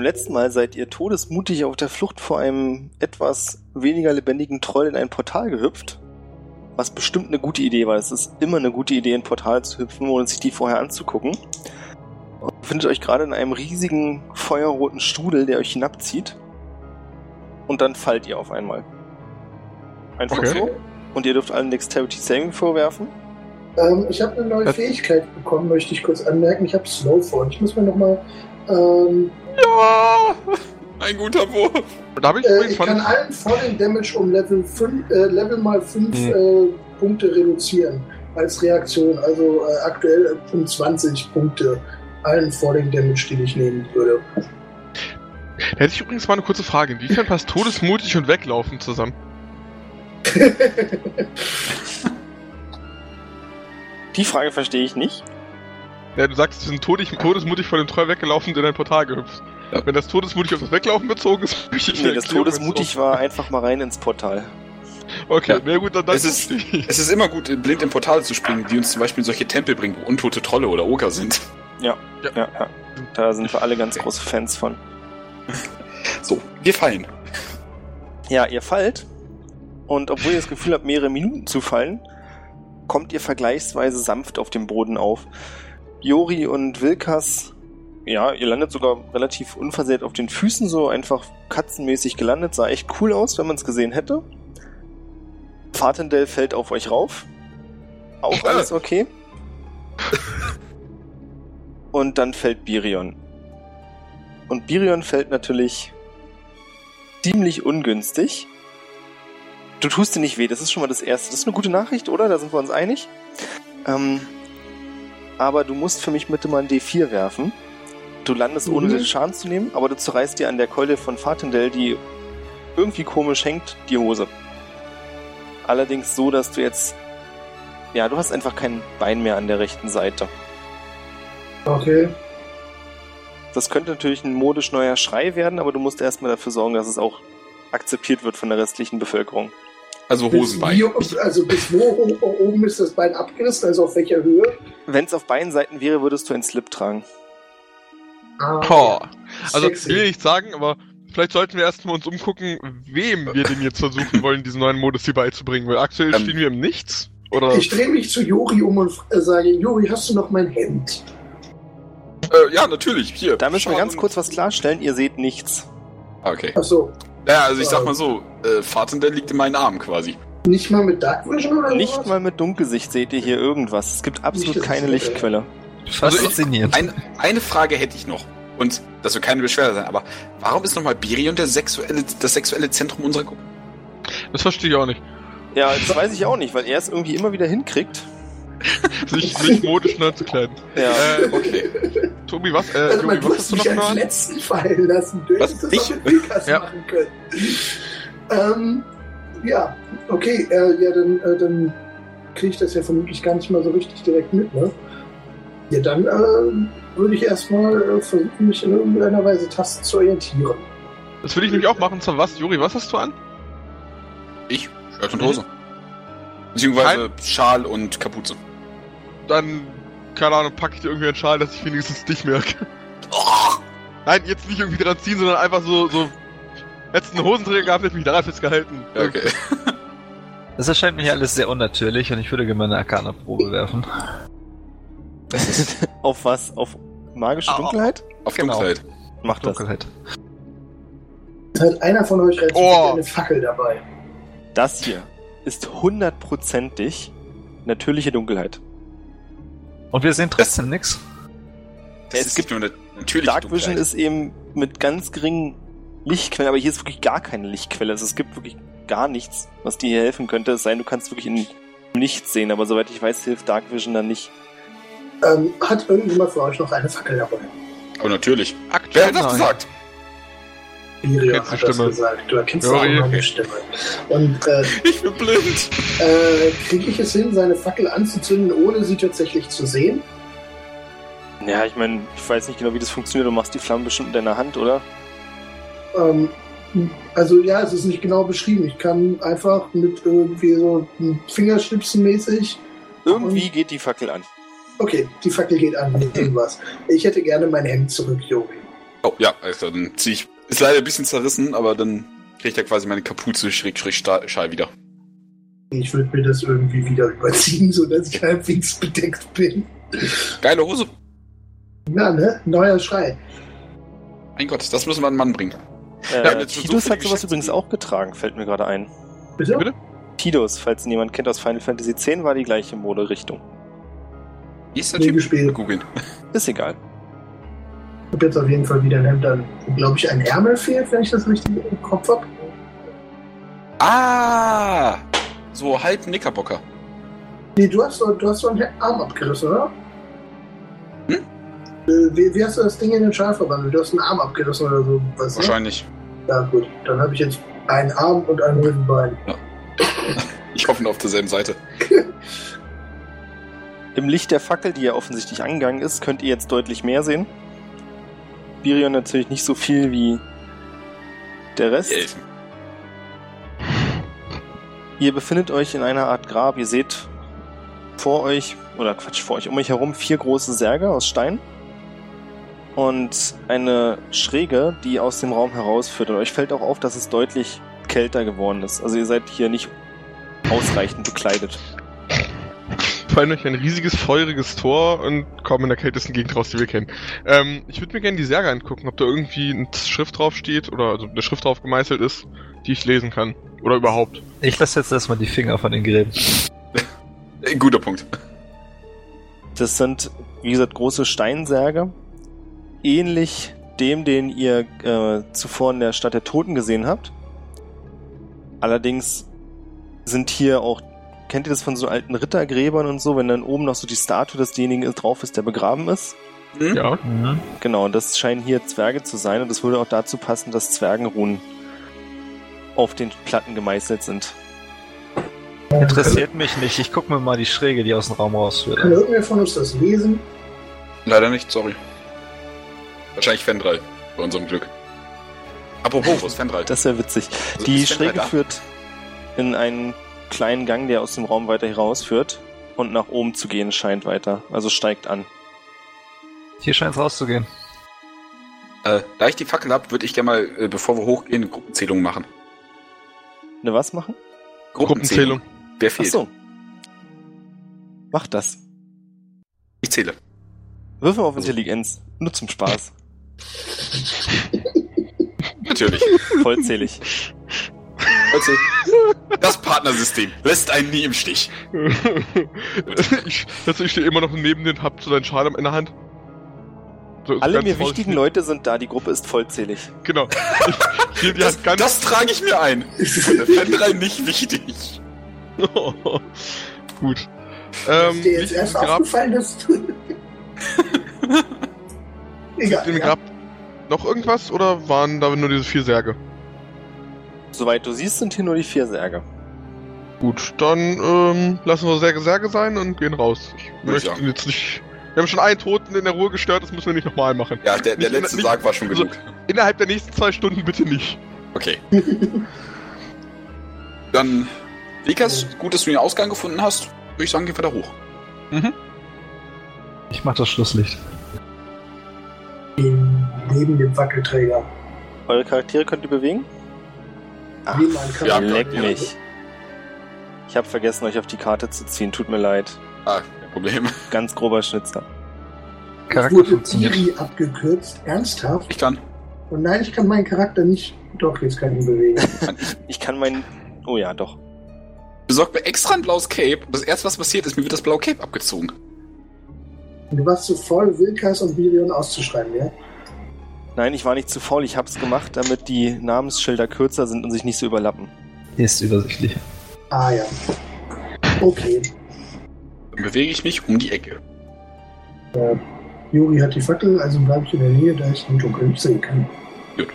Beim letzten Mal seid ihr todesmutig auf der Flucht vor einem etwas weniger lebendigen Troll in ein Portal gehüpft. Was bestimmt eine gute Idee war. Es ist immer eine gute Idee, in ein Portal zu hüpfen, ohne sich die vorher anzugucken. Und ihr findet euch gerade in einem riesigen feuerroten Strudel, der euch hinabzieht. Und dann fallt ihr auf einmal. Einfach Okay. so. Und ihr dürft allen Dexterity Saving vorwerfen. Ähm, ich habe eine neue Fähigkeit bekommen, möchte ich kurz anmerken. Ich habe Snowfall. Ich muss mir nochmal. Ähm, Ja! Ein guter Wurf. Da habe ich äh, ich von. kann allen Falling Damage um Level, 5, äh, Level mal 5 Hm. äh, Punkte reduzieren als Reaktion. Also äh, aktuell äh, um 20 Punkte allen Falling Damage, den ich nehmen würde. Da hätte ich übrigens mal eine kurze Frage. Inwiefern passt todesmutig und weglaufen zusammen? Die Frage verstehe ich nicht. Ja, du sagst, wir sind todig, todesmutig von dem Troll weggelaufen und in ein Portal gehüpft. Ja. Wenn das todesmutig auf das Weglaufen bezogen ist, möchte ich Nee, das todesmutig war einfach mal rein ins Portal. Okay, Ja. na gut, dann, Es ist-. Es ist immer gut, blind in Portale zu springen, die uns zum Beispiel in solche Tempel bringen, wo untote Trolle oder Oger sind. Ja, ja. Da sind wir alle ganz große Fans von. So, wir fallen. Ja, ihr fallt. Und obwohl ihr das Gefühl habt, mehrere Minuten zu fallen, kommt ihr vergleichsweise sanft auf dem Boden auf. Jori und Wilkas, ja, ihr landet sogar relativ unversehrt auf den Füßen, so einfach katzenmäßig gelandet. Sah echt cool aus, wenn man es gesehen hätte. Fatendell fällt auf euch rauf. Auch alles okay. Und dann fällt Birion. Und Birion fällt natürlich ziemlich ungünstig. Du tust dir nicht weh, das ist schon mal das Erste. Das ist eine gute Nachricht, oder? Da sind wir uns einig. Ähm, aber du musst für mich bitte mal ein D4 werfen. Du landest ohne Mhm. den Schaden zu nehmen, aber du zerreißt dir an der Keule von Fatendell, die irgendwie komisch hängt, die Hose. Allerdings so, dass du jetzt... Ja, du hast einfach kein Bein mehr an der rechten Seite. Okay. Das könnte natürlich ein modisch neuer Schrei werden, aber du musst erstmal dafür sorgen, dass es auch akzeptiert wird von der restlichen Bevölkerung. Also Bis Hosenbein. wie- also bis wo oben ist das Bein abgerissen? Also auf welcher Höhe? Wenn es auf beiden Seiten wäre, würdest du einen Slip tragen. Ah, Oh. Also, Sexy. will ich nicht sagen, aber vielleicht sollten wir erstmal uns umgucken, wem wir denn jetzt versuchen wollen, diesen neuen Modus hier beizubringen, weil aktuell Ähm. stehen wir im Nichts. Oder? Ich drehe mich zu Juri um und äh, sage, Juri, hast du noch mein Hemd? Äh, ja, natürlich. Hier. Da müssen wir ganz kurz was klarstellen. Ihr seht nichts. Ah, Okay. Achso, Ja, also ich sag mal so, äh, Fatendell liegt in meinen Armen quasi. nicht mal mit Dark Vision oder Nicht sowas? mal mit Dunkelsicht seht ihr hier irgendwas. Es gibt absolut Nicht, keine ich- Lichtquelle. Also ich- Faszinierend. Ein, eine Frage hätte ich noch. Und das soll keine Beschwerde sein, aber warum ist nochmal Birion der sexuelle, das sexuelle Zentrum unserer Gruppe? Das verstehe ich auch nicht. Ja, das weiß ich auch nicht, weil er es irgendwie immer wieder hinkriegt. Sich, sich modisch neu zu kleiden. Ja. Äh, Okay. Tobi, was? Äh, Also, Jogi, was hast du mich noch als gehört? letzten fallen lassen. Du Was? hättest das auch mit Wilkas Ja. machen können. Ähm, ja, okay, äh, ja, dann, äh, dann kriege ich das ja vermutlich gar nicht mal so richtig direkt mit, ne? Ja, dann äh, würde ich erstmal äh, versuchen, mich in irgendeiner Weise Tasten zu orientieren. Das will ich nämlich auch machen. Zwar was? Juri, was hast du an? Ich? Shirt und Hose. Beziehungsweise Schal und Kapuze. Dann, keine Ahnung, packe ich dir irgendwie einen Schal, dass ich wenigstens dich merke. Oh, Nein, jetzt nicht irgendwie dran ziehen, sondern einfach so, so. Hättest einen Hosenträger gehabt, hätte ich mich daran festgehalten. okay. Das erscheint mir alles sehr unnatürlich und ich würde gerne mal eine Arcana-Probe werfen. Auf was? Auf magische Au. Dunkelheit? Auf Genau. Dunkelheit. Macht das. Dunkelheit. Hat einer von euch relativ Oh. eine Fackel dabei? Das hier ist hundertprozentig natürliche Dunkelheit. Und wir sehen trotzdem nix. Das es gibt nur eine natürliche Dark Vision ist eben mit ganz geringen Lichtquellen, aber hier ist wirklich gar keine Lichtquelle. Also es gibt wirklich gar nichts, was dir hier helfen könnte. Es sei denn, du kannst wirklich in nichts sehen, aber soweit ich weiß, hilft Dark Vision dann nicht. Ähm, hat irgendjemand von euch noch eine Fackel dabei? Aber natürlich. Wer Aktuell hat das nein. gesagt? Die hat das Stimme. gesagt. Du erkennst Ja, auch okay. meine Stimme. Und äh, Ich bin blind. äh, kriege ich es hin, seine Fackel anzuzünden, ohne sie tatsächlich zu sehen? Ja, ich meine, ich weiß nicht genau, wie das funktioniert. Du machst die Flammen bestimmt in deiner Hand, oder? Ähm, also ja, es ist nicht genau beschrieben. Ich kann einfach mit irgendwie so Fingerschnipsen mäßig. Irgendwie geht die Fackel an. Okay, die Fackel geht an mit irgendwas. Ich hätte gerne mein Hemd zurück, Jori. Oh, ja, also dann zieh ich. Ist leider ein bisschen zerrissen, aber dann kriege ich ja quasi meine Kapuze schräg schräg Sta- Schal wieder. Ich würde mir das irgendwie wieder überziehen, sodass ich halbwegs bedeckt bin. Geile Hose. Na, ne? Neuer Schrei. Mein Gott, das müssen wir an den Mann bringen. Äh, Ja, jetzt so Tidus hat sowas übrigens auch getragen, fällt mir gerade ein. Bitte? Bitte? Tidus, falls ihn jemand kennt aus Final Fantasy X, war die gleiche Moderichtung. Wie ist der Nie Typ? Googeln. Ist egal. Ich habe jetzt auf jeden Fall wieder ein Hemd an, wo, glaube ich, ein Ärmel fehlt, wenn ich das richtig im Kopf habe. Ah! So halb Knickerbocker. Nee, du hast, doch- du hast doch einen Arm abgerissen, oder? Hm? Äh, Wie, wie hast du das Ding in den Schal verwandelt? Du hast einen Arm abgerissen oder so. Was, ne? Wahrscheinlich. Ja, gut. Dann habe ich jetzt einen Arm und ein Rückenbein. Ich hoffe nur auf derselben Seite. Im Licht der Fackel, die ja offensichtlich angegangen ist, könnt ihr jetzt deutlich mehr sehen. Birion natürlich nicht so viel wie der Rest. Elfen. Ihr befindet euch in einer Art Grab. Ihr seht vor euch, oder Quatsch, vor euch, um euch herum vier große Särge aus Stein. Und eine Schräge, die aus dem Raum herausführt. Und euch fällt auch auf, dass es deutlich kälter geworden ist. Also ihr seid hier nicht ausreichend bekleidet. Fallen euch ein riesiges, feuriges Tor und kommen in der kältesten Gegend raus, die wir kennen. Ähm, ich würde mir gerne die Särge angucken, ob da irgendwie eine Schrift drauf steht oder also eine Schrift drauf gemeißelt ist, die ich lesen kann. Oder überhaupt. Ich lasse jetzt erstmal die Finger von den Gräben. Äh, guter Punkt. Das sind, wie gesagt, große Steinsärge. Ähnlich dem, den ihr äh, zuvor in der Stadt der Toten gesehen habt. Allerdings sind hier auch, kennt ihr das von so alten Rittergräbern und so, wenn dann oben noch so die Statue desjenigen drauf ist, der begraben ist? Hm? Ja. Mhm. Genau, und das scheinen hier Zwerge zu sein und das würde auch dazu passen, dass Zwergenruhen auf den Platten gemeißelt sind. Interessiert mich nicht. Ich guck mir mal die Schräge, die aus dem Raum rausführt. Kann an. irgendwer von uns das lesen? Leider nicht, sorry. Wahrscheinlich Fendral, bei unserem Glück. Apropos, wo ist Fendral? Das wäre witzig. Also Die Schräge da? führt in einen kleinen Gang, der aus dem Raum weiter herausführt und nach oben zu gehen scheint weiter. Also steigt an. Hier scheint's rauszugehen. Äh, da ich die Fackel hab, würde ich gerne mal, äh, bevor wir hochgehen, eine Gruppenzählung machen. Ne, was machen? Gruppenzählung. Wer Ach fehlt? so. Mach das. Ich zähle. Würfel auf Intelligenz. Nur zum Spaß. Natürlich. Vollzählig. Also, das Partnersystem lässt einen nie im Stich. ich, also ich stehe immer noch neben den, hab so seinen Schal in der Hand. So, Alle mir wichtigen Leute sind da. Die Gruppe ist vollzählig. Genau. Ich, die Das, das trage ich mir ein. Fendral nicht wichtig. Gut. Ist Ähm, dir jetzt erst Grab, aufgefallen, dass du... Egal. ja. Grab noch irgendwas oder waren da nur diese vier Särge? Soweit du siehst, sind hier nur die vier Särge. Gut, dann ähm, lassen wir Särge Särge sein und gehen raus. Ich Würde ich möchte sagen. jetzt nicht. Wir haben schon einen Toten in der Ruhe gestört, das müssen wir nicht nochmal machen. Ja, der, der Nicht- letzte nicht- Sarg war schon also- genug. Innerhalb der nächsten zwei Stunden bitte nicht. Okay. Dann, Vikas, gut, dass du den Ausgang gefunden hast. Würde ich sagen, gehen wir da hoch. Ich mach das Schlusslicht. Neben dem Wackelträger. Eure Charaktere könnt ihr bewegen? Ach, Wie man kann. ja, leck ja. mich. Ich habe vergessen, euch auf die Karte zu ziehen. Tut mir leid. Ah, kein Problem. Ganz grober Schnitzer. Charakter Wurde funktioniert. Iri abgekürzt? Ernsthaft? Ich kann. Und nein, ich kann meinen Charakter nicht... Doch, jetzt kann ich ihn bewegen. Ich kann meinen. Oh ja, doch. Besorgt mir extra ein blaues Cape. Das erste, was passiert ist, mir wird das blaue Cape abgezogen. Und du warst zu voll, Wilkas und Birion auszuschreiben, ja? Nein, ich war nicht zu faul, ich hab's gemacht, damit die Namensschilder kürzer sind und sich nicht so überlappen. Ist übersichtlich. Ah ja. Okay. Dann bewege ich mich um die Ecke. Juri hat die Fackel, also bleibe ich in der Nähe, da ich im Dunkeln nicht sehen kann. Gut.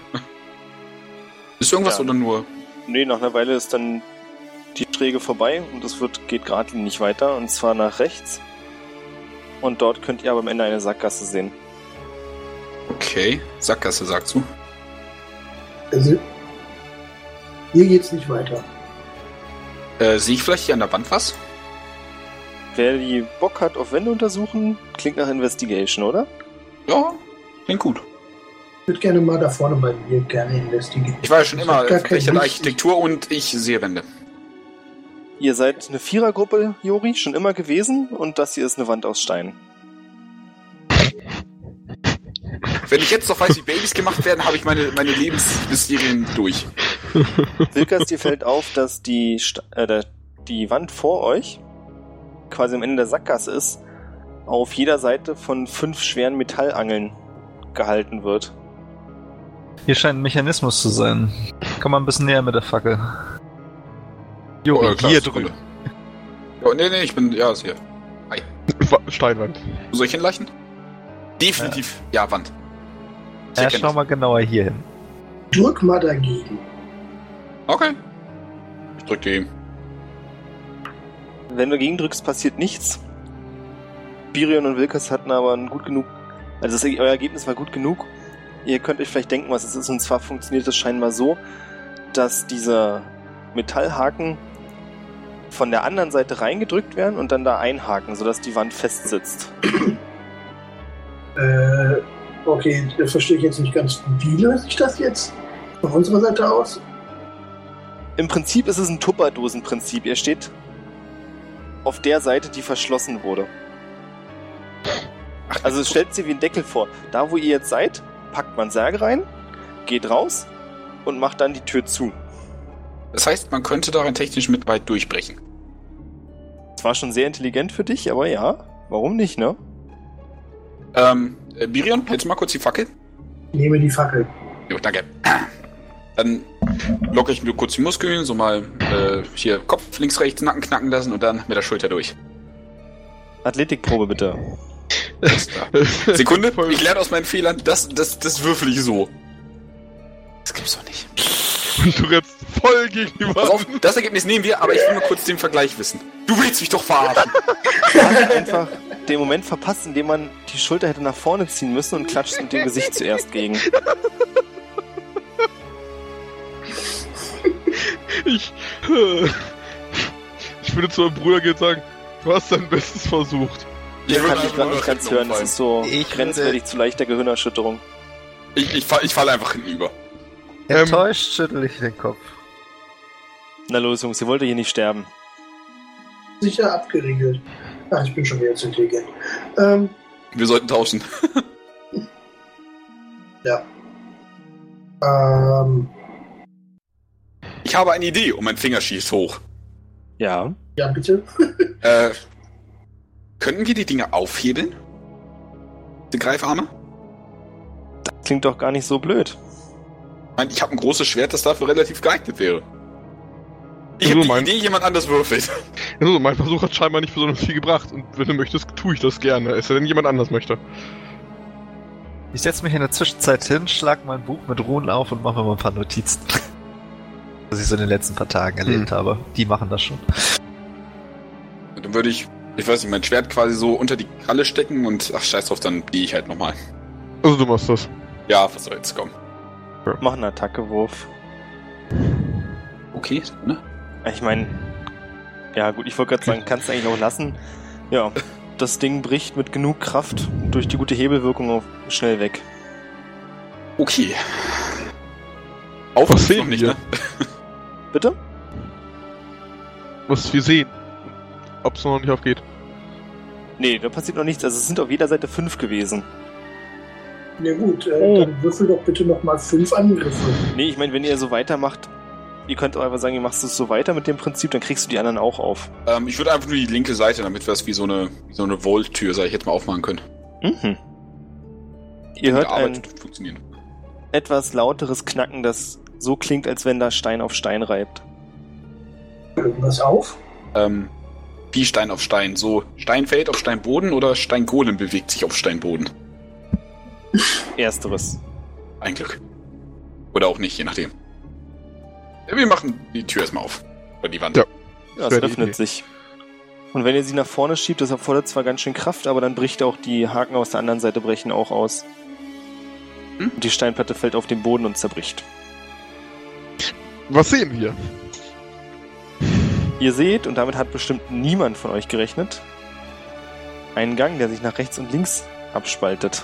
Ist irgendwas Ja. oder nur. Nee, nach einer Weile ist dann die Schräge vorbei und es wird, geht geradlinig weiter und zwar nach rechts. Und dort könnt ihr aber am Ende eine Sackgasse sehen. Okay. Sackgasse, sagst du? Also, hier geht's nicht weiter. Äh, sehe ich vielleicht hier an der Wand was? Wer die Bock hat auf Wände untersuchen, klingt nach Investigation, oder? Ja, klingt gut. Ich würde gerne mal da vorne bei mir gerne investigieren. Ich war ja schon Ich immer Licht. Architektur und ich sehe Wände. Ihr seid eine Vierergruppe, Jori, schon immer gewesen und das hier ist eine Wand aus Stein. Wenn ich jetzt noch weiß, wie Babys gemacht werden, habe ich meine, meine Lebensmysterien durch. Wilkas, dir fällt auf, dass die, Sta- äh, die Wand vor euch, quasi am Ende der Sackgasse ist, auf jeder Seite von fünf schweren Metallangeln gehalten wird. Hier scheint ein Mechanismus zu sein. Komm mal ein bisschen näher mit der Fackel. Jo, Oh, klar, hier drüben. Oh, nee, nee, ich bin. Ja, ist hier. Wa- Steinwand. Soll ich hinleichen? Definitiv. Ja, Wand. Ja, schau mal genauer hier hin. Drück mal dagegen. Okay. Ich drück die. Wenn du gegendrückst, passiert nichts. Birion und Wilkas hatten aber ein gut genug, also das, euer Ergebnis war gut genug. Ihr könnt euch vielleicht denken, was es ist, und zwar funktioniert es scheinbar so, dass diese Metallhaken von der anderen Seite reingedrückt werden und dann da einhaken, sodass die Wand fest sitzt. Äh, okay, das verstehe ich jetzt nicht ganz. Wie löse ich das jetzt? Von unserer Seite aus? Im Prinzip ist es ein Tupperdosenprinzip. Ihr steht auf der Seite, die verschlossen wurde. Ach, Also es stellt sich wie ein Deckel vor. Da, wo ihr jetzt seid, packt man Särge rein, geht raus und macht dann die Tür zu. Das heißt, man könnte darin technisch mit weit durchbrechen. Das war schon sehr intelligent für dich, aber ja, warum nicht, ne? Ähm, äh, Birion, hältst du mal kurz die Fackel? Nehme die Fackel. Jo, danke. Dann locke ich mir kurz die Muskeln, so mal äh, hier Kopf links, rechts, Nacken knacken lassen und dann mit der Schulter durch. Athletikprobe bitte. Sekunde, ich lerne aus meinen Fehlern, das, das, das würfel ich so. Das gibt's doch nicht. Du rennst voll gegen die auf, Wand. das Ergebnis nehmen wir, aber ich will mal kurz den Vergleich wissen. Du willst mich doch verarschen. Einfach den Moment verpasst, in dem man die Schulter hätte nach vorne ziehen müssen und klatscht mit dem Gesicht zuerst gegen. Ich, ich würde zu meinem Bruder gehen und sagen, du hast dein Bestes versucht. Ich kann dich gerade nicht ganz hören, das ist so Ich grenzwertig zu leichter Gehirnerschütterung. Ich, ich, fall, ich falle einfach hinüber. Ähm, Enttäuscht schüttel ich den Kopf. Na los, Jungs, ihr wollt hier nicht sterben. Sicher abgeriegelt. Ach, ich bin schon wieder zu intelligent. Ähm, Wir sollten tauschen. ähm, Ich habe eine Idee und mein Finger schießt hoch. Ja. ja, bitte. Äh, könnten wir die Dinge aufhebeln? Die Greifarme? Klingt doch gar nicht so blöd. Ich meine, ich habe ein großes Schwert, das dafür relativ geeignet wäre. Ich Also habe die Idee, jemand anders würfelt. Also, mein Versuch hat scheinbar nicht besonders viel gebracht. Und wenn du möchtest, tue ich das gerne. Es sei denn, jemand anders möchte. Ich setze mich in der Zwischenzeit hin, schlag mein Buch mit Ruhen auf und mache mir mal ein paar Notizen. Was ich so in den letzten paar Tagen erlebt habe. Die machen das schon. Und dann würde ich, ich weiß nicht, mein Schwert quasi so unter die Kralle stecken und ach scheiß drauf, dann gehe ich halt nochmal. Also, du machst das. Ja, was soll jetzt kommen? Mach einen Attackewurf. Okay, ne? Ich meine, ja gut, ich wollte gerade sagen, kannst du eigentlich auch lassen. Ja, das Ding bricht mit genug Kraft durch die gute Hebelwirkung auf schnell weg. Okay. Auf Was sehen nicht, wir? ne? Bitte? Was wir sehen. Ob es noch nicht aufgeht. Nee, da passiert noch nichts. Also es sind auf jeder Seite fünf gewesen. Na gut, äh, Oh. dann würfel doch bitte nochmal fünf Angriffe. Nee, ich meine, wenn ihr so weitermacht, ihr könnt auch einfach sagen, ihr machst es so weiter mit dem Prinzip, dann kriegst du die anderen auch auf. Ähm, ich würde einfach nur die linke Seite, damit wir es wie so eine, wie so eine Vault-Tür, sag ich jetzt mal, aufmachen können. Mhm. Ihr hört ein etwas lauteres Knacken, das so klingt, als wenn da Stein auf Stein reibt. Irgendwas auf? Ähm, wie Stein auf Stein. So, Stein fällt auf Steinboden oder Steingolem bewegt sich auf Steinboden? Ersteres. Ein Glück. Oder auch nicht, je nachdem. Wir machen die Tür erstmal auf. Oder die Wand. Ja. Ja, es öffnet Idee. sich. Und wenn ihr sie nach vorne schiebt, das erfordert zwar ganz schön Kraft, aber dann bricht auch die Haken aus der anderen Seite brechen auch aus. Hm? Und die Steinplatte fällt auf den Boden und zerbricht. Was sehen wir? Ihr seht, und damit hat bestimmt niemand von euch gerechnet, einen Gang, der sich nach rechts und links abspaltet.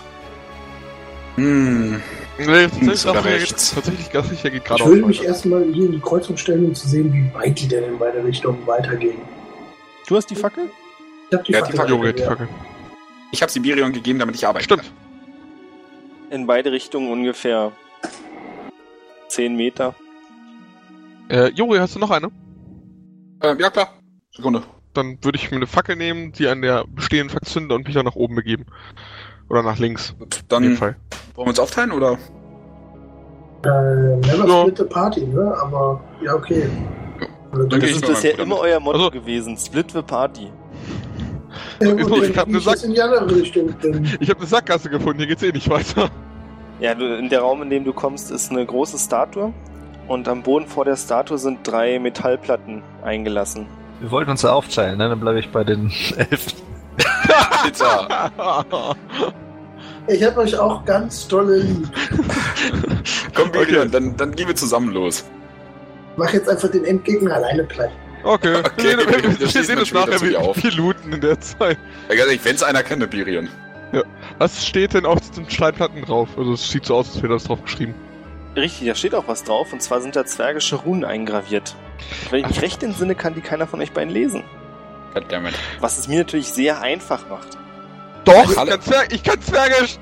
Hm. Nee, dachte ich, er rechts? geht, tatsächlich ganz sicher geht Ich geradeaus würde mich erstmal hier in die Kreuzung stellen, um zu sehen, wie weit die denn in beide Richtungen weitergehen. Du hast die Fackel? Ich hab die Ja, die Fackel Fackel, Junge, die ja. Fackel. Ich habe Sibirion gegeben, damit ich arbeite. Stimmt. In beide Richtungen ungefähr 10 Meter. Äh, Juri, hast du noch eine? Ähm, ja, klar. Sekunde. Dann würde ich mir eine Fackel nehmen, die an der bestehenden Fackel zünden und mich dann nach oben begeben. Oder nach links. Gut, dann wollen wir uns aufteilen oder? Äh, never Ja. split the party, ne? Aber ja, okay. Oder Das ist bisher immer euer Motto Also- gewesen. Split the Party. Ja, Ich gut, hab wenn grad ich gesagt- jetzt in die andere Richtung bin. Ich habe eine Sackgasse gefunden, hier geht's eh nicht weiter. Ja, du, in der Raum, in dem du kommst, ist eine große Statue. Und am Boden vor der Statue sind drei Metallplatten eingelassen. Wir wollten uns ja aufteilen, ne? Dann bleibe ich bei den Elfen. Alter. Ich hab euch auch ganz dolle lieb. Komm, Birion, Okay. dann, dann gehen wir zusammen los. Mach jetzt einfach den Endgegner alleine platt. Okay, Okay, wir, wir, wir, das wir sehen uns nachher, zu dir wie auf. wir looten in der Zeit. Ja, ehrlich, wenn's einer kennt, Birion. Was steht denn auf den Steinplatten drauf? Also es sieht so aus, als wäre das drauf geschrieben. Richtig, da steht auch was drauf. Und zwar sind da zwergische Runen eingraviert. Wenn ich mich recht entsinne, kann die keiner von euch beiden lesen. Goddammit. Was es mir natürlich sehr einfach macht. Doch, ich kann, Zwerg, ich kann Zwergisch!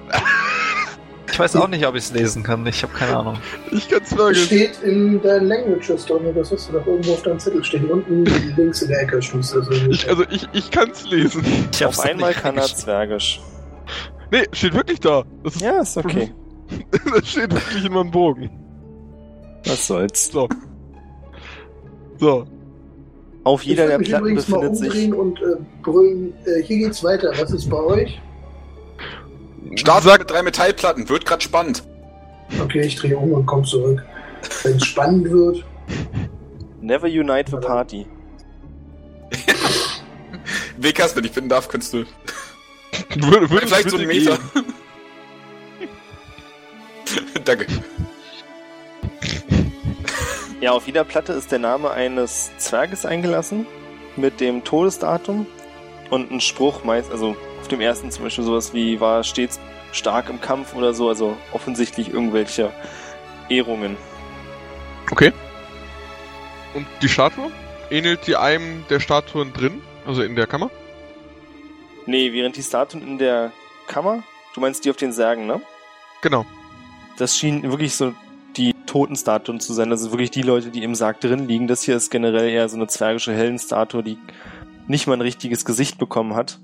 Ich weiß auch nicht, ob ich es lesen kann. Ich habe keine Ahnung. Ich kann Zwergisch. steht in deinen Languages drin, das hast du doch irgendwo auf deinem Zettel stehen. Unten links in der Ecke irgendwie. Ich, also ich, ich kann's lesen. Ich Auf einmal kann er zwergisch. Nee, steht wirklich da. Das, ist, Ja, ist okay. das steht wirklich in meinem Bogen. Was soll's. So. So. Auf Ich jeder würde der mich Platten übrigens mal befindet sich. umdrehen und äh, brüllen, äh, hier geht's weiter. Was ist bei euch? Start mit drei Metallplatten, wird grad spannend. Okay, ich drehe um und komme zurück. Wenn es spannend wird, Never unite the party. Wekas, wenn ich bitten darf, könntest du. Würde, würde, Vielleicht so einen Meter. Danke. Ja, auf jeder Platte ist der Name eines Zwerges eingelassen mit dem Todesdatum und ein Spruch meist, also auf dem ersten zum Beispiel sowas wie war stets stark im Kampf oder so, also offensichtlich irgendwelche Ehrungen. Okay. Und die Statue? Ähnelt die einem der Statuen drin? Also in der Kammer? Nee, während die Statuen in der Kammer, du meinst die auf den Särgen, ne? Genau. Das schien wirklich so die Totenstatuen zu sein, also wirklich die Leute, die im Sarg drin liegen. Das hier ist generell eher so eine zwergische Hellenstatue, die nicht mal ein richtiges Gesicht bekommen hat.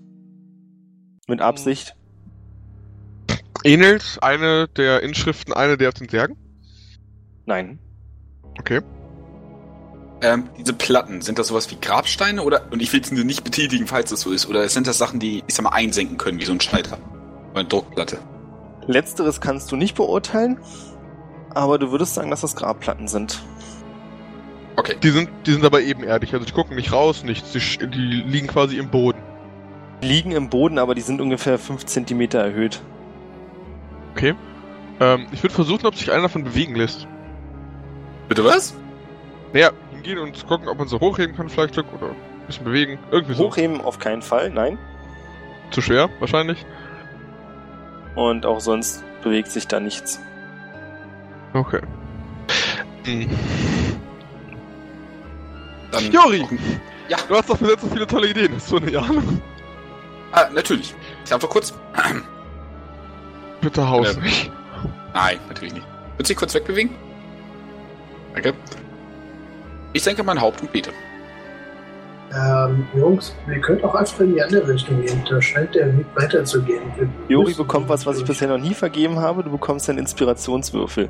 Mit Absicht. Ähnelt eine der Inschriften eine der auf den Särgen? Nein. Okay. Ähm, diese Platten, sind das sowas wie Grabsteine oder, und ich will es nicht betätigen, falls das so ist, oder sind das Sachen, die, ich sag mal, einsenken können, wie so ein Schneider? Oder eine Druckplatte? Letzteres kannst du nicht beurteilen, aber du würdest sagen, dass das Grabplatten sind. Okay. Die sind, die sind aber ebenerdig, also die gucken nicht raus, nichts. Die, die liegen quasi im Boden. Die liegen im Boden, aber die sind ungefähr 5 cm erhöht. Okay. Ähm, ich würde versuchen, ob sich einer davon bewegen lässt. Bitte was? Naja, hingehen und gucken, ob man so hochheben kann vielleicht oder ein bisschen bewegen. Irgendwie so. Hochheben auf keinen Fall, nein. Zu schwer, wahrscheinlich. Und auch sonst bewegt sich da nichts. Okay. Hm. Dann Jori! Ja. Du hast doch bis jetzt so viele tolle Ideen. Hast du eine Ahnung? Ah, natürlich. Ich einfach kurz. Bitte haus nicht. Nein, natürlich nicht. Würdest du dich kurz wegbewegen? Danke. Ich senke mein Haupt und bete. Ähm, Jungs, wir können auch einfach in die andere Richtung gehen. Da scheint der Weg weiterzugehen. Jori bekommt was, was ich bisher noch nie vergeben habe. Du bekommst einen Inspirationswürfel.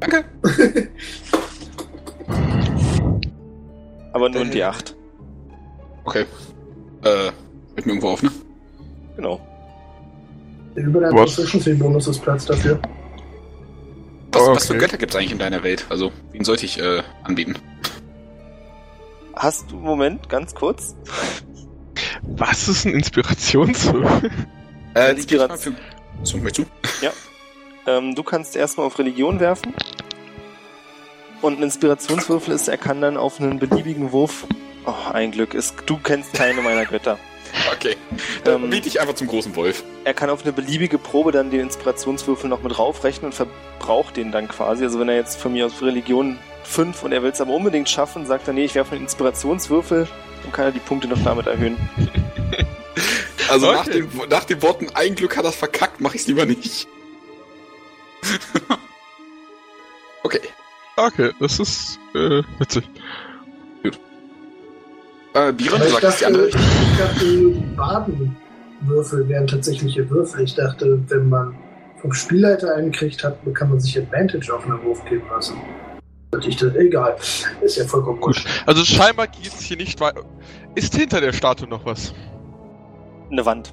Danke. Aber nur in die 8. Okay. Äh, ich mir irgendwo auf, ne? Genau. Über der Was? Proficiency-Bonus ist Platz dafür. Was, Okay. was für Götter gibt's eigentlich in deiner Welt? Also, wen sollte ich äh, anbieten? Hast du, Moment, ganz kurz. Was ist ein Inspirationswürfel? Äh, Inspiration. So, möchtest du? Ähm, du kannst erstmal auf Religion werfen. Und ein Inspirationswürfel ist, er kann dann auf einen beliebigen Wurf. Oh, ein Glück. Ist, du kennst keine meiner Götter. Okay. Dann Ähm, biete ich einfach zum großen Wolf. Er kann auf eine beliebige Probe dann den Inspirationswürfel noch mit raufrechnen und verbraucht den dann quasi. Also wenn er jetzt von mir aus Religion 5 und er will es aber unbedingt schaffen, sagt er, nee, ich werfe einen Inspirationswürfel, dann kann er die Punkte noch damit erhöhen. Also Okay. nach, den, nach den Worten, ein Glück hat das verkackt, mache ich es lieber nicht. okay. Okay, das ist äh, witzig. Äh, Biron, du ich sagst die dachte, andere ich dachte, die Badenwürfel wären tatsächliche Würfel. Ich dachte, wenn man vom Spielleiter einen kriegt hat, kann man sich Advantage auf einen Wurf geben lassen. Ich dachte, egal. Ist ja vollkommen Gut. gut. Also scheinbar geht's hier nicht weiter. Ist hinter der Statue noch was? Eine Wand.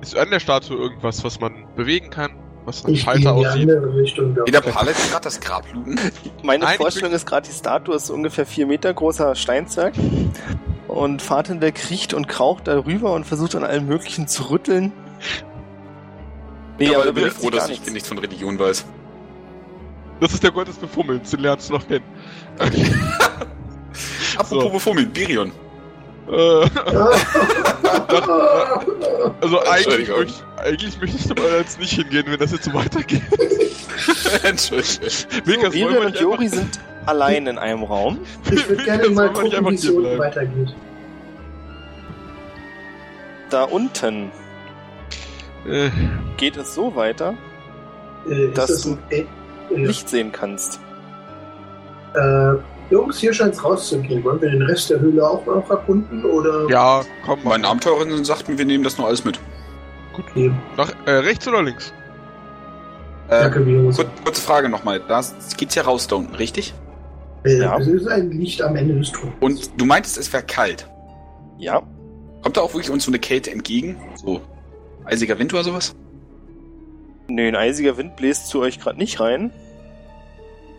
Ist an der Statue irgendwas, was man bewegen kann? Was ein Ich Schalter aussieht? andere Richtung. da. Jeder Palet gerade das Grab looten. Meine Nein, ich Vorstellung ist gerade, die Statue ist ungefähr vier Meter großer Steinzwerg. Und Fahrtenberg riecht und kraucht darüber und versucht an allem Möglichen zu rütteln. Nee, aber aber ich bin bewegt froh, dass ich nichts. nichts von Religion weiß. Das ist der Gott des Befummelns, den lernst du noch kennen. Apropos So. Befummeln, Birion. Äh, also eigentlich, möcht, eigentlich möchte ich aber jetzt nicht hingehen, wenn das jetzt so weitergeht. Entschuldigung. Vegas, Birion wir und nicht Jori einfach- sind allein in einem Raum. Ich würde gerne mal nicht gucken, wie es unten weitergeht. Da unten Äh, geht es so weiter, Äh, Dass das du ein, äh, Licht sehen kannst. Äh, Jungs, hier scheint es rauszugehen. Wollen wir den Rest der Höhle auch noch erkunden? Oder? ja, komm. Meine Abenteurerin sagt mir, wir nehmen das nur alles mit. Okay. Nach, äh, rechts oder links? Äh, kur kurze Frage nochmal. Da geht's ja raus da unten, richtig? Äh, Ja. Es ist ein Licht am Ende des Tunnels. Und du meintest, es wäre kalt. Ja, Kommt da auch wirklich uns so eine Kälte entgegen? So eisiger Wind oder sowas? nö, ein eisiger Wind bläst zu euch gerade nicht rein.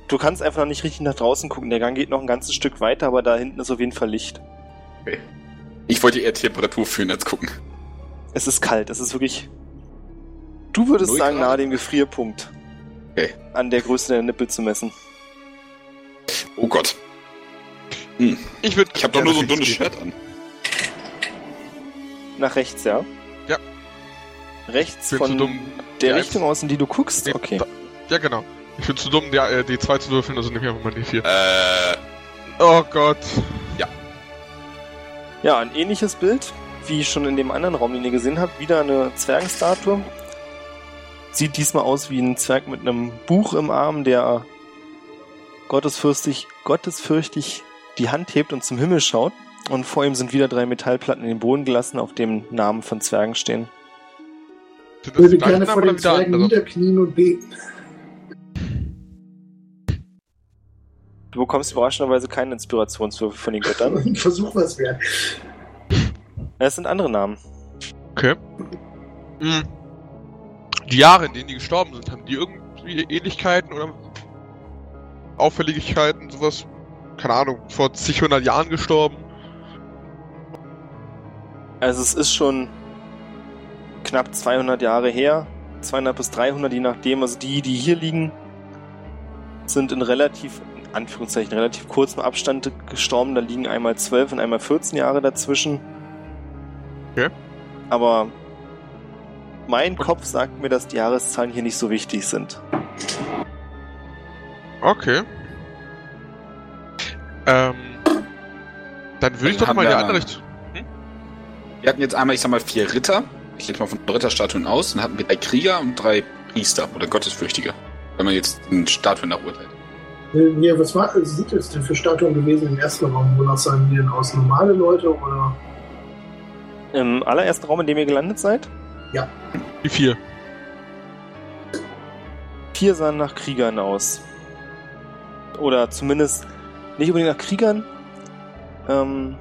Du kannst einfach noch nicht richtig nach draußen gucken. Der Gang geht noch ein ganzes Stück weiter, aber da hinten ist auf jeden Fall Licht. Ich wollte eher Temperatur führen als gucken. Es ist kalt, es ist wirklich. Du würdest Null sagen, Grad? nahe dem Gefrierpunkt. Okay. An der Größe der Nippel zu messen. Oh Gott. Ich würde. Ich habe doch nur so ein dünnes Shirt an. Nach rechts, ja? Ja. Rechts bin von dumm. der Ja, Richtung aus, in die du guckst? Okay. da- Ja, genau. Ich bin zu dumm, die, äh, D2 zu würfeln, also nehme ich einfach mal D4. Äh, Oh Gott. Ja, ein ähnliches Bild, wie schon in dem anderen Raum, den ihr gesehen habt. Wieder eine Zwergenstatue. Sieht diesmal aus wie ein Zwerg mit einem Buch im Arm, der gottesfürchtig, gottesfürchtig die Hand hebt und zum Himmel schaut. Und vor ihm sind wieder drei Metallplatten in den Boden gelassen, auf dem Namen von Zwergen stehen. Ich würde die gerne vor den Zwergen niederknien und beten. Du bekommst überraschenderweise keinen Inspirationswürfel von den Göttern. Versuch was wert. Es sind andere Namen. Okay. Hm. Die Jahre, in denen die gestorben sind, haben die irgendwie Ähnlichkeiten oder Auffälligkeiten, sowas? Keine Ahnung, vor zig hundert Jahren gestorben? Also es ist schon knapp 200 Jahre her, 200 bis 300, je nachdem. Also die, die hier liegen, sind in relativ, Anführungszeichen, relativ kurzem Abstand gestorben. Da liegen einmal 12 und einmal 14 Jahre dazwischen. Okay. Aber mein Kopf sagt mir, dass die Jahreszahlen hier nicht so wichtig sind. Okay. Ähm. Dann würde ich doch mal die andere Richtung. wir hatten jetzt einmal, ich sag mal, vier Ritter. Ich gehe jetzt mal von Ritterstatuen aus. Dann hatten wir drei Krieger und drei Priester oder Gottesfürchtige. Wenn man jetzt den Statuen nach urteilt. Äh, Ja, was war, sind das denn für Statuen gewesen im ersten Raum? Wonach sahen die denn aus? Normale Leute oder? Im allerersten Raum, in dem ihr gelandet seid, Wie vier? vier sahen nach Kriegern aus. Oder zumindest nicht unbedingt nach Kriegern. Ähm,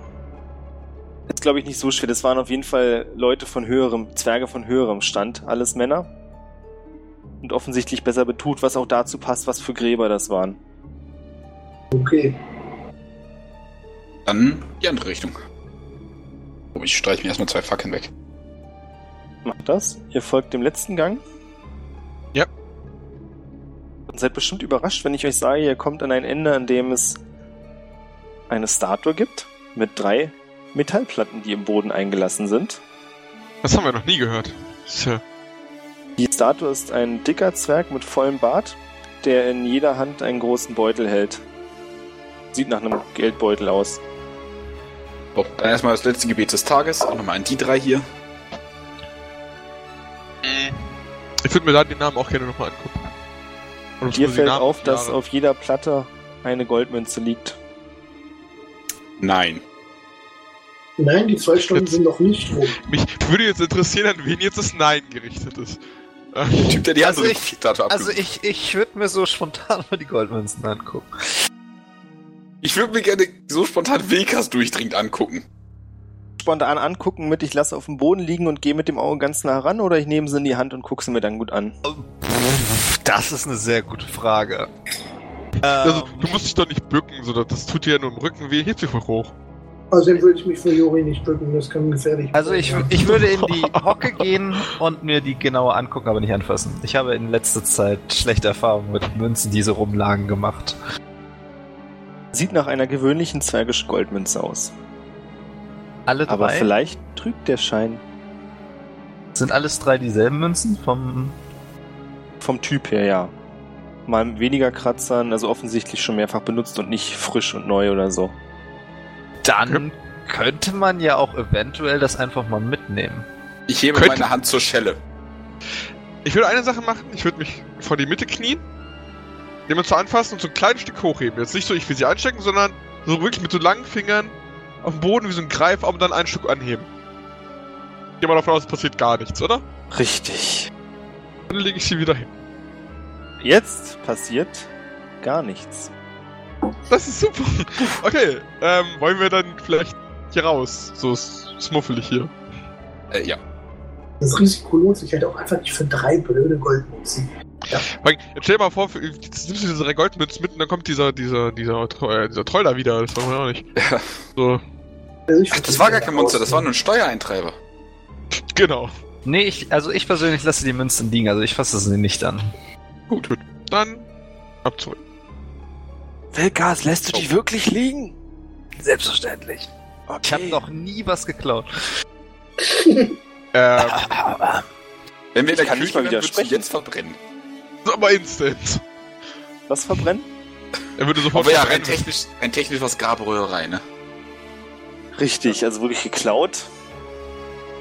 ist glaube ich nicht so schwer. Das waren auf jeden Fall Leute von höherem, Zwerge von höherem Stand, alles Männer. Und offensichtlich besser betut, was auch dazu passt, was für Gräber das waren. Okay. Dann die andere Richtung. Oh, ich streiche mir erstmal zwei Fackeln weg. Macht das. Ihr folgt dem letzten Gang. Ja. Und seid bestimmt überrascht, wenn ich euch sage, ihr kommt an ein Ende, an dem es eine Statue gibt mit drei Metallplatten, die im Boden eingelassen sind. Das haben wir noch nie gehört. Tja. Die Statue ist ein dicker Zwerg mit vollem Bart, der in jeder Hand einen großen Beutel hält. Sieht nach einem Geldbeutel aus. So, dann erstmal das letzte Gebet des Tages. Auch nochmal an die drei hier. Ich würde mir da den Namen auch gerne nochmal angucken. Und Dir fällt Namen- auf, dass auf jeder Platte eine Goldmünze liegt. Nein. Nein, die zwei Stunden Jetzt- sind noch nicht rum. Mich würde jetzt interessieren, an wen jetzt das Nein gerichtet ist. Der Typ, der die Also andere ich- Also ich, ich würde mir so spontan mal die Goldmünzen angucken. Ich würde mir gerne so spontan Wilkas durchdringend angucken. Spontan angucken mit, ich lasse auf dem Boden liegen und gehe mit dem Auge ganz nah ran oder ich nehme sie in die Hand und gucke sie mir dann gut an. Das ist eine sehr gute Frage. also, Ähm, du musst dich doch nicht bücken, so, das- tut dir ja nur im Rücken weh, hebt sich voll hoch. Außerdem würde ich mich für Jori nicht bücken, das kann gefährlich also ich, ich würde in die Hocke gehen und mir die genauer angucken, aber nicht anfassen. Ich habe in letzter Zeit schlechte Erfahrungen mit Münzen, die so rumlagen, gemacht. Sieht nach einer gewöhnlichen zwergischen Goldmünze aus. Alle Aber drei? vielleicht trügt der Schein Sind alles drei dieselben Münzen? Vom. vom Typ her, ja. Mal mit weniger Kratzern, also offensichtlich schon mehrfach benutzt und nicht frisch und neu oder so. Dann könnte man ja auch eventuell das einfach mal mitnehmen. Ich hebe Könnte- meine Hand zur Schelle. Ich würde eine Sache machen, ich würde mich vor die Mitte knien, den Münze anfassen und so ein kleines Stück hochheben. Jetzt nicht so, ich will sie einstecken, sondern so wirklich mit so langen Fingern auf dem Boden wie so ein Greifarm und dann ein Stück anheben. Geh mal davon aus, es passiert gar nichts, oder? Richtig. Dann lege ich sie wieder hin. Jetzt passiert gar nichts. Das ist super. Okay, ähm, wollen wir dann vielleicht hier raus? So smuffelig hier. Äh, ja. Das Risiko lohnt sich halt auch einfach nicht für drei blöde Goldmünzen. Weil, Jetzt stell dir mal vor, jetzt nimmst du diese drei Goldmünzen mit und dann kommt dieser, dieser, dieser, äh, dieser Troll da wieder. Das wollen wir auch nicht. Ja. So, Also Ach, das war gar kein Monster, das war nur ein Steuereintreiber. genau. Nee, ich, also ich persönlich lasse die Münzen liegen, also ich fasse sie nicht an. Gut, gut. Dann ab zurück. Wilkas, lässt du die wirklich liegen? Selbstverständlich. Okay. Ich habe noch nie was geklaut. Ähm, Wenn wir in der mal Küche würdest du widersprechen. jetzt verbrennen. Aber instant. Was verbrennen? Er würde sofort Aber ja, rein verbrennen. technisch, rein technisch was Grabröhrerei, ne? Richtig, also wirklich geklaut.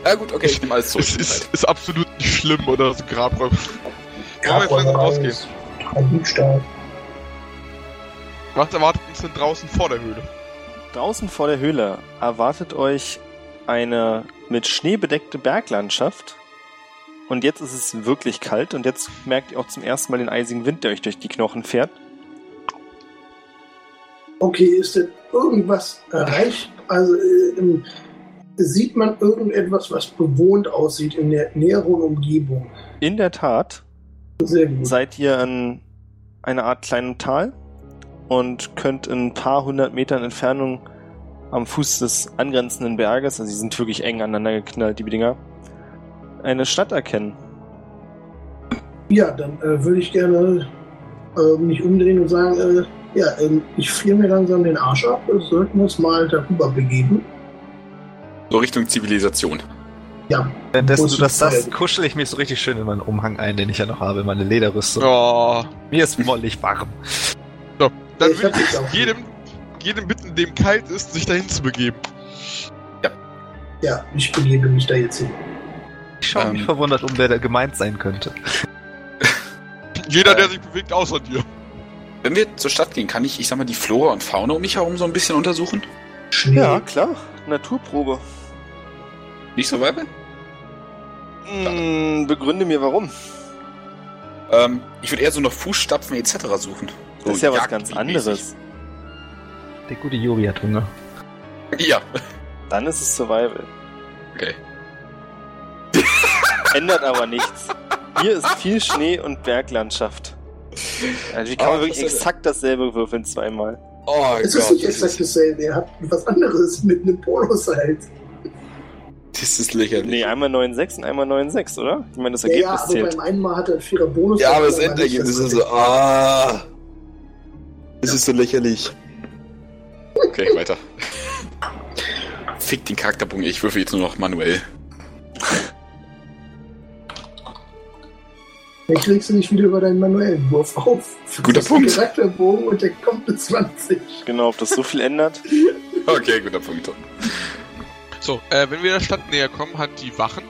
Ja gut, okay, ich nehme alles zurück. Es ist, ist absolut nicht schlimm oder so Grabräuber. Wir jetzt langsam rausgehen? Ein Diebstahl. Was erwartet uns denn draußen vor der Höhle? Draußen vor der Höhle erwartet euch eine mit Schnee bedeckte Berglandschaft. Und jetzt ist es wirklich kalt und jetzt merkt ihr auch zum ersten Mal den eisigen Wind, der euch durch die Knochen fährt. Okay, ist denn irgendwas erreicht? Also äh, sieht man irgendetwas, was bewohnt aussieht in der näheren Umgebung? In der Tat seid ihr an einer Art kleinen Tal und könnt in ein paar hundert Metern Entfernung am Fuß des angrenzenden Berges, also sie sind wirklich eng aneinander geknallt, die Dinger, eine Stadt erkennen. Ja, dann äh, würde ich gerne äh, mich umdrehen und sagen, äh, ja, ähm, ich friere mir langsam den Arsch ab, wir sollten uns mal darüber begeben. So Richtung Zivilisation. Ja, Währenddessen du das ich sagst, kuschel ich mich so richtig schön in meinen Umhang ein, den ich ja noch habe, meine Lederrüstung. Oh. Mir ist mollig warm. Dann Ich würde ich auch- jedem, jedem bitten, dem kalt ist, sich dahin zu begeben. ja, ich begebe mich da jetzt hin. Ich schaue mich Ähm. verwundert um, wer da gemeint sein könnte. Jeder, Äh. der sich bewegt, außer dir. Wenn wir zur Stadt gehen, kann ich, ich sag mal, die Flora und Fauna um mich herum so ein bisschen untersuchen? Schnee. Ja, klar. Naturprobe. Nicht Survival? Hm, begründe mir warum. Ähm, ich würde eher so nach Fußstapfen etc. suchen. So Das ist ja was ganz mäßig. anderes. Der gute Juri hat Hunger. Ja, Dann ist es Survival. okay. Ändert aber nichts. Hier ist viel Schnee und Berglandschaft. Also wie kann man wirklich das exakt dasselbe würfeln zweimal? Oh Es ist nicht exakt dasselbe. Er hat was anderes mit einem Poloseil. das ist lächerlich. Nee, einmal 9,6 und einmal 9,6, oder? Ich meine, das Ja, Ergebnis ja, aber zählt. beim einen Mal hat er einen vierer Bonus. Ja, aber das Endergebnis ist so, ah. Das ist so lächerlich. Okay, weiter. Fick den Charakterbogen, ich würfel jetzt nur noch manuell. Dann kriegst du nicht wieder über deinen manuellen Wurf auf. Guter Das Punkt. Charakterbogen und der kommt mit 20. Genau, ob das so viel ändert. Okay, guter Punkt. So, äh, wenn wir der Stadt näher kommen, hat die Wachen.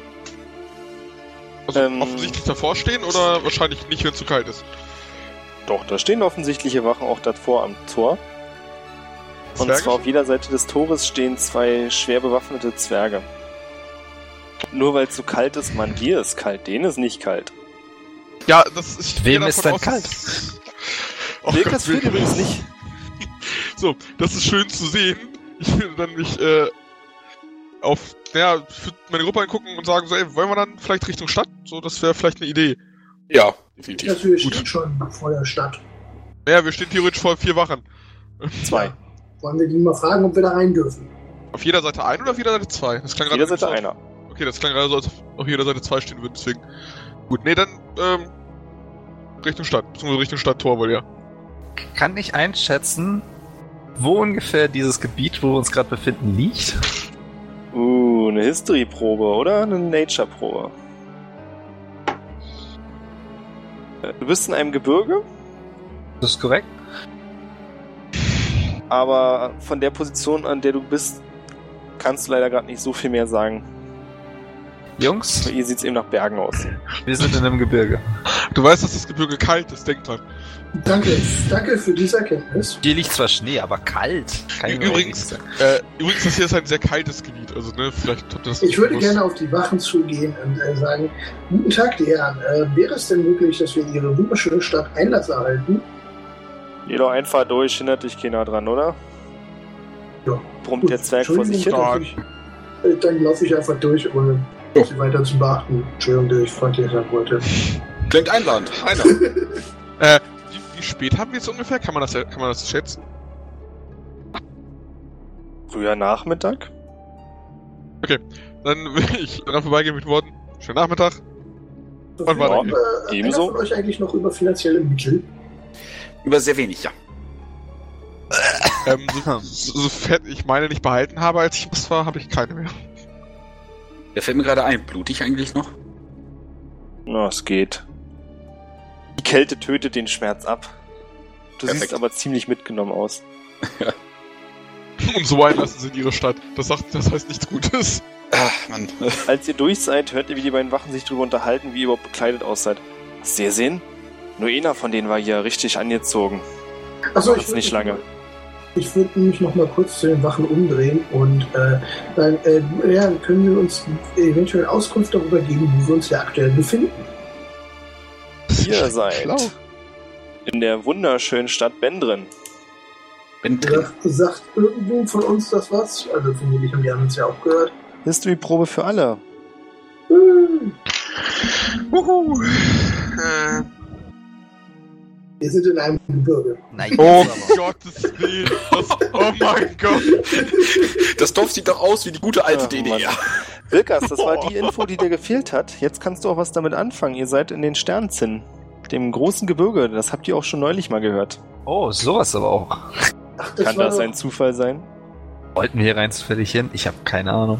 Also Ähm. offensichtlich davor stehen oder wahrscheinlich nicht, wenn es zu kalt ist. Doch, da stehen offensichtliche Wachen auch davor am Tor. Und Zwerge zwar auf jeder Seite des Tores stehen zwei schwer bewaffnete Zwerge. Nur weil es so kalt ist, man, dir ist kalt, denen ist nicht kalt. Ja, das ist. Wem ist aus, dass- Oh Nee, Gott, das friert übrigens nicht. So, das ist schön zu sehen. Ich würde dann mich äh, auf, ja, ich würd meine Gruppe angucken und sagen so, ey, wollen wir dann vielleicht Richtung Stadt? So, das wäre vielleicht eine Idee. Ja, definitiv. Das wir Gut. stehen schon vor der Stadt. Ja, wir stehen theoretisch vor vier Wachen. Zwei. Wollen wir die mal fragen, ob wir da rein dürfen? Auf jeder Seite ein oder auf jeder Seite zwei? Das klang Auf jeder gerade Seite so- einer. Okay, das klang gerade so, als ob auf jeder Seite zwei stehen würden, deswegen. Gut, nee, dann, ähm, Richtung Stadt, beziehungsweise Richtung Stadttor wohl, ja. Kann ich einschätzen, wo ungefähr dieses Gebiet, wo wir uns gerade befinden, liegt? Uh, eine History-Probe oder eine Nature-Probe? Äh, Du bist in einem Gebirge, Das ist korrekt. aber von der Position, an der du bist, kannst du leider gerade nicht so viel mehr sagen. Jungs, Hier sieht es eben nach Bergen aus. wir sind in einem Gebirge. Du weißt, dass das Gebirge kalt ist, denk dran. Danke, danke für diese Erkenntnis. Hier liegt zwar Schnee, aber kalt. Kann Übrigens, äh, übrigens, das hier ist ein sehr kaltes Gebiet, also, ne, vielleicht habt ihr das Ich würde gewusst. gerne auf die Wachen zugehen und äh, sagen, guten Tag, die Herren. Äh, wäre es denn möglich, dass wir in Ihre wunderschöne Stadt Einlass erhalten? Geh doch einfach durch, hindert dich keiner dran, oder? Ja. Brummt der Zwerg vor sich hin. Äh, Dann laufe ich einfach durch, ohne Ja. Sie weiter zu beachten. Entschuldigung, dass ich freundlich sein wollte. Klingt einladend. Einer. Äh, wie, wie spät haben wir jetzt ungefähr? Kann man das, kann man das schätzen? Früher Nachmittag? Dann will ich daran vorbeigehen mit Worten, schönen Nachmittag. War Verfügt, der? äh, Ebenso? von euch eigentlich noch über finanzielle Mittel? Über sehr wenig, ja. Ähm, so, so, so fett ich meine nicht behalten habe, als ich was war, habe ich keine mehr. Der fällt mir gerade ein. Blutig eigentlich noch? Na, es geht. Die Kälte tötet den Schmerz ab. Du Perfekt. siehst aber ziemlich mitgenommen aus. Und so einlassen sie in ihre Stadt. Das sagt, das heißt nichts Gutes. Ah, Mann. Als ihr durch seid, hört ihr, wie die beiden Wachen sich darüber unterhalten, wie ihr überhaupt bekleidet ausseid. Hast du gesehen? Nur einer von denen war hier richtig angezogen. Achso, Macht's nicht lange. Ich würde mich noch mal kurz zu den Wachen umdrehen und äh, sagen, äh, ja, können wir uns eventuell Auskunft darüber geben, wo wir uns hier aktuell befinden? Ihr seid Schlau. in der wunderschönen Stadt Bendren. Bin drin. Sagt, irgendwo von uns das was? Also vermutlich haben die anderen es ja auch gehört. History-Probe für alle. Hm, Uhu. Äh, Wir sind in einem Gebirge. Na, oh aber. Gottes Willen. Das, oh mein Gott. Das Dorf sieht doch aus wie die gute alte Ach, DDR. Wilkas, das war die Info, die dir gefehlt hat. Jetzt kannst du auch was damit anfangen. Ihr seid in den Sternzinnen. Dem großen Gebirge. Das habt ihr auch schon neulich mal gehört. Oh, sowas aber auch. Ach, das Kann das doch, ein Zufall sein? Wollten wir hier rein zufällig hin? Ich habe keine Ahnung.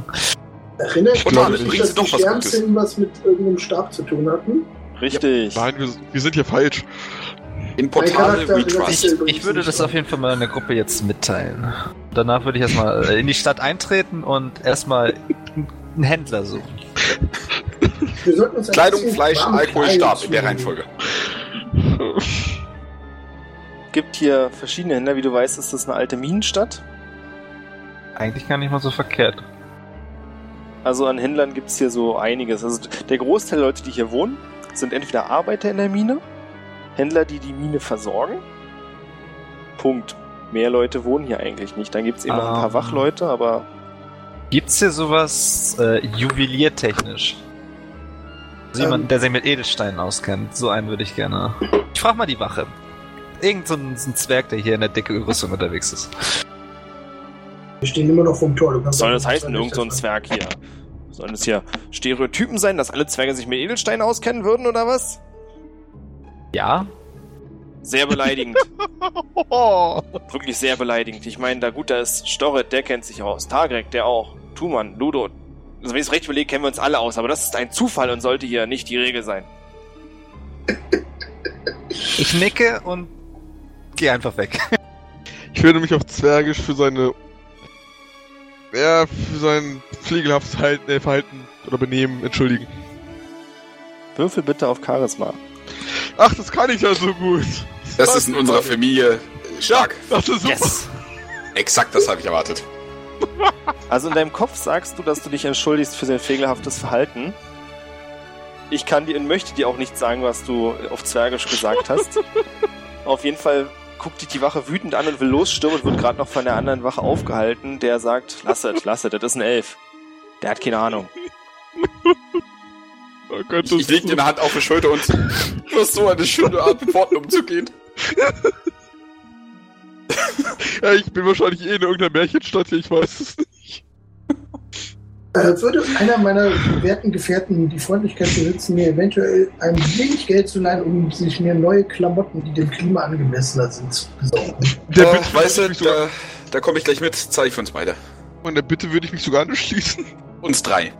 Erinnert mich alle, nicht, bringen dass die. Sternzellen was mit irgendeinem Stab zu tun hatten? Richtig. Nein, wir, wir sind hier falsch. In Charakter Retrust. Ich, ich würde das auf jeden Fall meiner Gruppe jetzt mitteilen. Danach würde ich erstmal äh, in die Stadt eintreten und erstmal einen Händler suchen. Wir sollten uns ein Kleidung, Fleisch, Alkohol, Stab in der. Reihenfolge. gibt hier verschiedene Händler. Wie du weißt, ist das eine alte Minenstadt. Eigentlich gar nicht mal so verkehrt. Also an Händlern gibt es hier so einiges. Also der Großteil der Leute, die hier wohnen, sind entweder Arbeiter in der Mine, Händler, die die Mine versorgen. Punkt. Mehr Leute wohnen hier eigentlich nicht. Dann gibt es eben noch ein paar Ähm. Wachleute, aber Gibt's hier sowas äh, juweliertechnisch? Also Ähm. jemanden, der sich mit Edelsteinen auskennt. So einen würde ich gerne. Ich frag mal die Wache. Irgend so ein, so ein Zwerg, der hier in der dicke Rüstung unterwegs ist. Wir stehen immer noch vom Tor. Soll das heißen, irgend so ein Zwerg hier? Sollen das hier Stereotypen sein, dass alle Zwerge sich mit Edelsteinen auskennen würden oder was? Ja? Sehr beleidigend. Wirklich sehr beleidigend. Ich meine, da gut, da ist Storret, der kennt sich aus. Targrek, der auch. Tuman, Ludo. Also wenn ich es recht überlege, kennen wir uns alle aus, aber das ist ein Zufall und sollte hier nicht die Regel sein. Ich nicke und geh einfach weg. ich würde mich auf Zwergisch für seine. Ja, für sein pflegelhaftes äh, Verhalten oder Benehmen entschuldigen. Würfel bitte auf Charisma. Ach, das kann ich ja so gut. Das ist in unserer Familie stark. Das ist super. Yes! Exakt das habe ich erwartet. Also in deinem Kopf sagst du, dass du dich entschuldigst für sein fehlerhaftes Verhalten. Ich kann dir und möchte dir auch nicht sagen, was du auf Zwergisch gesagt hast. auf jeden Fall guckt dich die Wache wütend an und will losstürmen und wird gerade noch von der anderen Wache aufgehalten, der sagt, lasset, lasset, das ist ein Elf. Der hat keine Ahnung. Oh Gott, Ich, das ich leg dir eine Hand auf die Schulter und du hast so eine schöne Art, mit Worten umzugehen. ja, ich bin wahrscheinlich eh in irgendeiner Märchenstadt hier, ich weiß es nicht. Äh, würde einer meiner werten Gefährten die Freundlichkeit besitzen, mir eventuell ein wenig Geld zu leihen, um sich mir neue Klamotten, die dem Klima angemessener sind, zu besorgen? Der Äh, Bitte weißt du, sogar, da, da komme ich gleich mit, zeige ich für uns beide. und der Bitte würde ich mich sogar anschließen. Uns drei.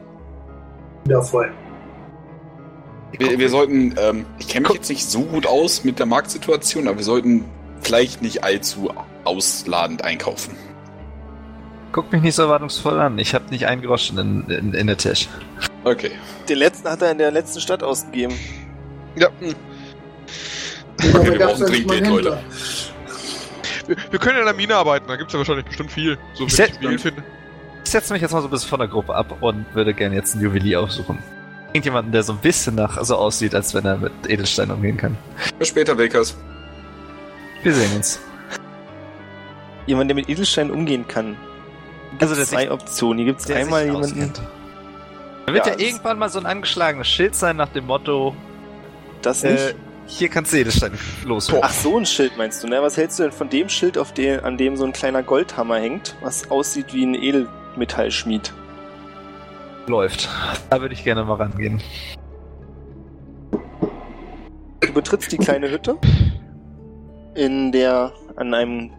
Ja, voll. Wir, wir sollten, ähm, ich kenne mich jetzt nicht so gut aus mit der Marktsituation, aber wir sollten vielleicht nicht allzu ausladend einkaufen. Guck mich nicht so erwartungsvoll an. Ich habe nicht einen Groschen in, in, in der Tisch. Okay. Den letzten hat er in der letzten Stadt ausgegeben. Ja, Den wir aber gab's brauchen als dringend mein Geld, Händler. Leute. wir, wir können in der Mine arbeiten, da gibt's ja wahrscheinlich bestimmt viel. So Ich ich viel finde. Ich setze mich jetzt mal so ein bisschen von der Gruppe ab und würde gerne jetzt einen Juwelier aufsuchen. Irgendjemanden, der so ein bisschen nach so aussieht, als wenn er mit Edelsteinen umgehen kann. Bis später, Wilkers. Wir sehen uns. Jemand, der mit Edelsteinen umgehen kann. Also Gibt's der zwei Optionen. Hier gibt es einmal jemanden. auskennt. Da wird Ja, ja, irgendwann mal so ein angeschlagenes Schild sein nach dem Motto, Das nicht. äh, hier kannst du Edelsteine loswerden. Ach, so ein Schild meinst du, ne? Was hältst du denn von dem Schild, auf dem, an dem so ein kleiner Goldhammer hängt, was aussieht wie ein Edelmetallschmied? Läuft. Da würde ich gerne mal rangehen. Du betrittst die kleine Hütte, in der an einem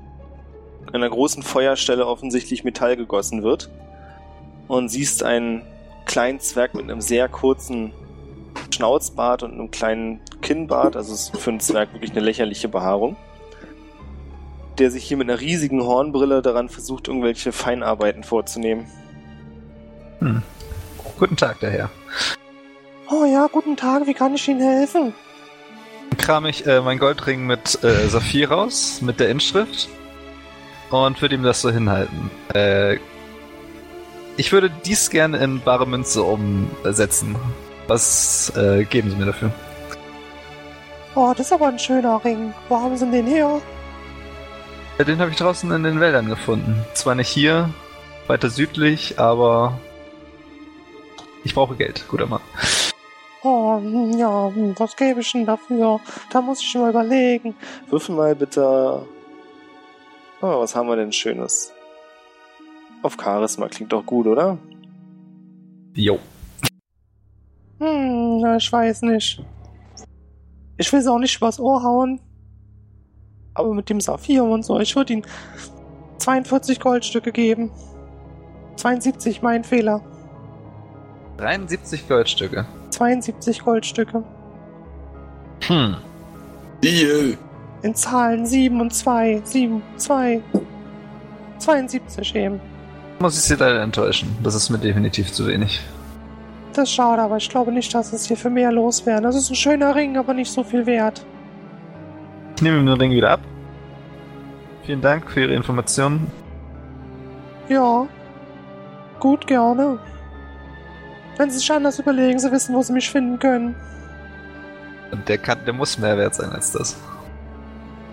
einer großen Feuerstelle offensichtlich Metall gegossen wird und siehst einen kleinen Zwerg mit einem sehr kurzen Schnauzbart und einem kleinen Kinnbart, also ist für einen Zwerg wirklich eine lächerliche Behaarung, der sich hier mit einer riesigen Hornbrille daran versucht, irgendwelche Feinarbeiten vorzunehmen. Guten Tag daher. Oh ja, guten Tag, wie kann ich Ihnen helfen? Dann kram ich äh, mein Goldring mit äh, Saphir raus, mit der Inschrift und würde ihm das so hinhalten. Äh, ich würde dies gerne in bare Münze umsetzen. Was äh, geben Sie mir dafür? Oh, das ist aber ein schöner Ring. Wo haben Sie den her? Den habe ich draußen in den Wäldern gefunden. Zwar nicht hier, weiter südlich, aber ich brauche Geld, guter Mann. Oh, ja, was gebe ich denn dafür? Da muss ich mal überlegen. Würfel mal bitte. Oh, was haben wir denn Schönes? Auf Charisma klingt doch gut, oder? Jo. Hm, na, ich weiß nicht. Ich will es auch nicht übers Ohr hauen. Aber mit dem Saphir und so, ich würde ihm 42 Goldstücke geben. 72, mein Fehler. 73 Goldstücke. 72 Goldstücke. Hm. Deal. In Zahlen 7 und 2. 7, 2. 72 eben. Muss ich Sie leider enttäuschen. Das ist mir definitiv zu wenig. Das ist schade, aber ich glaube nicht, dass es hier für mehr los wäre. Das ist ein schöner Ring, aber nicht so viel wert. Ich nehme ihm den Ring wieder ab vielen Dank für Ihre Informationen. Ja. Gut, gerne. Wenn Sie sich anders überlegen, Sie wissen, wo Sie mich finden können. Und der kann, der muss mehr wert sein als das.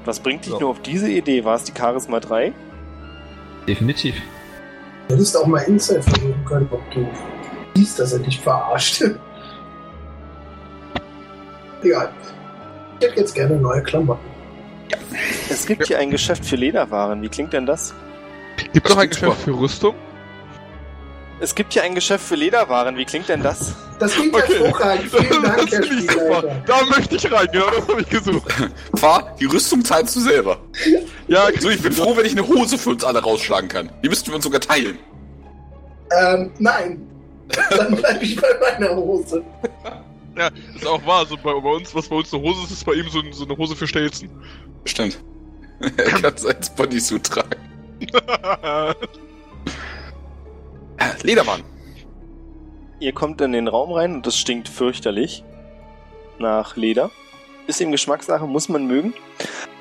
Was bringt dich So. nur auf diese Idee? War es die Charisma 3? Definitiv. Du hättest auch mal Insight versuchen können, ob du siehst, dass er dich verarscht. Egal. Ich hätte jetzt gerne neue Klamotten. Es gibt hier ein Geschäft für Lederwaren. Wie klingt denn das? Gibt Das noch ein Geschäft für Rüstung? Es gibt hier ein Geschäft für Lederwaren. Wie klingt denn das? Das klingt Okay. hervorragend. Vielen Dank, das Herr Spielleiter. super. Da möchte ich rein, genau das habe ich gesucht. Fahr, die Rüstung zahlst du selber. Ja, So, ich bin froh, wenn ich eine Hose für uns alle rausschlagen kann. Die müssten wir uns sogar teilen. Ähm, nein. Dann bleibe ich bei meiner Hose. ja, ist auch wahr. So bei, bei uns, was bei uns eine Hose ist, ist bei ihm so, so eine Hose für Stelzen. Stimmt. er kann es als Bodysuit tragen. Ledermann. Ihr kommt in den Raum rein und das stinkt fürchterlich nach Leder. Ist ihm Geschmackssache, muss man mögen.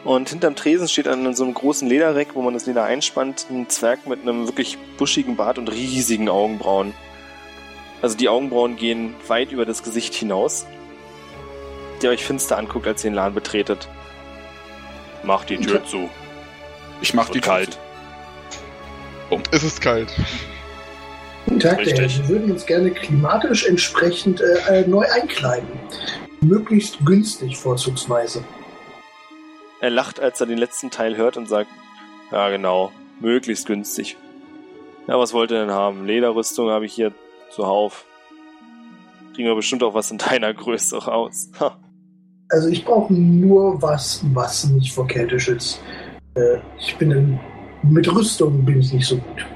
Und hinterm Tresen steht an so einem großen Lederreck, wo man das Leder einspannt, ein Zwerg mit einem wirklich buschigen Bart und riesigen Augenbrauen. Also die Augenbrauen gehen weit über das Gesicht hinaus. Der euch finster anguckt, als ihr den Laden betretet. Macht die Tür zu. Ich mach die Wird kalt. es ist kalt. Guten Tag, Herr. Wir würden uns gerne klimatisch entsprechend äh, äh, neu einkleiden. Möglichst günstig vorzugsweise. Er lacht, als er den letzten Teil hört und sagt, ja genau, möglichst günstig. Ja, was wollt ihr denn haben? Lederrüstung habe ich hier zuhauf. Kriegen wir bestimmt auch was in deiner Größe raus. Ha. Also ich brauche nur was, was nicht vor Kälte schützt. Äh, ich bin in, mit Rüstung bin ich nicht so gut.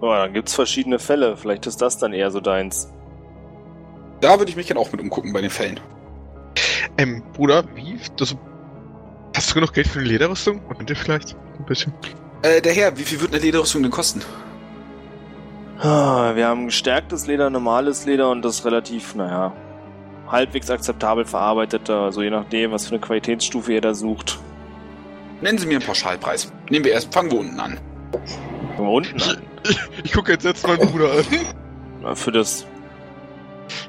Oh, dann gibt's verschiedene Fälle. Vielleicht ist das dann eher so deins. Da würde ich mich gerne auch mit umgucken bei den Fällen. Ähm, Bruder, wie? Das, hast du genug Geld für eine Lederrüstung? Könnt ihr vielleicht ein bisschen? Äh, der Herr, wie viel wird eine Lederrüstung denn kosten? Ah, Wir haben gestärktes Leder, normales Leder und das relativ, naja, halbwegs akzeptabel verarbeitete. Also je nachdem, was für eine Qualitätsstufe ihr da sucht. Nennen Sie mir einen Pauschalpreis. Nehmen wir erst, fangen wir unten an. Fangen wir unten an. Ich gucke jetzt jetzt meinen Bruder an. Na, Für das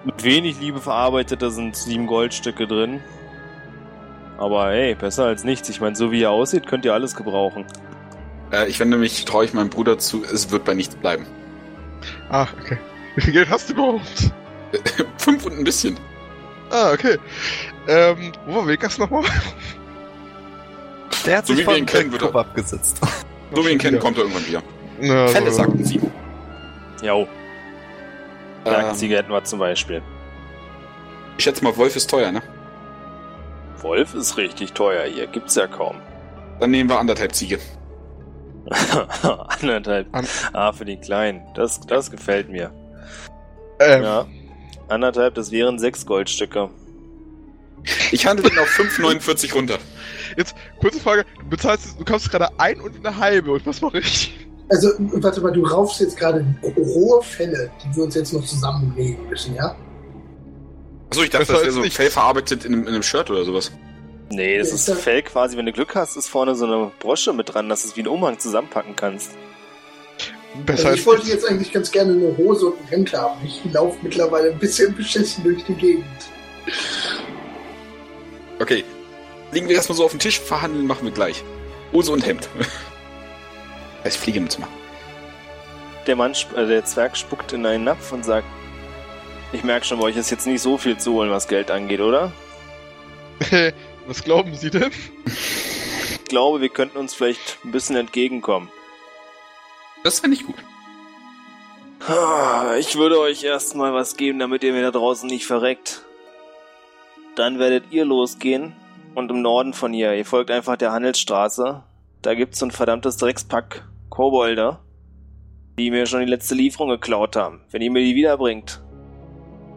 mit wenig Liebe verarbeitete sind sieben Goldstücke drin. Aber hey, besser als nichts. Ich meine, so wie ihr aussieht, könnt ihr alles gebrauchen. Äh, ich wende mich, traue ich meinem Bruder zu, es wird bei nichts bleiben. Ah, okay. Wie viel Geld hast du überhaupt? Fünf und ein bisschen. Ah, okay. Ähm, wo war Vegas nochmal? Der hat So sich wie wir von er- abgesetzt. So wie ihn kennen, kommt er irgendwann wieder. Na, Fälle, so- sagten Sie. Jo, Ähm, Bergziege hätten wir zum Beispiel. ich schätze mal, Wolf ist teuer, ne? Wolf ist richtig teuer hier, gibt's ja kaum. Dann nehmen wir anderthalb Ziege. Anderthalb. An- Ah, für den Kleinen. Das, das gefällt mir. Ähm, Ja. Anderthalb, das wären sechs Goldstücke. Ich handle den auf 5,49 runter. kurze Frage. Du bezahlst, du kaufst gerade ein und eine halbe. Und was mache ich? Also, warte mal, du raufst jetzt gerade rohe Fälle, die wir uns jetzt noch zusammenlegen müssen, ja? Achso, ich dachte, Besser das wäre so nichts. Fell verarbeitet in einem, in einem Shirt oder sowas. Nee, das Ja, ist ist ja- Fell quasi, wenn du Glück hast, ist vorne so eine Brosche mit dran, dass du es wie einen Umhang zusammenpacken kannst. Also ich wollte jetzt eigentlich ganz gerne eine Hose und ein Hemd haben. Ich laufe mittlerweile ein bisschen beschissen durch die Gegend. Okay. Legen wir erstmal so auf den Tisch, verhandeln machen wir gleich. Hose und Hemd. Als Fliegemütze machen. Der Mann, sp- äh, der Zwerg spuckt in einen Napf und sagt, ich merke schon, bei euch ist jetzt nicht so viel zu holen, was Geld angeht, oder? Was glauben Sie denn? Ich glaube, wir könnten uns vielleicht ein bisschen entgegenkommen. Das wäre nicht gut. Ah, Ich würde euch erstmal was geben, damit ihr mir da draußen nicht verreckt. Dann werdet ihr losgehen und im Norden von hier, ihr folgt einfach der Handelsstraße. Da gibt's so ein verdammtes Dreckspack Kobolde, die mir schon die letzte Lieferung geklaut haben. Wenn ihr mir die wiederbringt,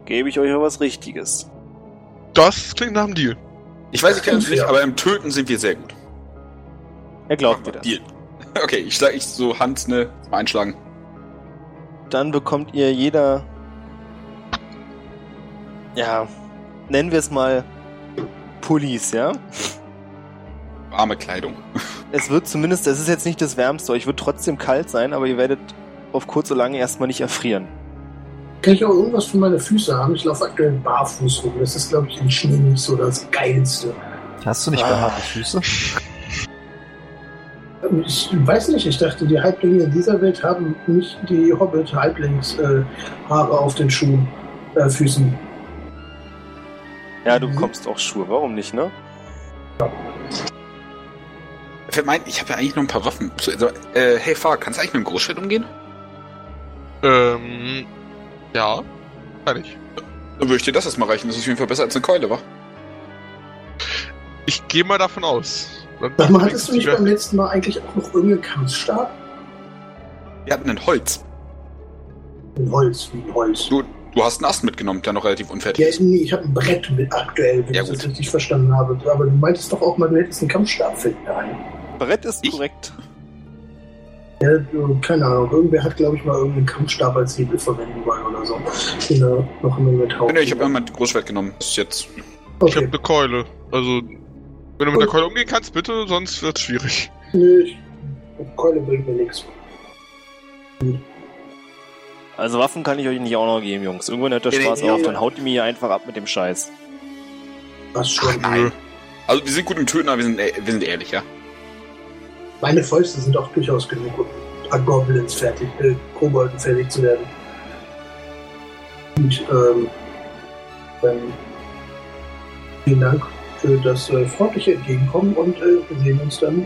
gebe ich euch auch was Richtiges. Das klingt nach einem Deal. Ich weiß, ich kenne uns nicht, aber im Töten sind wir sehr gut. Er glaubt mir das. Deal. Okay, ich schlage ich so Hand, ne, mal einschlagen. Dann bekommt ihr jeder, ja, nennen wir es mal Pullis, ja? Arme Kleidung. es wird zumindest, es ist jetzt nicht das Wärmste, euch wird trotzdem kalt sein, aber ihr werdet auf kurz oder lange erstmal nicht erfrieren. Kann ich auch irgendwas für meine Füße haben? Ich laufe aktuell barfuß rum. Das ist, glaube ich, im Schnee nicht so das Geilste. Hast du nicht Ah. behaarte Füße? Ich weiß nicht, ich dachte, die Halblinge in dieser Welt haben nicht die Hobbit-Halblingshaare auf den Schuhen, äh, Füßen. Ja, du bekommst auch Schuhe, warum nicht, ne? Fällt mir ein, ich habe ja eigentlich noch ein paar Waffen. So, also, äh, hey, Fahr, kannst du eigentlich mit dem Großschwert umgehen? Ähm, ja, kann ich. Dann würde ich dir das erstmal reichen. Das ist auf jeden Fall besser als eine Keule, wa? Ich gehe mal davon aus. Sag mal, hattest du nicht beim letzten Mal eigentlich auch noch irgendeinen Kampfstab? Wir hatten ein Holz. Ein Holz, wie ein Holz. Du, du hast einen Ast mitgenommen, der noch relativ unfertig Ja, ist. nee, ich habe ein Brett mit aktuell, wenn Ja, ich das gut. richtig verstanden habe. Aber du meintest doch auch mal, du hättest einen Kampfstab fällt mir ein. Brett ist Ich? korrekt. Ja, keine Ahnung. Irgendwer hat, glaube ich, mal irgendeinen Kampfstab als Hebel verwenden wollen oder so. Den er noch im Inventar. Nee, ich habe immer mein Großschwert genommen. Das ist jetzt. Ich Okay. habe eine Keule. Also, wenn du mit der Keule umgehen kannst, bitte, sonst wird's schwierig. Nee, ich, Keule bringt mir nichts. Also Waffen kann ich euch nicht auch noch geben, Jungs. Irgendwann hört der Nee, Spaß nee, auf, nee. dann haut ihr mir hier einfach ab mit dem Scheiß. Was schon. Nein. Also wir sind gut im Töten, aber wir sind, äh, wir sind ehrlich, ja. Meine Fäuste sind auch durchaus genug, um an Goblins fertig, äh, Kobolden fertig zu werden. Und, ähm, dann vielen Dank für das äh, freundliche Entgegenkommen und äh, wir sehen uns dann,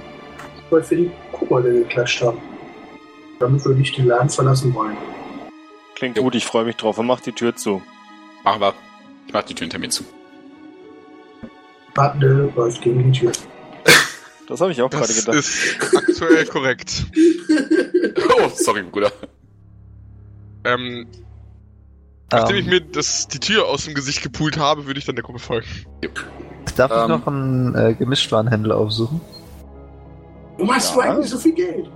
sobald wir die Kobolde geklatscht haben. Damit würde ich den Laden verlassen wollen. Klingt gut, ich freue mich drauf. Und macht die Tür zu. Machen wir. Ich mach die Tür hinter mir zu. Wartende läuft gegen die Tür. Das habe ich auch gerade Das gedacht. ist aktuell korrekt. Oh, sorry, Bruder. Ähm, nachdem Ähm, ich mir das, die Tür aus dem Gesicht gepult habe, würde ich dann der Gruppe folgen. Darf ich ähm, noch einen äh, Gemischtwarenhändler aufsuchen? Warum hast Ja. du eigentlich so viel Geld?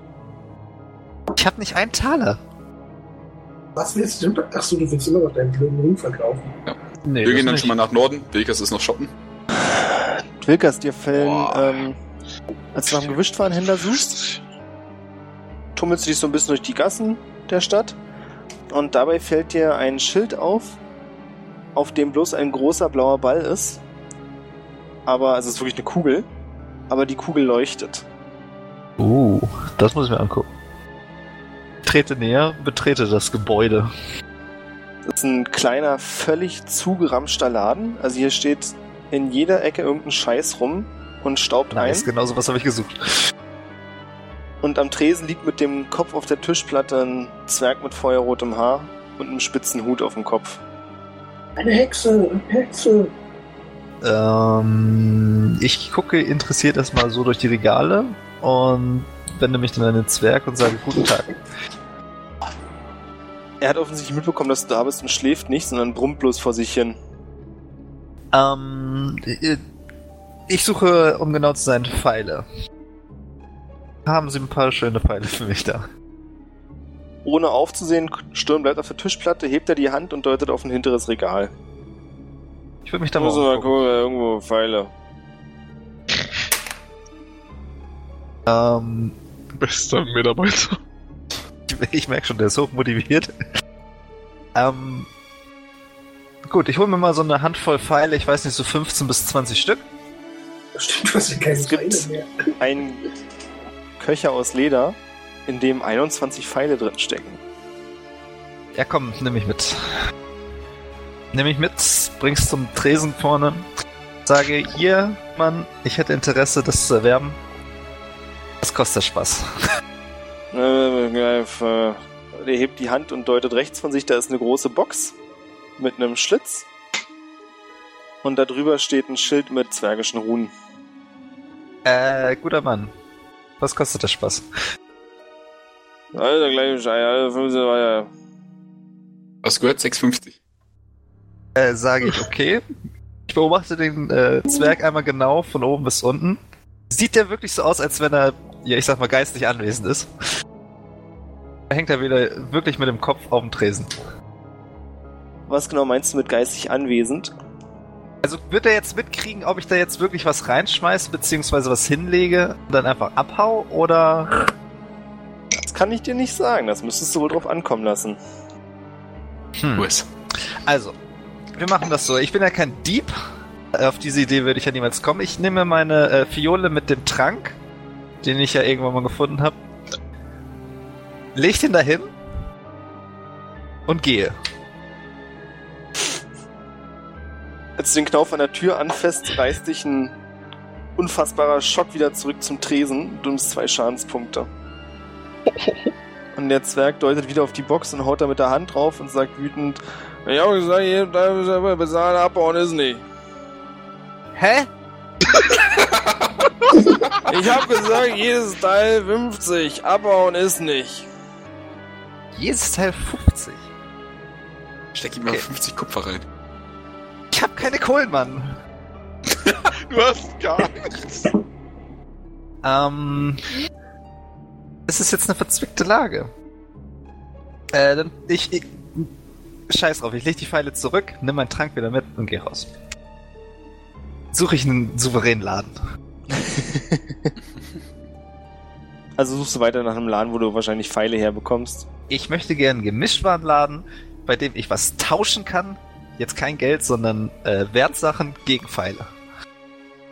Ich habe nicht einen Taler. Was willst du denn? Achso, du willst immer noch deinen blöden Ring verkaufen. Nee, wir das gehen dann nicht. schon mal nach Norden. Wilkers ist noch shoppen. Wilkers, dir fällen, Boah. ähm, als du nach einem Gewischtwarenhändler suchst, tummelst du dich so ein bisschen durch die Gassen der Stadt und dabei fällt dir ein Schild auf, auf dem bloß ein großer blauer Ball ist. Aber also es ist wirklich eine Kugel, aber die Kugel leuchtet. Uh, das muss ich mir angucken. Trete näher, betrete das Gebäude. Das ist ein kleiner, völlig zugeramschter Laden. Also hier steht in jeder Ecke irgendein Scheiß rum und staubt Nice, ein. genau so was habe ich gesucht. Und am Tresen liegt mit dem Kopf auf der Tischplatte ein Zwerg mit feuerrotem Haar und einem spitzen Hut auf dem Kopf. Eine Hexe, eine Hexe. Ähm, ich gucke interessiert erstmal so durch die Regale und wende mich dann an den Zwerg und sage Guten Tag. Er hat offensichtlich mitbekommen, dass du da bist und schläft nicht, sondern brummt bloß vor sich hin. Ähm, ich suche, um genau zu sein, Pfeile. Haben Sie ein paar schöne Pfeile für mich da? Ohne aufzusehen, Stirn bleibt auf der Tischplatte, hebt er die Hand und deutet auf ein hinteres Regal. Ich würde mich da mal muss mal gucken, irgendwo Pfeile. Ähm, Bester Mitarbeiter. ich, ich merke schon, der ist hoch motiviert. ähm, gut, ich hole mir mal so eine Handvoll Pfeile, ich weiß nicht, so 15 bis 20 Stück. Stimmt, du hast ja keine Es gibt- mehr. Ein Köcher aus Leder, in dem 21 Pfeile drin stecken. Ja, komm, nimm mich mit. Nimm mich mit, bring's zum Tresen vorne. Sage, hier, Mann, ich hätte Interesse, das zu erwerben. Was kostet Spaß? Äh, äh, Der hebt die Hand und deutet rechts von sich, da ist eine große Box mit einem Schlitz. Und da drüber steht ein Schild mit zwergischen Runen. Äh, guter Mann. Was kostet der Spaß? Alter, gleich Bescheid, Alter, 15 weiter. Was gehört? 6,50. Äh, sage ich, okay. Ich beobachte den äh, Zwerg einmal genau von oben bis unten. Sieht der wirklich so aus, als wenn er, ja, ich sag mal, geistig anwesend ist? Da hängt er wieder wirklich mit dem Kopf auf dem Tresen. Was genau meinst du mit geistig anwesend? Also wird er jetzt mitkriegen, ob ich da jetzt wirklich was reinschmeiße, beziehungsweise was hinlege und dann einfach abhau oder. Das kann ich dir nicht sagen. Das müsstest du wohl drauf ankommen lassen. Hm. Louis. Also, wir machen das so. Ich bin ja kein Dieb. Auf diese Idee würde ich ja niemals kommen. Ich nehme meine äh, Fiole mit dem Trank, den ich ja irgendwann mal gefunden habe, leg den dahin und gehe. Als du den Knauf an der Tür anfasst, reißt dich ein unfassbarer Schock wieder zurück zum Tresen. Du nimmst zwei Schadenspunkte. Und der Zwerg deutet wieder auf die Box und haut da mit der Hand drauf und sagt wütend, ich hab gesagt, hier, da bezahlen, abbauen ist nicht. Hä? Ich hab gesagt, jedes Teil 50, abbauen ist nicht. Jedes Teil 50. Steck ihm mal Okay. 50 Kupfer rein. Ich hab keine Kohlen, Mann. Du hast gar nichts. Ähm. Es ist jetzt eine verzwickte Lage. Äh, dann ich, ich. Scheiß drauf, ich leg die Pfeile zurück, nimm meinen Trank wieder mit und geh raus. Suche ich einen souveränen Laden. Also suchst du weiter nach einem Laden, wo du wahrscheinlich Pfeile herbekommst. Ich möchte gerne einen Gemischtwarenladen, bei dem ich was tauschen kann. Jetzt kein Geld, sondern äh, Wertsachen gegen Pfeile.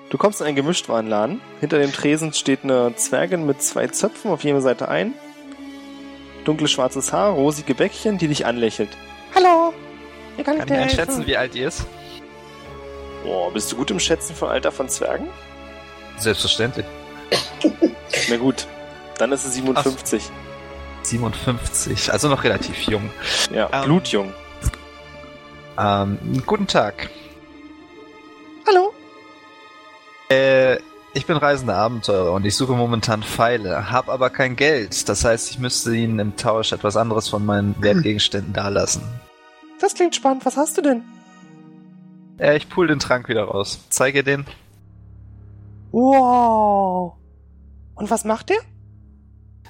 Du kommst in einen Gemischtwarenladen. Hinter dem Tresen steht eine Zwergin mit zwei Zöpfen auf jeder Seite ein. Dunkles schwarzes Haar, rosige Bäckchen, die dich anlächelt. Hallo. Wie kann, Kann ich einschätzen, helfen? wie alt die ist? Boah, bist du gut im Schätzen von Alter von Zwergen? Selbstverständlich. Na gut, dann ist es 57. 57, also noch relativ jung. Ja, Ähm. blutjung. Ähm, guten Tag. Hallo. Äh, ich bin reisender Abenteurer und ich suche momentan Pfeile, hab aber kein Geld. Das heißt, ich müsste Ihnen im Tausch etwas anderes von meinen Wertgegenständen dalassen. Das klingt spannend. Was hast du denn? Äh, ich pull den Trank wieder raus. Zeige den. Wow. Und was macht der?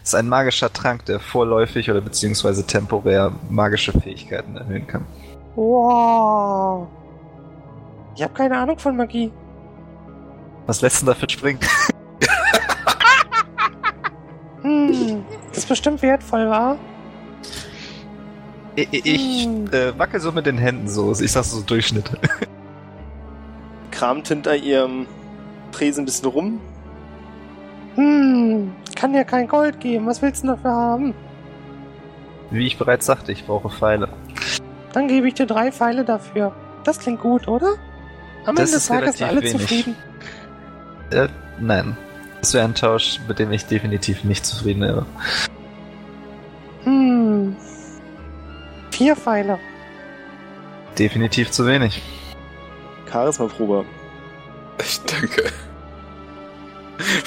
ist ein magischer Trank, der vorläufig oder beziehungsweise temporär magische Fähigkeiten erhöhen kann. Wow. Ich habe keine Ahnung von Magie. Was lässt denn dafür springen? Hm. Das ist bestimmt wertvoll, war? Ich, ich Hm. äh, wackel so mit den Händen so. Ich sag so Durchschnitt. Kramt hinter ihrem Tresen ein bisschen rum. Hm. Kann dir kein Gold geben. Was willst du dafür haben? Wie ich bereits sagte, ich brauche Pfeile. Dann gebe ich dir drei Pfeile dafür. Das klingt gut, oder? Am Das Ende des ist Tages sind relativ alle wenig. zufrieden. Äh, nein. Das wäre ein Tausch, mit dem ich definitiv nicht zufrieden wäre. Hm. Vier Pfeile. Definitiv zu wenig. Charisma-Probe. Ich danke.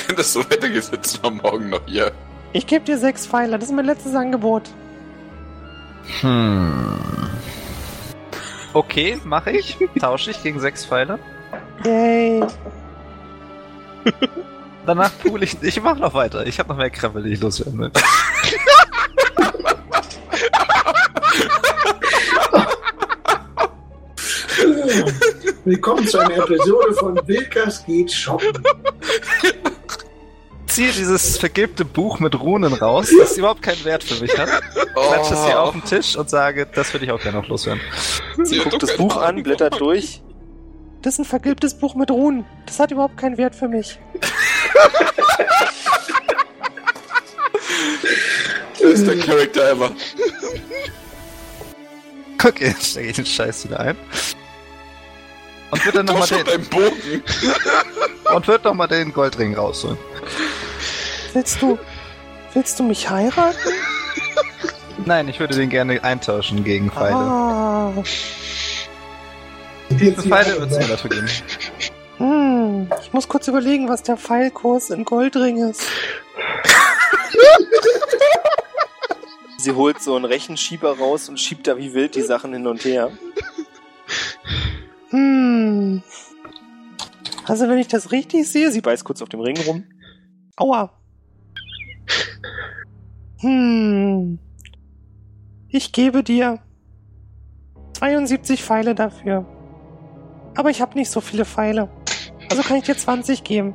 Wenn das so weitergeht, sitzen wir morgen noch hier. Ich gebe dir sechs Pfeile. Das ist mein letztes Angebot. Hm. Okay, mache ich. Tausche ich gegen sechs Pfeile. Yay. Danach pool ich. Ich mache noch weiter. Ich habe noch mehr Krempel, die ich loswerden will. Willkommen zu einer Episode von Wilkas geht shoppen. Ziehe dieses vergilbte Buch mit Runen raus, das überhaupt keinen Wert für mich hat. Klatsch es hier auf den Tisch und sage, das würde ich auch gerne noch loswerden. Sie guckt das Buch an, blättert durch. Das ist ein vergilbtes Buch mit Runen. Das hat überhaupt keinen Wert für mich. Das ist der Charakter ever. Okay, jetzt stecke ich den Scheiß wieder ein. Und würde dann Doch nochmal den, Bogen. und würd noch mal den Goldring rausholen. Willst du. Willst du mich heiraten? Nein, ich würde den gerne eintauschen gegen Pfeile. Ah. Jetzt Wie die viele Pfeile würdest du mir dafür geben? Hm. Ich muss kurz überlegen, was der Pfeilkurs in Goldring ist. Sie holt so einen Rechenschieber raus und schiebt da wie wild die Sachen hin und her. Hm. Also wenn ich das richtig sehe, Sie beißt kurz auf dem Ring rum. Aua. Hm. Ich gebe dir 72 Pfeile dafür. Aber ich habe nicht so viele Pfeile. Also kann ich dir 20 geben.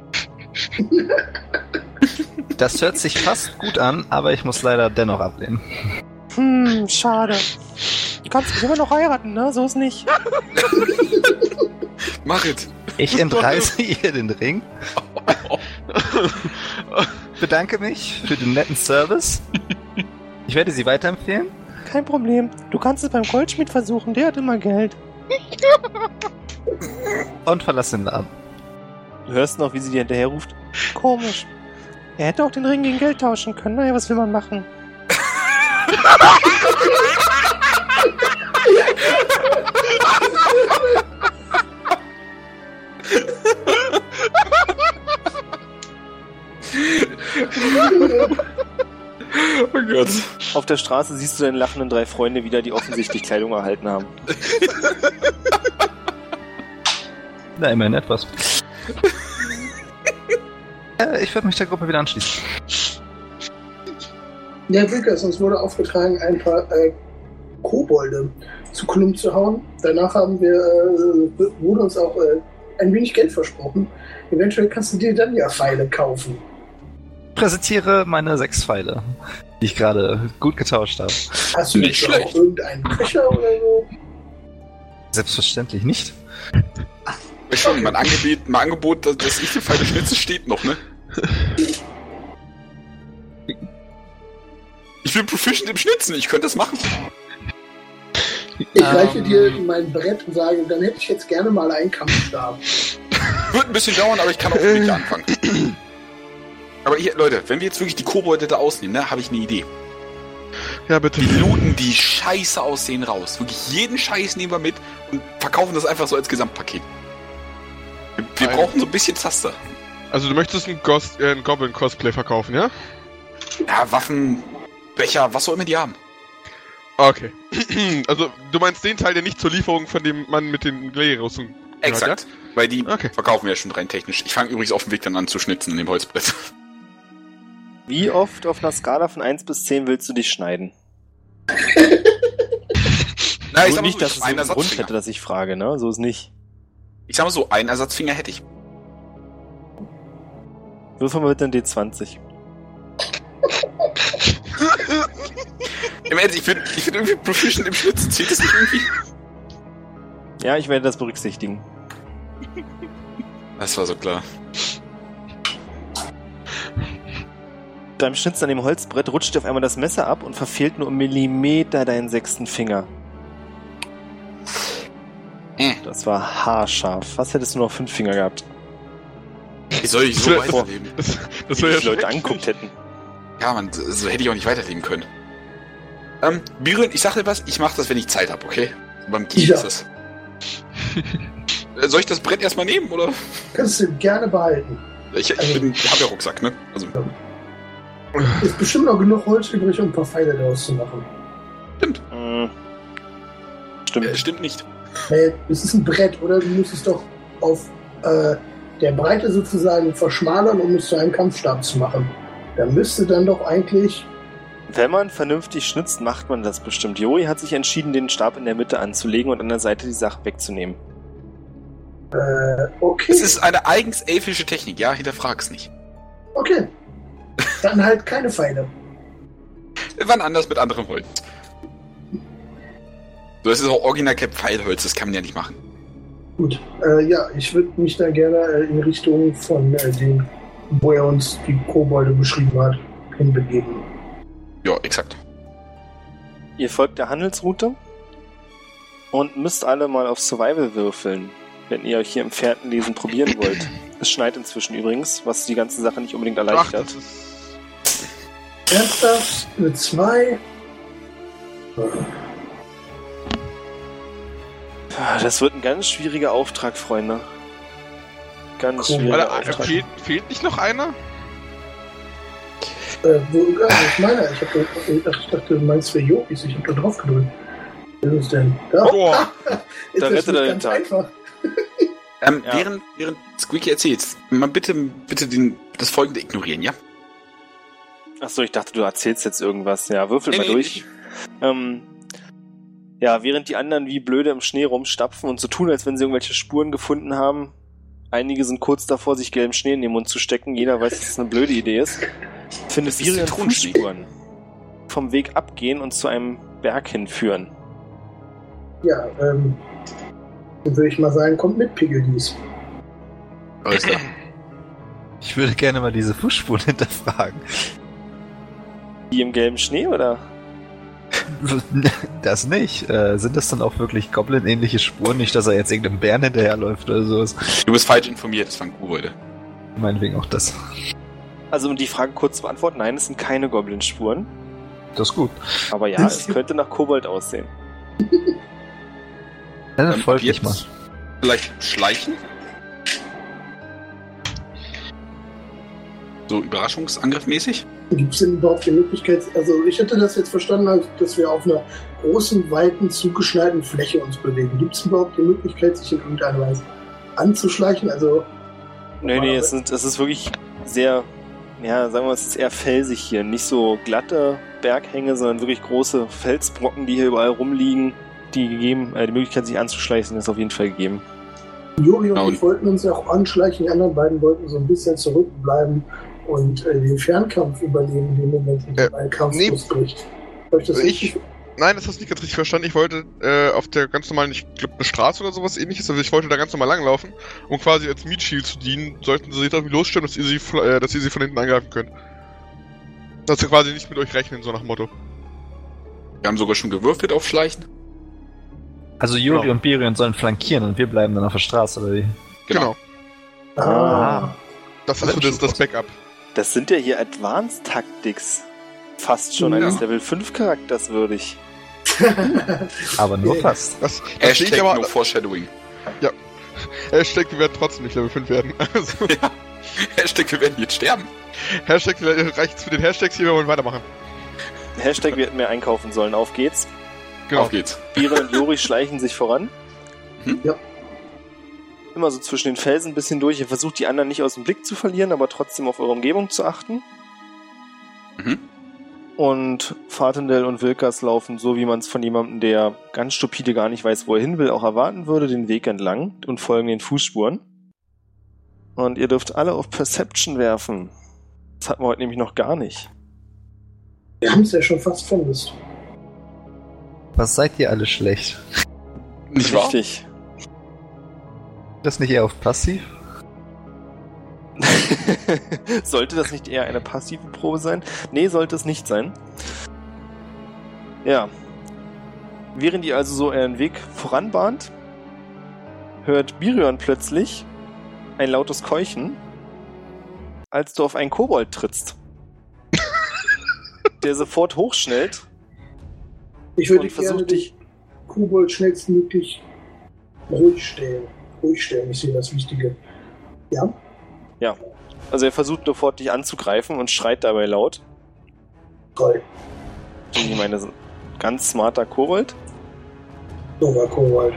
Das hört sich fast gut an, aber ich muss leider dennoch ablehnen. Hm, schade. Du kannst mich immer noch heiraten, ne? So ist nicht. Mach es. Ich entreiße ihr den Ring, bedanke mich für den netten Service. Ich werde sie weiterempfehlen. Kein Problem. Du kannst es beim Goldschmied versuchen, der hat immer Geld. Und verlasse den Laden. Du hörst noch, wie sie dir hinterher ruft. Komisch. Er hätte auch den Ring gegen Geld tauschen können. Naja, was will man machen? Oh Gott. Auf der Straße siehst du deine lachenden drei Freunde wieder, die offensichtlich Kleidung erhalten haben. Na, immerhin etwas. äh, ich würde mich der Gruppe wieder anschließen. Ja, Wilkers, uns wurde aufgetragen, ein paar äh, Kobolde zu Klump zu hauen. Danach haben wir, äh, wurde uns auch äh, ein wenig Geld versprochen. Eventuell kannst du dir dann ja Pfeile kaufen. Präsentiere meine sechs Pfeile, die ich gerade gut getauscht habe. Hast du Nicht auch irgendeinen Köcher oder so? Selbstverständlich nicht. Ich schon, mein Angebot, mein Angebot, dass, dass ich die Pfeile schnitze, steht noch, ne? Ich bin proficient im Schnitzen, ich könnte das machen. Ich Ähm. reiche dir mein Brett und sage, dann hätte ich jetzt gerne mal einen Kampfstab. Wird ein bisschen dauern, aber ich kann auch mit anfangen. Aber hier, Leute, wenn wir jetzt wirklich die Kobolde da ausnehmen, ne, habe ich eine Idee. Ja, bitte. Wir looten die Scheiße aussehen raus. Wirklich jeden Scheiß nehmen wir mit und verkaufen das einfach so als Gesamtpaket. Wir, wir brauchen so ein bisschen Zaster. Also du möchtest ein, Ghost, äh, ein Goblin-Cosplay verkaufen, ja? Ja, Waffen, Becher, was auch immer die haben. Okay. also du meinst den Teil, der nicht zur Lieferung von dem Mann mit den gehört, Exakt. Weil die Okay. verkaufen wir ja schon rein technisch. Ich fange übrigens auf dem Weg dann an zu schnitzen in dem Holzbrett. Wie oft auf einer Skala von 1 bis 10 willst du dich schneiden? Na, Nur sag nicht, so, dass es einen einen Grund hätte, dass ich frage, ne? So ist nicht. Ich sag mal so, einen Ersatzfinger hätte ich. Würfel mal bitte ein D20. Im Ernst, ich bin, ich bin irgendwie proficient im Schnitzen. Zählt das nicht irgendwie? Ja, ich werde das berücksichtigen. Das war so klar. Beim Schnitzen an dem Holzbrett rutscht dir auf einmal das Messer ab und verfehlt nur um Millimeter deinen sechsten Finger. Äh. Das war haarscharf. Was hättest du noch fünf Finger gehabt? Wie soll ich so Das weiterleben? Das, das Wie wäre ja die Leute angeguckt hätten. Ja, man, so so hätte ich auch nicht weiterleben können. Ähm, Biren, ich sag dir was, ich mach das, wenn ich Zeit habe, okay? Beim Kiel Ja. ist das. Äh, Soll ich das Brett erstmal nehmen, oder? Kannst du gerne behalten. Ich, ich bin, hab ja Rucksack, ne? Also, Ist bestimmt noch genug Holz übrig, um ein paar Pfeile daraus zu machen. Hm. Stimmt. äh, stimmt nicht. Hey, es ist ein Brett, oder? Du musst es doch auf äh, der Breite sozusagen verschmalern, um es zu einem Kampfstab zu machen. Da müsste dann doch eigentlich. Wenn man vernünftig schnitzt, macht man das bestimmt. Jori hat sich entschieden, den Stab in der Mitte anzulegen und an der Seite die Sache wegzunehmen. Äh, okay. Es ist eine eigens elfische Technik, ja? Hinterfrag's nicht. Okay. Dann halt keine Pfeile. Wann anders mit anderem Holz. So, das ist auch original kein Pfeilholz, das kann man ja nicht machen. Gut. Äh, ja, ich würde mich da gerne äh, in Richtung von äh, dem, wo er uns die Kobolde beschrieben hat, hinbegeben. Ja, exakt. Ihr folgt der Handelsroute und müsst alle mal auf Survival würfeln, wenn ihr euch hier im Fährtenlesen probieren wollt. Es schneit inzwischen übrigens, was die ganze Sache nicht unbedingt Ach, erleichtert. das ist... Ernsthaft? Eine 2? Ah, Das wird ein ganz schwieriger Auftrag, Freunde. Ganz Cool. schwieriger Alter, Auftrag. fehlt, fehlt nicht noch einer? Äh, wo, ja, ich meine, ich, hab, ich dachte, du meinst für Jokis, ich habe da drauf gedrückt. Wer ist denn? Da, Boah. Jetzt da ist rettet er es den ganz Tag. einfach. Ähm, Ja. während, während Squeaky erzählt, mal bitte, bitte den, das folgende ignorieren, ja? Achso, ich dachte, du erzählst jetzt irgendwas. Ja, würfel Nee, mal nee, durch. Ähm, Ja, während die anderen wie blöde im Schnee rumstapfen und so tun, als wenn sie irgendwelche Spuren gefunden haben. Einige sind kurz davor, sich gelben Schnee in den Mund zu stecken. Jeder weiß, dass das eine blöde Idee ist. Virion Zitronenschnee. Fußspuren vom Weg abgehen und zu einem Berg hinführen. Ja, ähm, dann würde ich mal sagen, kommt mit, Piggeldies. Alles klar. Ich würde gerne mal diese Fußspuren hinterfragen. Die im gelben Schnee, oder? Das nicht. Äh, sind das dann auch wirklich Goblin-ähnliche Spuren? Nicht, dass er jetzt irgendeinem Bären hinterherläuft oder sowas. Du bist falsch informiert, das waren Kobolde. Meinetwegen auch das. Also um die Frage kurz zu beantworten, nein, es sind keine Goblin-Spuren. Das ist gut. Aber ja, es könnte nach Kobold aussehen. Dann folge ich mal. Vielleicht schleichen? So Überraschungsangriffmäßig? Gibt es denn überhaupt die Möglichkeit, also ich hätte das jetzt verstanden, dass wir auf einer großen, weiten, zugeschneiten Fläche uns bewegen. Gibt es überhaupt die Möglichkeit, sich in irgendeiner Weise anzuschleichen? Also, Nee, nee, es, sind, es ist wirklich sehr, ja, sagen wir mal, es ist eher felsig hier. Nicht so glatte Berghänge, sondern wirklich große Felsbrocken, die hier überall rumliegen. Die gegeben, äh, die Möglichkeit, sich anzuschleichen, ist auf jeden Fall gegeben. Juri und ich wollten uns ja auch anschleichen, die anderen beiden wollten so ein bisschen zurückbleiben und äh, den Fernkampf überleben, dem Moment, in dem Äh, ein Kampf nee. losbricht. Habe ich das Ich-? Nein, das hast du nicht ganz richtig verstanden. Ich wollte äh, auf der ganz normalen, ich glaube, eine Straße oder sowas ähnliches, also ich wollte da ganz normal langlaufen, um quasi als Meat Shield zu dienen, sollten sie sich irgendwie losstellen, dass ihr sie, äh, dass ihr sie von hinten angreifen könnt. Dass sie quasi nicht mit euch rechnen, so nach Motto. Wir haben sogar schon gewürfelt auf Schleichen. Also Yuri Genau. und Birion sollen flankieren und wir bleiben dann auf der Straße, oder wie? Genau. Ah. Das ist so das, das Backup. Das sind ja hier Advanced Tactics. Fast schon Ja. eines Level 5 Charakters würdig. Aber nur Ja. fast. Das, das Hashtag aber. no foreshadowing. Hashtag, wir werden trotzdem nicht Level 5 werden. Also, Hashtag, wir werden jetzt sterben. Hashtag, reicht's für den Hashtags hier, wir wollen weitermachen. Hashtag, wir hätten mehr einkaufen sollen. Auf geht's. Genau. Auf geht's. Bire und Jori schleichen sich voran. Mhm. Ja. Immer so zwischen den Felsen ein bisschen durch. Ihr versucht die anderen nicht aus dem Blick zu verlieren, aber trotzdem auf eure Umgebung zu achten. Mhm. Und Fatendell und Wilkas laufen so, wie man es von jemandem, der ganz stupide gar nicht weiß, wo er hin will, auch erwarten würde, den Weg entlang und folgen den Fußspuren. Und ihr dürft alle auf Perception werfen. Das hatten wir heute nämlich noch gar nicht. Wir haben es ja schon fast vermisst. Was seid ihr alle schlecht? Nicht wahr? Richtig. Das nicht eher auf passiv? sollte das nicht eher eine passive Probe sein? Nee, sollte es nicht sein. Ja. Während ihr also so euren Weg voranbahnt, hört Birion plötzlich ein lautes Keuchen, als du auf einen Kobold trittst. der sofort hochschnellt Ich würde den dich. Kobold schnellstmöglich ruhig stellen. Ruhig stellen ist hier das Wichtige. Ja? Also er versucht sofort dich anzugreifen und schreit dabei laut. Toll. Ich meine, ganz smarter Kobold. Dober Kobold.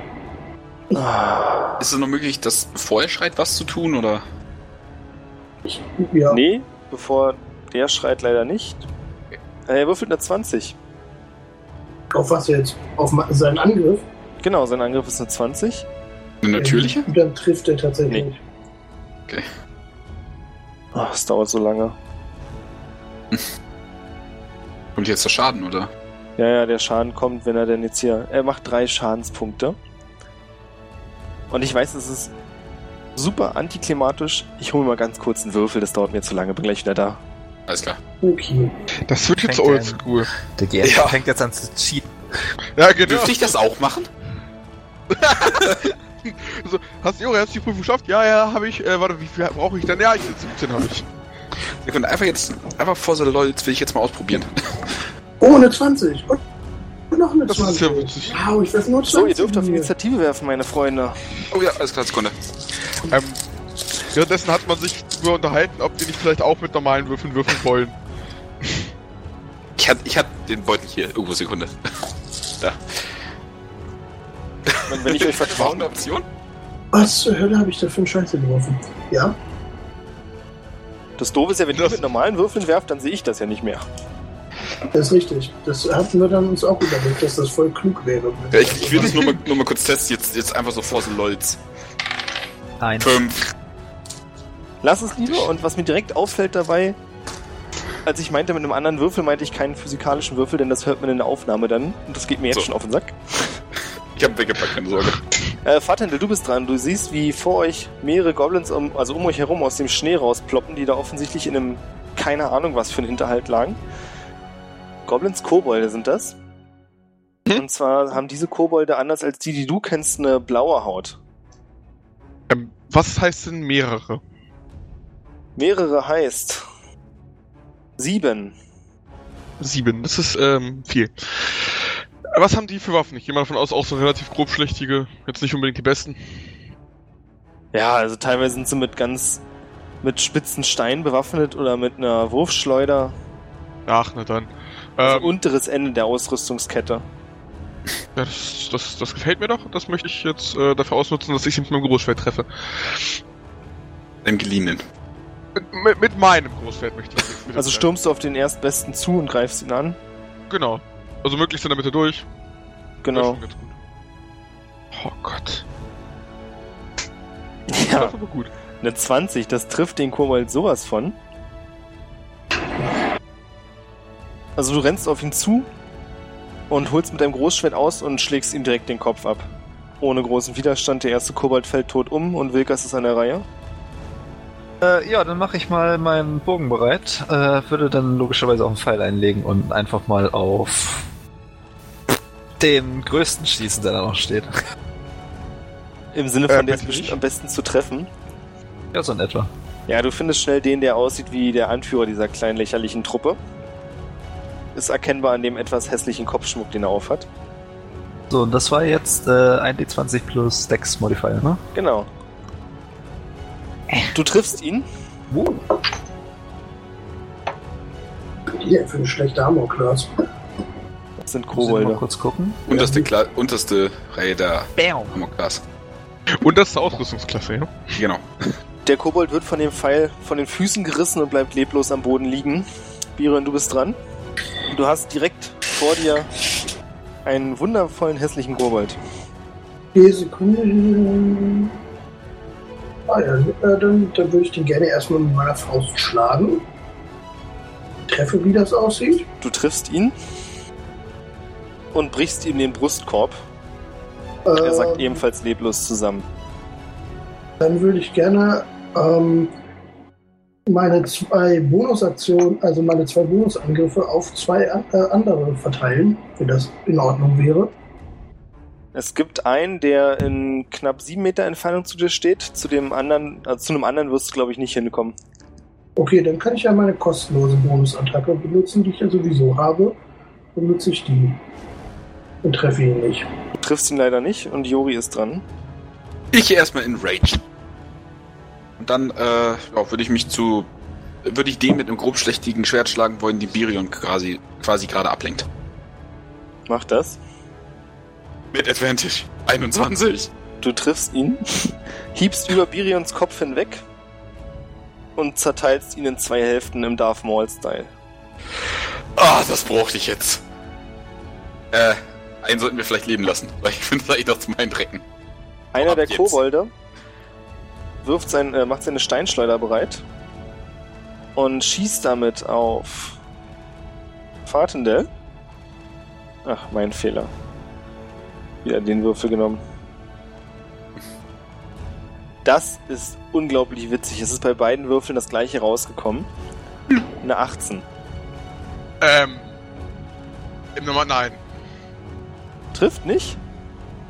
Ist es noch möglich, das bevor er schreit, was zu tun, oder? Ja. Nee, bevor der schreit leider nicht. Äh, Er würfelt eine 20. Auf was jetzt? Auf seinen Angriff? Genau, sein Angriff ist eine 20. Eine natürliche? Ähm, Dann trifft er tatsächlich. Nee. Oh, es dauert so lange. Kommt jetzt der Schaden, oder? Ja, ja, der Schaden kommt, wenn er denn jetzt hier. Er macht drei Schadenspunkte. Und ich weiß, es ist super antiklimatisch. Ich hole mal ganz kurz einen Würfel, das dauert mir zu lange. Bin gleich wieder da. Alles klar. Okay. Das wird jetzt oldschool. Der GM Ja. fängt jetzt an zu cheaten. Ja, genau. Dürfte ich das auch machen? So, hast du hast du die Prüfung geschafft? Ja, ja, habe ich. Äh, warte, wie viel brauche ich dann? Ja, ich 17 habe ich. Wir können einfach jetzt, einfach vor so LOLs will ich jetzt mal ausprobieren. Oh, eine 20. Und noch eine Das 20. ist ja witzig. Wow, ich weiß nur 20. So, ihr dürft auf. Initiative werfen, meine Freunde. Oh ja, alles klar, Sekunde. Ähm, währenddessen hat man sich darüber unterhalten, ob wir nicht vielleicht auch mit normalen Würfeln würfeln wollen. Ich hatte ich hat den Beutel hier. Irgendwo, Sekunde. Da. Und wenn ich euch vertraue, eine Option? Was zur Hölle habe ich da für einen Scheiße geworfen? Ja? das Doofe ist ja, wenn ihr Das- mit normalen Würfeln werft, dann sehe ich das ja nicht mehr. Das ist richtig. Das hatten wir dann uns auch überlegt, dass das voll klug wäre. Ja, ich, ich will das nur mal, nur mal kurz testen, jetzt, jetzt einfach so vor so Lolz. Eins. Fünf. Lass es lieber und was mir direkt auffällt dabei, als ich meinte mit einem anderen Würfel, meinte ich keinen physikalischen Würfel, denn das hört man in der Aufnahme dann und das geht mir jetzt So. schon auf den Sack. Ich hab weggepackt, keine Sorge. Äh, Fatendel, du bist dran. Du siehst, wie vor euch mehrere Goblins, um, also um euch herum aus dem Schnee rausploppen, die da offensichtlich in einem, keine Ahnung was für einen Hinterhalt lagen. Goblins Kobolde sind das. Und zwar haben diese Kobolde anders als die, die du kennst, eine blaue Haut. Ähm, was heißt denn mehrere? Mehrere heißt sieben. Sieben, das ist ähm, viel. Was haben die für Waffen? Ich gehe mal davon aus, auch so relativ grobschlächtige, jetzt nicht unbedingt die besten. Ja, also teilweise sind sie mit ganz mit spitzen Steinen bewaffnet oder mit einer Wurfschleuder. Ach, na dann. Also Ähm, unteres Ende der Ausrüstungskette. ja, das, das, das gefällt mir doch. Das möchte ich jetzt äh, dafür ausnutzen, dass ich sie mit meinem Großschwert treffe. Im Geliehenen. Mit, mit, mit meinem Großschwert möchte ich jetzt. Also stürmst du auf den Erstbesten zu und greifst ihn an. Genau. Also möglichst in der Mitte durch. Genau. Ganz gut. Oh Gott. Ja, Das ist aber gut. eine 20, das trifft den Kobold sowas von. Also du rennst auf ihn zu und holst mit deinem Großschwert aus und schlägst ihm direkt den Kopf ab. Ohne großen Widerstand, der erste Kobold fällt tot um und Wilkas ist an der Reihe. Äh, ja, dann mache ich mal meinen Bogen bereit. Äh, würde dann logischerweise auch einen Pfeil einlegen und einfach mal auf den größten schießen, der da noch steht. Im Sinne von, Äh, der ist am besten zu treffen. Ja, so in etwa. Ja, du findest schnell den, der aussieht wie der Anführer dieser kleinen lächerlichen Truppe. Ist erkennbar an dem etwas hässlichen Kopfschmuck, den er aufhat. So, und das war jetzt äh, 1d20 plus Dex Modifier, ne? Genau. Du triffst ihn. Hier, für eine schlechte Armor-Class. Das sind ich mal Kobolde. kurz gucken. Unterste, Kla unterste Reihe Bam! Amok-Class. Und das ist der Ausrüstungsklasse, ja? Genau. Der Kobold wird von dem Pfeil von den Füßen gerissen und bleibt leblos am Boden liegen. Biren, du bist dran. Du hast direkt vor dir einen wundervollen hässlichen Kobold. Die Sekunde. Ah ja, dann, dann würde ich den gerne erstmal mit meiner Faust schlagen. Treffe, wie das aussieht. Du triffst ihn und brichst ihm den Brustkorb. Er sagt Ähm, ebenfalls leblos zusammen. Dann würde ich gerne ähm, meine zwei Bonusaktionen, also meine zwei Bonusangriffe auf zwei äh, andere verteilen, wenn das in Ordnung wäre. Es gibt einen, der in knapp sieben Meter Entfernung zu dir steht. Zu dem anderen, also zu einem anderen wirst du, glaube ich, nicht hinkommen. Okay, dann kann ich ja meine kostenlose Bonusattacke benutzen, die ich ja sowieso habe. Dann nutze ich die. Und treffe ihn nicht. Du triffst ihn leider nicht und Jori ist dran. Ich gehe erstmal in Rage. Und dann äh, ja, würde ich mich zu. Würde ich den mit einem grobschlächtigen Schwert schlagen wollen, die Birion quasi, quasi gerade ablenkt. Mach das. Mit Advantage. 21. Du triffst ihn, hiebst über Birions Kopf hinweg und zerteilst ihn in zwei Hälften im Darth Maul-Style. Ah, das brauchte ich jetzt. Äh, einen sollten wir vielleicht leben lassen, weil ich finde vielleicht noch zu meinen Drecken. Einer der jetzt. Kobolde wirft sein, äh, macht seine Steinschleuder bereit und schießt damit auf Fatendel. Ach, mein Fehler. Wieder den Würfel genommen. Das ist unglaublich witzig. Es ist bei beiden Würfeln das gleiche rausgekommen. Eine 18. Ähm. Im Nummer, nein. Trifft nicht?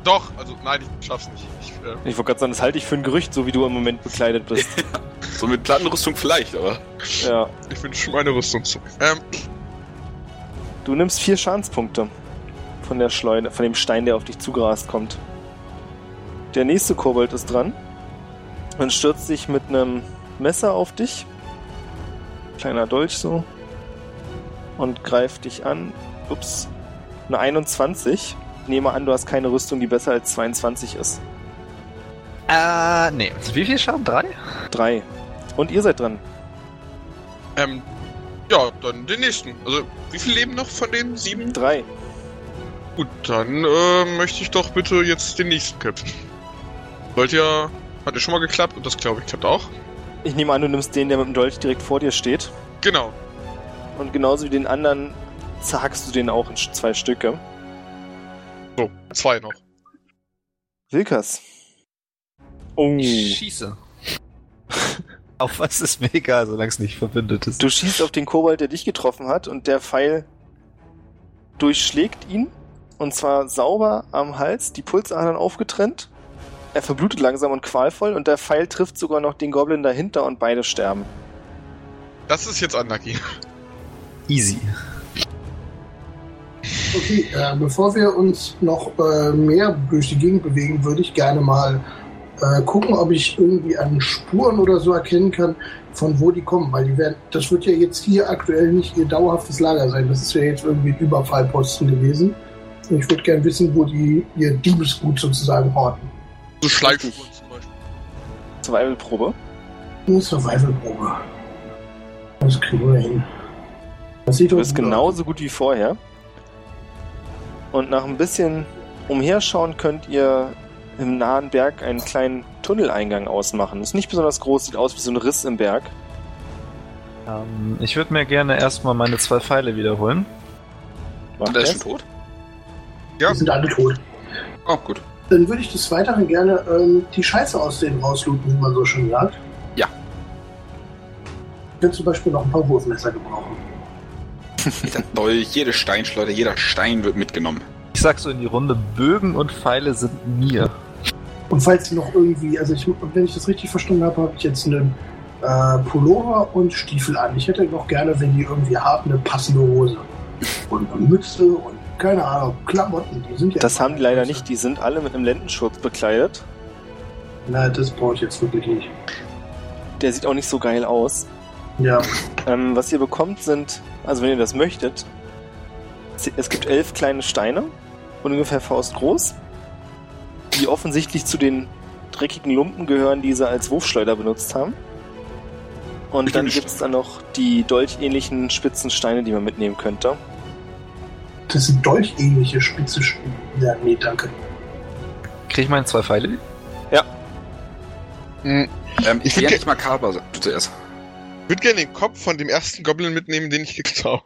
Doch, also nein, ich schaff's nicht. Ich, äh, Ich wollte gerade sagen, das halte ich für ein Gerücht, so wie du im Moment bekleidet bist. So mit Plattenrüstung vielleicht, aber. ja. ich wünsche meine Rüstung zurück. Ähm, Du nimmst vier Schadenspunkte von der Schleuder, von dem Stein, der auf dich zugerast kommt. Der nächste Kobold ist dran und stürzt sich mit einem Messer auf dich. Kleiner Dolch so. Und greift dich an. Ups. Eine 21. Ich nehme an, du hast keine Rüstung, die besser als 22 ist. Äh, nee. Wie viel Schaden? Drei? Drei. Und ihr seid dran. ähm, Ja, dann den nächsten. Also, wie viel leben noch von den sieben? Drei. Gut, dann äh, möchte ich doch bitte jetzt den nächsten köpfen. Sollte ja. Hat ja schon mal geklappt und das glaube ich klappt auch. Ich nehme an, du nimmst den, der mit dem Dolch direkt vor dir steht. Genau. Und genauso wie den anderen zerhackst du den auch in zwei Stücke. So, zwei noch. Wilkas. Oh. Ich schieße. Auf was ist mir egal, solange es nicht verbündet ist. Du schießt auf den Kobold, der dich getroffen hat, und der Pfeil durchschlägt ihn. Und zwar sauber am Hals, die Pulsadern aufgetrennt. Er verblutet langsam und qualvoll und der Pfeil trifft sogar noch den Goblin dahinter und beide sterben. Das ist jetzt unlucky. Easy. Okay, äh, bevor wir uns noch äh, mehr durch die Gegend bewegen, würde ich gerne mal äh, gucken, ob ich irgendwie an Spuren oder so erkennen kann, von wo die kommen. Weil die werden, das wird ja jetzt hier aktuell nicht ihr dauerhaftes Lager sein. Das ist ja jetzt irgendwie ein Überfallposten gewesen. Und ich würde gerne wissen, wo die ihr Diebesgut sozusagen horten. So Richtig. zum Beispiel. Survival-Probe. Eine Survival-Probe. Das kriegen wir hin. Das sieht Du doch bist genauso gut wie vorher. Und nach ein bisschen Umherschauen könnt ihr im nahen Berg einen kleinen Tunneleingang ausmachen. Ist nicht besonders groß, sieht aus wie so ein Riss im Berg. Ähm, ich würde mir gerne erstmal meine zwei Pfeile wiederholen. Macht Und der ist das? schon tot? Ja. Die sind alle tot. Oh, gut. Dann würde ich des Weiteren gerne ähm, die Scheiße aus denen rauslooten, wie man so schön sagt. Ja. Ich könnte zum Beispiel noch ein paar Wurfmesser gebrauchen. Jeder Dolch, jede Steinschleuder, jeder Stein wird mitgenommen. Ich sag so in die Runde, Bögen und Pfeile sind mir. Und falls Sie noch irgendwie, also ich, wenn ich das richtig verstanden habe, habe ich jetzt einen äh, Pullover und Stiefel an. Ich hätte noch gerne, wenn die irgendwie haben, eine passende Hose. Und eine Mütze und keine Ahnung, Klamotten. Die sind ja Das haben die leider nicht. Die sind alle mit einem Lendenschurz bekleidet. Nein, das brauche ich jetzt wirklich nicht. Der sieht auch nicht so geil aus. Ja, Ähm, was ihr bekommt sind, also wenn ihr das möchtet, es gibt elf kleine Steine, ungefähr faustgroß, die offensichtlich zu den dreckigen Lumpen gehören, die sie als Wurfschleuder benutzt haben. Und dann Stimmt. gibt es dann noch die dolchähnlichen spitzen Steine, die man mitnehmen könnte. das sind dolchähnliche spitze Sch Ja, nee, danke. Krieg ich meine zwei Pfeile? Ähm, Ich ich würd will ge- nicht makaber, du zuerst. Ich würde gerne den Kopf von dem ersten Goblin mitnehmen, den ich gekriegt habe.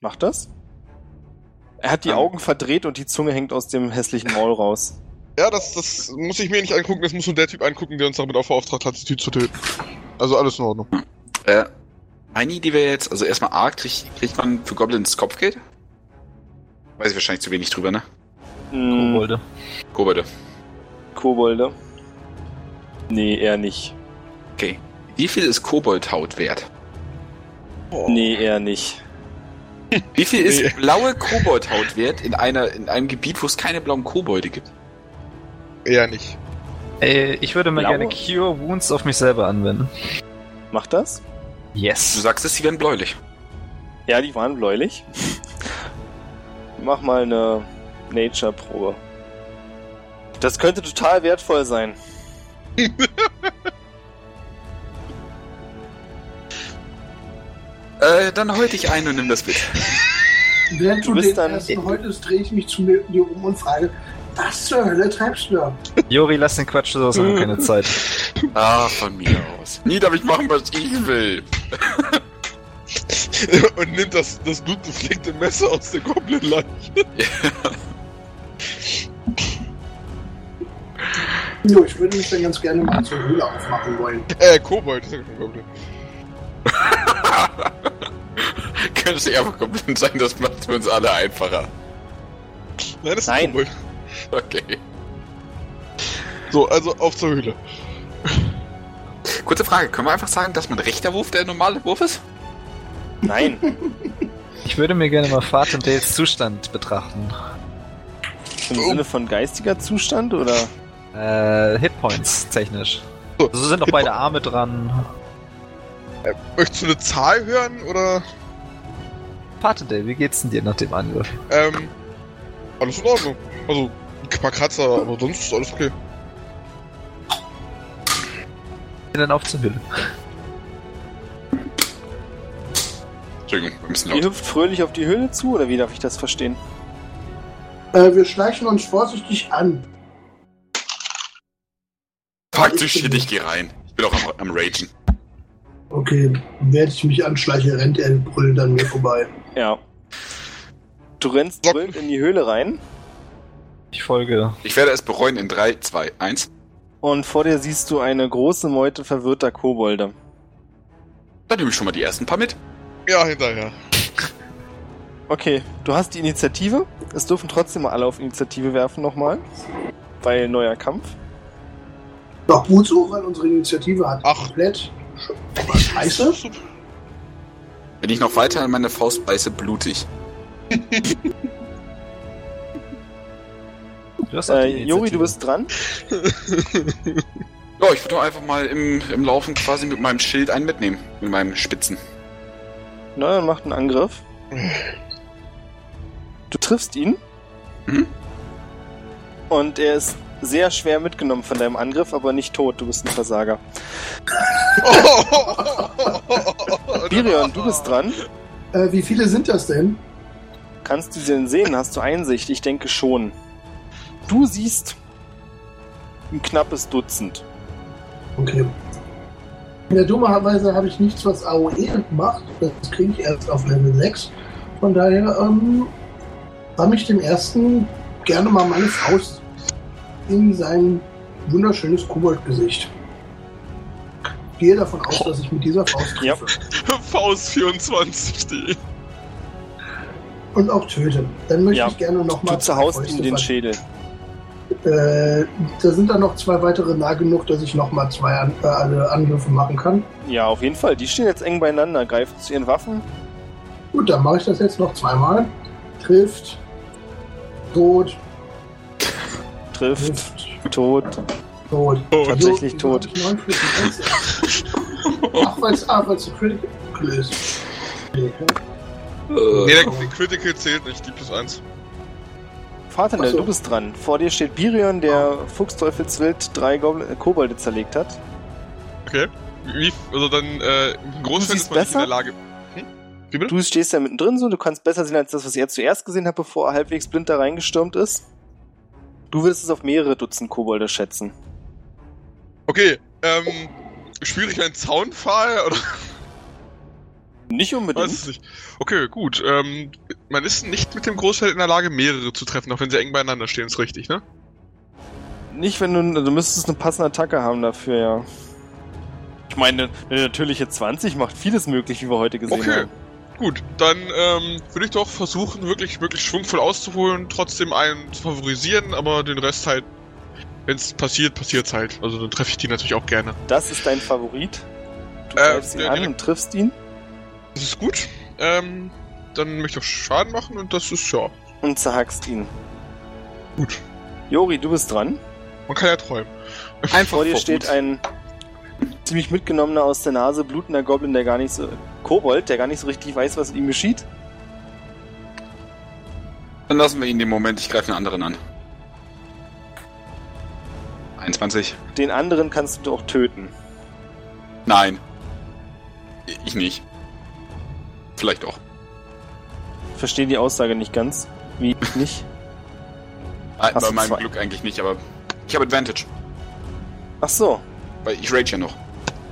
Macht das? Er hat die Ähm. Augen verdreht und die Zunge hängt aus dem hässlichen Maul raus. Ja, das, das muss ich mir nicht angucken, das muss nur der Typ angucken, der uns damit auch beauftragt hat, die Typ zu töten. Also alles in Ordnung. Äh, meine Idee wäre jetzt, also erstmal A, krieg, kriegt man für Goblins Kopfgeld? Weiß ich wahrscheinlich zu wenig drüber, ne? Hm, Kobolde. Kobolde. Kobolde. Nee, eher nicht. Okay. Wie viel ist Koboldhaut wert? Nee, eher nicht. Wie viel ist Nee. blaue Koboldhaut wert in einer, in einem Gebiet, wo es keine blauen Kobolde gibt? Eher nicht. Ey, ich würde mir Blaue? gerne Cure Wounds auf mich selber anwenden. Macht das? Du Yes. sagst es, sie werden bläulich. Ja, die waren bläulich. Mach mal eine Nature-Probe. Das könnte total wertvoll sein. Äh, dann heul dich ein und nimm das mit. Während Du du, bist den dann- ersten häutest, drehe ich mich zu mir dir um und frage, was zur Hölle treibst du da? Jori, lass den Quatsch, sowas haben wir keine Zeit. Ah, von mir aus. Nie darf ich machen, was ich will. Und nimmt das, das blutbefleckte Messer aus der Goblin-Leiche. Jo, ich würde mich dann ganz gerne mal zur Höhle aufmachen wollen. Äh, Kobold, ist ja kein Goblin. Könnte es einfach Goblin sein, das macht für uns alle einfacher. Nein, das ist Nein. ein Kobold. Okay. So, also auf zur Höhle. Kurze Frage, können wir einfach sagen, dass mein rechter Wurf der normale Wurf ist? Nein. Ich würde mir gerne mal Fatendales Zustand betrachten. Im Sinne von geistiger Zustand oder? Äh, Hitpoints technisch. So, Also sind noch Hitpo- beide Arme dran. Möchtest du eine Zahl hören oder? Fatendale, wie geht's denn dir nach dem Angriff? Ähm, alles in Ordnung. Also, ein paar Kratzer, aber sonst ist alles okay. Gehen dann auf zur Höhle. Entschuldigung, wir müssen Ihr laut. hüpft fröhlich auf die Höhle zu, oder wie darf ich das verstehen? Äh, wir schleichen uns vorsichtig an. Du shit, ich geh rein. Ich bin auch am, am Ragen. Okay, während ich mich anschleiche, rennt er brüllend an mir vorbei. Ja. Du rennst brüllend in die Höhle rein Ich folge. Ich werde es bereuen in 3, 2, 1. und vor dir siehst du eine große Meute verwirrter Kobolde. Dann nehme ich schon mal die ersten paar mit. Ja, hinterher. Okay, du hast die Initiative. Es dürfen trotzdem mal alle auf Initiative werfen nochmal. Weil neuer Kampf. Doch gut so, weil unsere Initiative hat Ach. komplett scheiße. Wenn ich noch weiter an meine Faust beiße, blutig. Du Äh, Jori, du bist dran. Ja, ich würde einfach mal im, im Laufen quasi mit meinem Schild einen mitnehmen. Mit meinem Spitzen. Na, dann macht einen Angriff. Du triffst ihn. Mhm. Und er ist sehr schwer mitgenommen von deinem Angriff, aber nicht tot. Du bist ein Versager. Birion, du bist dran. Äh, wie viele sind das denn? Kannst du sie denn sehen? Hast du Einsicht? Ich denke schon. Du siehst ein knappes Dutzend. Okay. Ja, dummerweise habe ich nichts, was AOE macht. Das kriege ich erst auf Level 6. Von daher ähm, ramme ich dem ersten gerne mal meine Faust in sein wunderschönes Koboldgesicht. Gehe davon aus, dass ich mit dieser Faust Ja. treffe. Faust 24, die. Und auch töte. Dann möchte Ja. ich gerne nochmal. Du zerhaust ihm den Schädel. Äh, da sind dann noch zwei weitere nah genug, dass ich nochmal zwei an, äh, alle Angriffe machen kann. Ja, auf jeden Fall. Die stehen jetzt eng beieinander, greifen zu ihren Waffen. Gut, dann mache ich das jetzt noch zweimal. Trifft. Tot. Trifft. Tot. Tot. Oh, Tatsächlich tot. Ach, weil es ah, weil's Critical ist. Okay. Nee, der, Critical zählt nicht, die plus 1. Vaterl, Ach so. du bist dran. Vor dir steht Birion, der Fuchsteufelswild drei Goblin äh, Kobolde zerlegt hat. Okay. Wie, also dann, äh, im Großteil ist man nicht in besser? der Lage. Hm? Du stehst ja mittendrin so, du kannst besser sehen als das, was er zuerst gesehen hat, bevor er halbwegs blind da reingestürmt ist. Du würdest es auf mehrere Dutzend Kobolde schätzen. Okay, ähm, spüre ich einen Zaunpfahl oder Nicht unbedingt. weiß es nicht? Okay, gut. Ähm, man ist nicht mit dem Großfeld in der Lage, mehrere zu treffen, auch wenn sie eng beieinander stehen, ist richtig, ne? Nicht, wenn du, du müsstest eine passende Attacke haben dafür, ja. Ich meine, eine natürliche 20 macht vieles möglich, wie wir heute gesehen Okay. haben. Gut, dann ähm, würde ich doch versuchen, wirklich, wirklich schwungvoll auszuholen, trotzdem einen zu favorisieren, aber den Rest halt, wenn es passiert, passiert's halt. Also dann treffe ich die natürlich auch gerne. Das ist dein Favorit. Du Äh, greifst ihn der- an und triffst ihn Das ist gut. Ähm, dann möchte ich auch Schaden machen und das ist ja und zerhackst ihn. gut. Jori, du bist dran. Man kann ja träumen. Einfach Vor dir vor steht Wut. ein ziemlich mitgenommener aus der Nase blutender Goblin, der gar nicht so. Kobold, der gar nicht so richtig weiß, was ihm geschieht. Dann lassen wir ihn den Moment, ich greife den anderen an. 21. Den anderen kannst du auch töten. Nein. Ich nicht. Vielleicht auch. Verstehe die Aussage nicht ganz. Wie nicht? Ah, Hast Bei meinem zwei? Glück eigentlich nicht, aber ich habe Advantage. Ach so. Weil ich rage ja noch.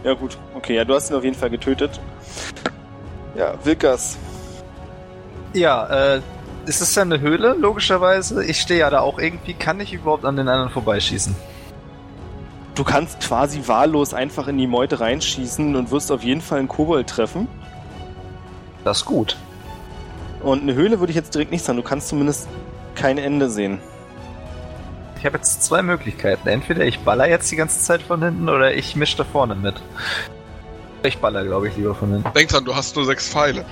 Ja gut. Okay, ja, du hast ihn auf jeden Fall getötet. Ja, Wilkas. Ja, äh, es ist ja eine Höhle, logischerweise. Ich stehe ja da auch irgendwie. Kann ich überhaupt an den anderen vorbeischießen? Du kannst quasi wahllos einfach in die Meute reinschießen und wirst auf jeden Fall einen Kobold treffen. Das ist gut. Und eine Höhle würde ich jetzt direkt nicht sagen. Du kannst zumindest kein Ende sehen. Ich habe jetzt zwei Möglichkeiten. Entweder ich baller jetzt die ganze Zeit von hinten oder ich mische da vorne mit. Ich baller, glaube ich, lieber von hinten. Denk dran, du hast nur sechs Pfeile.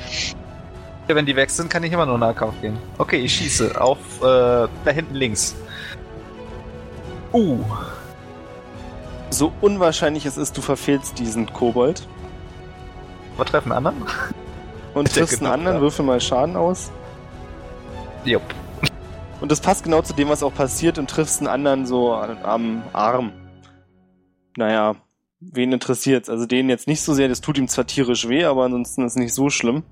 Ja, wenn die weg sind, kann ich immer nur Nahkampf gehen. Okay, ich schieße auf äh, da hinten links. Uh, So unwahrscheinlich es ist, du verfehlst diesen Kobold was treffen anderen? und triffst einen genau anderen, würfel mal Schaden aus. Jupp. Und das passt genau zu dem, was auch passiert und triffst einen anderen so am Arm. Naja, wen interessiert's? Also den jetzt nicht so sehr, das tut ihm zwar tierisch weh, aber ansonsten ist nicht so schlimm.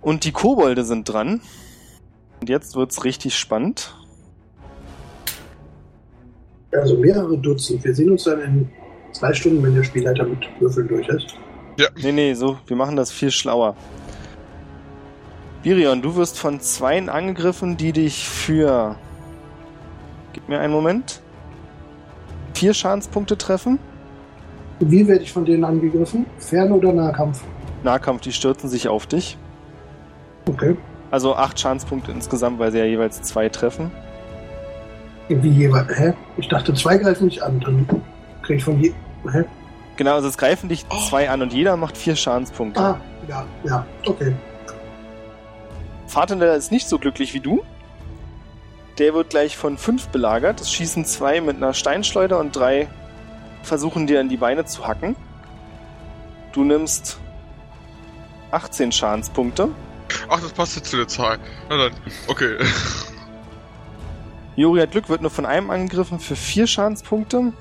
Und die Kobolde sind dran. Und jetzt wird's richtig spannend. Also mehrere Dutzend. Wir sehen uns dann in zwei Stunden, wenn der Spielleiter mit Würfeln durch ist. Nee, nee, so, wir machen das viel schlauer. Virion, du wirst von zweien angegriffen, die dich für. Gib mir einen Moment. Vier Schadenspunkte treffen. Wie werde ich von denen angegriffen? Fern- oder Nahkampf? Nahkampf, die stürzen sich auf dich. Okay. Also acht Schadenspunkte insgesamt, weil sie ja jeweils zwei treffen. Wie jeweils. Hä? Ich dachte, zwei greifen mich an. Dann krieg ich von je. Hä? Genau, also es greifen dich zwei an und jeder macht vier Schadenspunkte. Ah, ja, ja. Okay. Fahrtender ist nicht so glücklich wie du. Der wird gleich von fünf belagert. Es schießen zwei mit einer Steinschleuder und drei versuchen dir in die Beine zu hacken. Du nimmst 18 Schadenspunkte. Ach, das passt jetzt zu der Zahl. Na dann, okay. Juri hat Glück, wird nur von einem angegriffen für vier Schadenspunkte.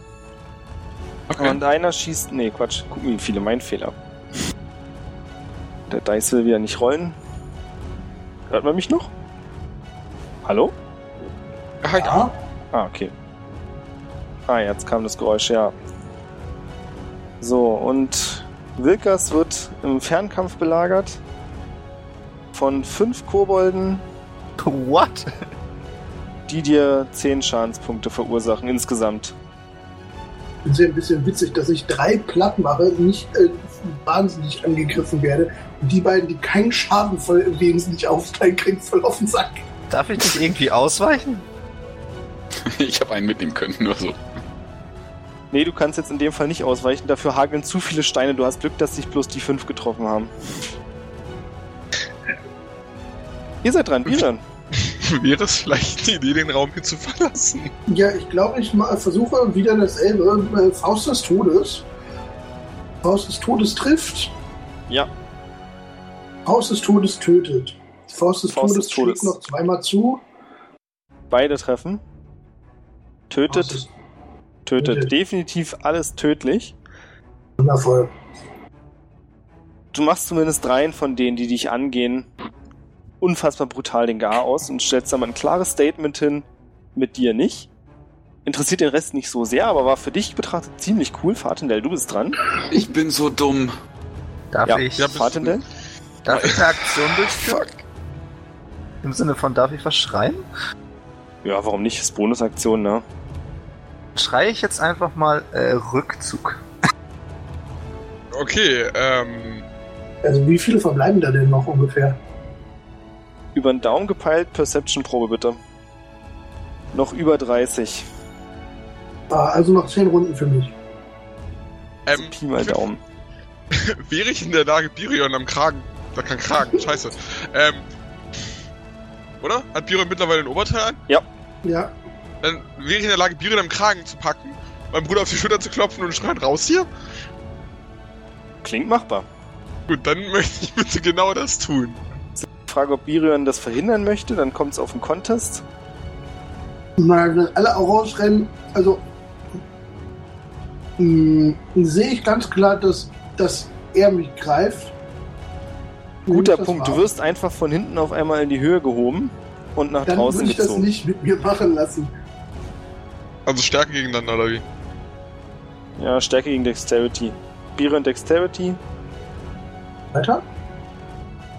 Okay. Und einer schießt. Nee, Quatsch. Guck wie viele, mein Fehler. Der Dice will wieder nicht rollen. Hört man mich noch? Hallo? Ah, ja. Ja. Ah, okay. Ah, jetzt kam das Geräusch, ja. So, und Wilkas wird im Fernkampf belagert von fünf Kobolden, What? die dir zehn Schadenspunkte verursachen insgesamt. Ich finde es ein bisschen witzig, dass ich drei platt mache, nicht äh, wahnsinnig angegriffen werde. Und die beiden, die keinen Schaden voll wesentlich aufteilen, kriegen voll auf den Sack. Darf ich nicht irgendwie ausweichen? Ich habe einen mitnehmen können, nur so. Nee, du kannst jetzt in dem Fall nicht ausweichen, dafür hageln zu viele Steine. Du hast Glück, dass sich bloß die fünf getroffen haben. Ihr seid dran, Biran. Wäre es vielleicht eine Idee, den Raum hier zu verlassen? Ja, ich glaube, ich ma- versuche wieder dasselbe. Äh, Faust des Todes. Faust des Todes trifft. Ja, Faust des Todes tötet. Faust des Faust Todes des Todes. schlägt noch zweimal zu. beide treffen. Tötet, tötet. tötet. Definitiv alles tödlich. Wundervoll. Du machst zumindest dreien von denen, die dich angehen, unfassbar brutal den Gar aus und stellst da mal ein klares Statement hin, mit dir nicht. Interessiert den Rest nicht so sehr, aber war für dich betrachtet ziemlich cool. Fatendell, du bist dran. Ich bin so dumm. Darf Ja, ich, ja, Fatendell? darf ich eine Aktion durchführen? Im Sinne von, darf ich was schreien? Ja, warum nicht? Ist Bonusaktion, ne? Schreie ich jetzt einfach mal äh, Rückzug. Okay, ähm. Also wie viele verbleiben da denn noch ungefähr? Über den Daumen gepeilt, Perception-Probe bitte. Noch über 30. Ah, also noch zehn Runden für mich. Also ähm Pi mal Daumen. wäre ich in der Lage, Birion am Kragen. Da kann Kragen, scheiße. Ähm. Oder? Hat Birion mittlerweile ein Oberteil an? Ja, Dann wäre ich in der Lage, Birion am Kragen zu packen, meinem Bruder auf die Schulter zu klopfen und schreien, raus hier? Klingt machbar. Gut, dann möchte ich bitte genau das tun. Frage, ob Birion das verhindern möchte, dann kommt es auf den Contest. mal wenn alle auch rausrennen. Also mh, sehe ich ganz klar, dass, dass er mich greift. Guter Punkt. Du wirst einfach von hinten auf einmal in die Höhe gehoben und nach Dann draußen würde ich das gezogen. nicht mit mir machen lassen. Also Stärke gegeneinander, oder wie? Ja, Stärke gegen Dexterity. Birion Dexterity. Weiter?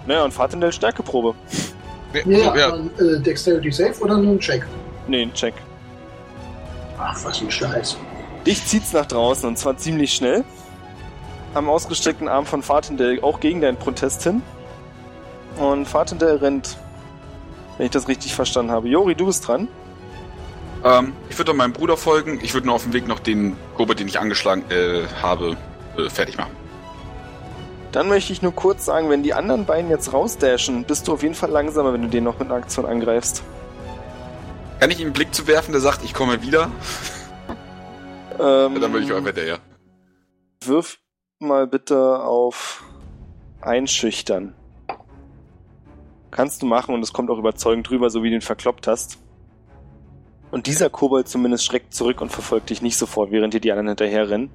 Naja, und Fatendell Stärkeprobe. Nee, Ja, also, ja. dann, äh, Dexterity Safe oder nur ein Check? Nee, check. Ach, was ein Scheiß. Dich zieht's nach draußen und zwar ziemlich schnell. Am ausgestreckten Arm von Fatendell auch gegen deinen Protest hin. Und Fatendell rennt. Wenn ich das richtig verstanden habe. Jori, du bist dran. Ähm, ich würde meinem Bruder folgen. Ich würde nur auf dem Weg noch den Kobold, den ich angeschlagen äh, habe, äh, fertig machen. Dann möchte ich nur kurz sagen, wenn die anderen beiden jetzt rausdashen, bist du auf jeden Fall langsamer, wenn du den noch mit einer Aktion angreifst. Kann ich ihm einen Blick zu werfen, der sagt, ich komme wieder? Ähm, Dann würde ich auch der, ja. Wirf mal bitte auf Einschüchtern. Kannst du machen und es kommt auch überzeugend drüber, so wie du ihn verkloppt hast. Und dieser Kobold zumindest schreckt zurück und verfolgt dich nicht sofort, während dir die anderen hinterher rennen.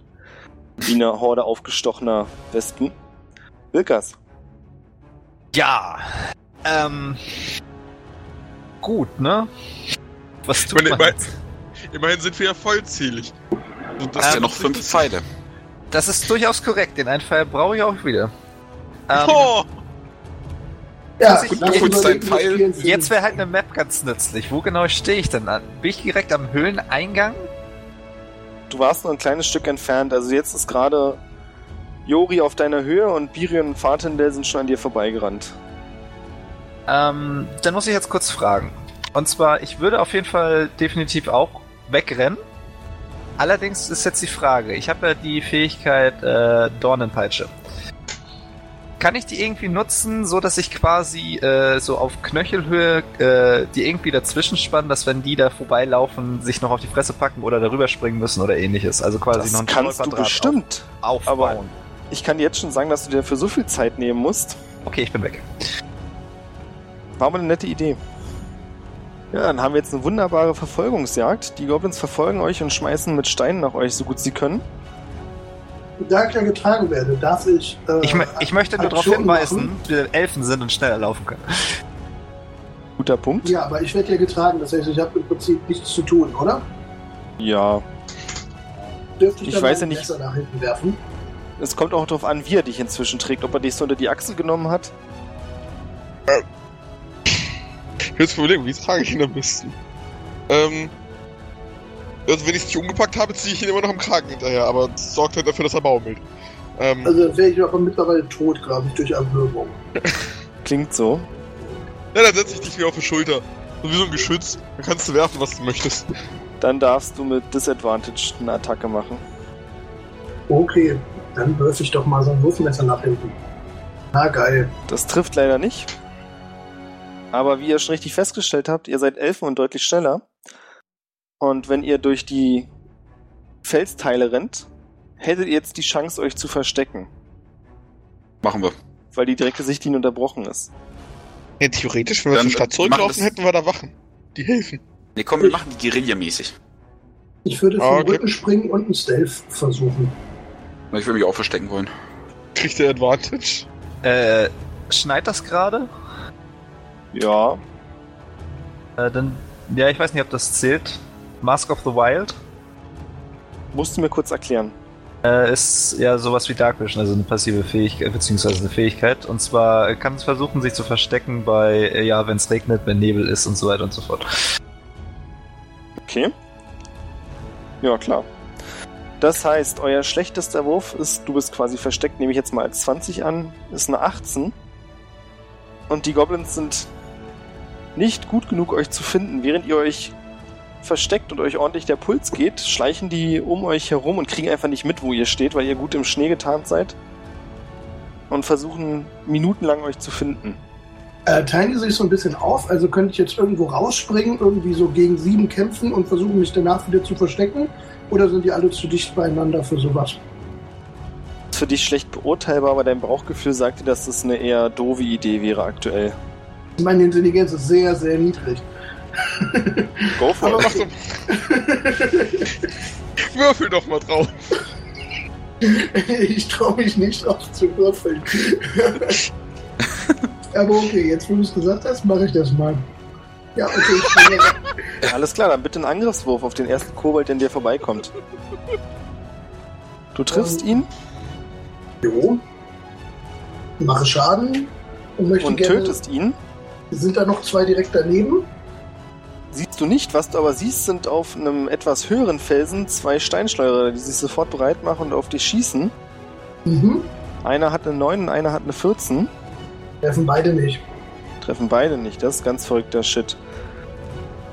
Wie eine Horde aufgestochener Wespen. Wilkas. Ja. Ähm. Gut, ne? Was tut Ich man meine, jetzt? Immerhin sind wir ja vollzählig. Und Das hast ja Ähm, noch fünf Pfeile. Das ist durchaus korrekt. Den einen Pfeil brauche ich auch wieder. Ähm, Oh! Ja, Muss ich- nach Gut, Überleben dein Pfeil. Jetzt wäre halt eine Map ganz nützlich. Wo genau stehe ich denn an? Bin ich direkt am Höhleneingang? Du warst nur ein kleines Stück entfernt. Also jetzt ist gerade Jori auf deiner Höhe und Birion und Fatendel sind schon an dir vorbeigerannt. Ähm, dann muss ich jetzt kurz fragen. Und zwar, ich würde auf jeden Fall definitiv auch wegrennen. Allerdings ist jetzt die Frage, ich habe ja die Fähigkeit äh, Dornenpeitsche. Kann ich die irgendwie nutzen, so dass ich quasi äh, so auf Knöchelhöhe äh, die irgendwie dazwischen spannen, dass wenn die da vorbeilaufen, sich noch auf die Fresse packen oder darüber springen müssen oder ähnliches. Also quasi Das noch ein kannst du bestimmt. auf, aber- aufbauen. Ich kann dir jetzt schon sagen, dass du dir dafür so viel Zeit nehmen musst. Okay, ich bin weg. War aber eine nette Idee. Ja, dann haben wir jetzt eine wunderbare Verfolgungsjagd. Die Goblins verfolgen euch und schmeißen mit Steinen nach euch, so gut sie können. Da ich ja getragen werde, darf ich. Äh, Ich, ich möchte nur darauf hinweisen, machen? wir Elfen sind und schneller laufen können. Guter Punkt. Ja, aber ich werde ja getragen, das heißt, ich habe im Prinzip nichts zu tun, oder? Ja. Dürfte ich, Ich dann weiß ja nicht- Messer nach hinten werfen? Es kommt auch darauf an, wie er dich inzwischen trägt. Ob er dich so unter die Achsel genommen hat. Jetzt überlegen, wie trage ich ihn am besten? Ähm. Also, wenn ich es nicht umgepackt habe, ziehe ich ihn immer noch im Kragen hinterher, aber das sorgt halt dafür, dass er baumelt. Ähm, Also wäre ich aber mittlerweile tot, glaube ich, durch Erwürmung. Klingt so. ja, dann setze ich dich wieder auf die Schulter. So wie so ein Geschütz. Dann kannst du werfen, was du möchtest. Dann darfst du mit Disadvantage eine Attacke machen. Okay, dann würfe ich doch mal so ein Wurfmesser nach hinten. Na geil. Das trifft leider nicht. Aber wie ihr schon richtig festgestellt habt, ihr seid Elfen und deutlich schneller. Und wenn ihr durch die Felsteile rennt, hättet ihr jetzt die Chance, euch zu verstecken, Machen wir. weil die direkte Sichtlinie unterbrochen ist. Ja, theoretisch, wenn wir zur Stadt zurücklaufen, hätten wir da Wachen. Die helfen. Ne, komm, wir Ich- machen die Guerilla-mäßig. Ich würde Ah, vom okay. Rücken springen und einen Stealth versuchen. Ich will mich auch verstecken wollen. Kriegt der Advantage. Äh, schneit das gerade? Ja, Äh, dann, ja, ich weiß nicht, ob das zählt. Mask of the Wild musst du mir kurz erklären. äh, ist ja sowas wie Dark Vision, also eine passive Fähigkeit, beziehungsweise eine Fähigkeit. Und zwar kann es versuchen, sich zu verstecken bei, äh, ja, wenn es regnet, wenn Nebel ist und so weiter und so fort. Okay. Ja, klar. Das heißt, euer schlechtester Wurf ist, du bist quasi versteckt, nehme ich jetzt mal als 20 an, ist eine 18. Und die Goblins sind nicht gut genug, euch zu finden. Während ihr euch versteckt und euch ordentlich der Puls geht, schleichen die um euch herum und kriegen einfach nicht mit, wo ihr steht, weil ihr gut im Schnee getarnt seid. Und versuchen minutenlang euch zu finden. Äh, teilen die sich so ein bisschen auf? Also könnte ich jetzt irgendwo rausspringen, irgendwie so gegen sieben kämpfen und versuchen, mich danach wieder zu verstecken? Oder sind die alle zu dicht beieinander für sowas? Ist für dich schlecht beurteilbar, aber dein Bauchgefühl sagt dir, dass das eine eher doofe Idee wäre aktuell. Meine Intelligenz ist sehr, sehr niedrig. Go for it. Würfel doch mal drauf. ich traue mich nicht auf zu würfeln. Aber okay, jetzt wo du es gesagt hast, mache ich das mal. Ja, okay, ich springe. Alles klar, dann bitte einen Angriffswurf auf den ersten Kobold, der an dir vorbeikommt. Du triffst ihn Jo. Mache Schaden und möchte und gerne. tötest ihn. Sind da noch zwei direkt daneben? Siehst du nicht, was du aber siehst, sind auf einem etwas höheren Felsen zwei Steinschleuder, die sich sofort bereit machen und auf dich schießen. Mhm. Einer hat eine 9 und einer hat eine 14. Treffen beide nicht. Treffen beide nicht, das ist ganz verrückter Shit.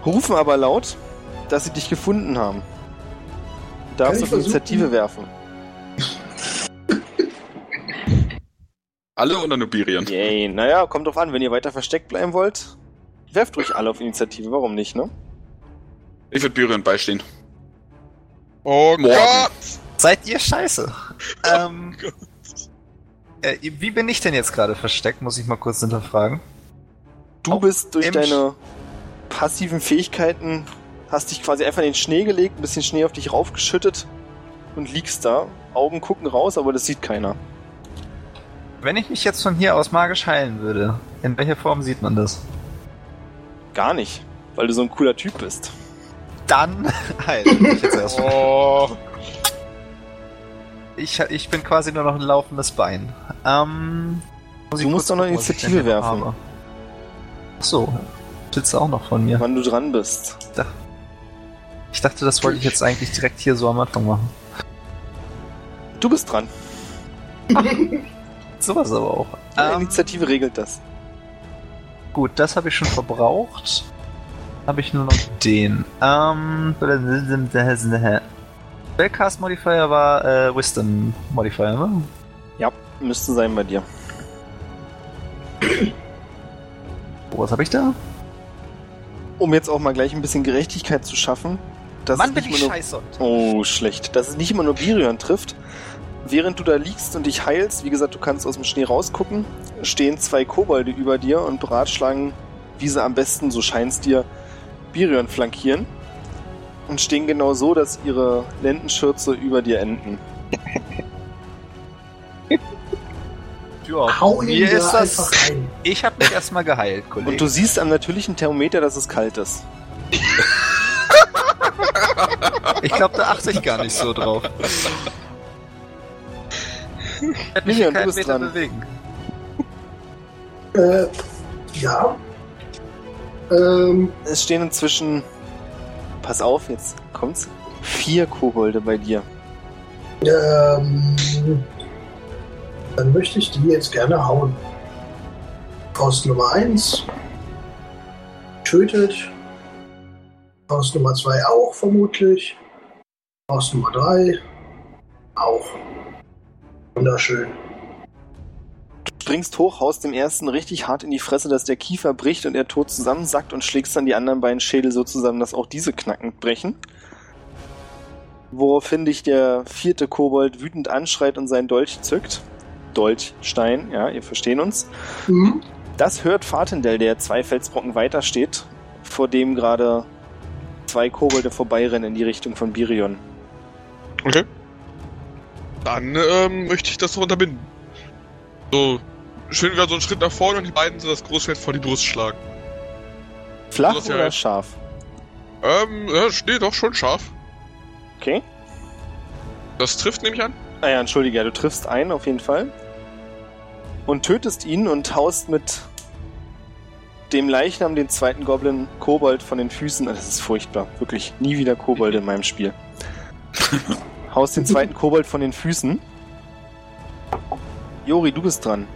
Rufen aber laut, dass sie dich gefunden haben. Du darfst auf? Initiative werfen. Alle oder nur Birion? Yay, naja, kommt drauf an, wenn ihr weiter versteckt bleiben wollt, werft ruhig alle auf Initiative, warum nicht, ne? Ich würde Birion beistehen. Oh Morgen. Gott! Seid ihr scheiße? ähm, Gott. äh, wie bin ich denn jetzt gerade versteckt? Muss ich mal kurz hinterfragen. Du Auch bist durch deine passiven Fähigkeiten, hast dich quasi einfach in den Schnee gelegt, ein bisschen Schnee auf dich raufgeschüttet und liegst da. Augen gucken raus, aber das sieht keiner. Wenn ich mich jetzt von hier aus magisch heilen würde, in welcher Form sieht man das? Gar nicht, weil du so ein cooler Typ bist. Dann heile ich mich jetzt erstmal. Oh. Ich, ich bin quasi nur noch ein laufendes Bein. Ähm, muss ich Du musst doch noch ich Initiative werfen. habe. Ach so, sitzt auch noch von mir. Wann du dran bist. Ich dachte, das wollte ich jetzt eigentlich direkt hier so am Anfang machen. Du bist dran. Sowas aber auch. Die Ähm, Initiative regelt das. Gut, das habe ich schon verbraucht. Habe ich nur noch den. Ähm. Spellcast Modifier war äh, Wisdom Modifier, ne? Ja, müsste sein bei dir. Oh, was habe ich da? Um jetzt auch mal gleich ein bisschen Gerechtigkeit zu schaffen. Dass Mann, bin ich nur- scheiße. Oh, schlecht. Dass es nicht immer nur Birion trifft. Während du da liegst und dich heilst, wie gesagt, du kannst aus dem Schnee rausgucken, stehen zwei Kobolde über dir und beratschlagen, wie sie am besten, so scheint's dir, Birion flankieren. Und stehen genau so, dass ihre Lendenschürze über dir enden. Ja, Hau ihn mir da ist das. Ich habe mich erstmal geheilt, Kollege. Und du siehst am natürlichen Thermometer, dass es kalt ist. Ich glaube, da achte ich gar nicht so drauf. Ich mich hier du bist Meter dran. bewegen. Äh, ja. Ähm, Es stehen inzwischen, pass auf, jetzt kommt's, vier Kobolde bei dir. ähm, dann möchte ich die jetzt gerne hauen. Faust Nummer 1 tötet. Faust Nummer 2 auch vermutlich. Faust Nummer 3 auch. Wunderschön. springst hoch, haust dem ersten richtig hart in die Fresse, dass der Kiefer bricht und er tot zusammensackt und schlägst dann die anderen beiden Schädel so zusammen, dass auch diese knackend brechen. Woraufhin dich der vierte Kobold wütend anschreit und seinen Dolch zückt. Dolchstein, ja, ihr verstehen uns. Mhm. Das hört Fatendell, der zwei Felsbrocken weiter steht, vor dem gerade zwei Kobolde vorbeirennen in die Richtung von Birion. Okay. Dann ähm, möchte ich das so unterbinden. So, schön wieder so einen Schritt nach vorne und die beiden so das Großschwert vor die Brust schlagen. Flach ja oder jetzt- scharf? Ähm, ja, steht doch schon scharf. Okay. Das trifft nämlich an. Ah ja, entschuldige, ja, du triffst einen auf jeden Fall. Und tötest ihn und haust mit dem Leichnam den zweiten Goblin Kobold von den Füßen. Das ist furchtbar. Wirklich. Nie wieder Kobold in meinem Spiel. haust den zweiten Kobold von den Füßen. Jori, du bist dran.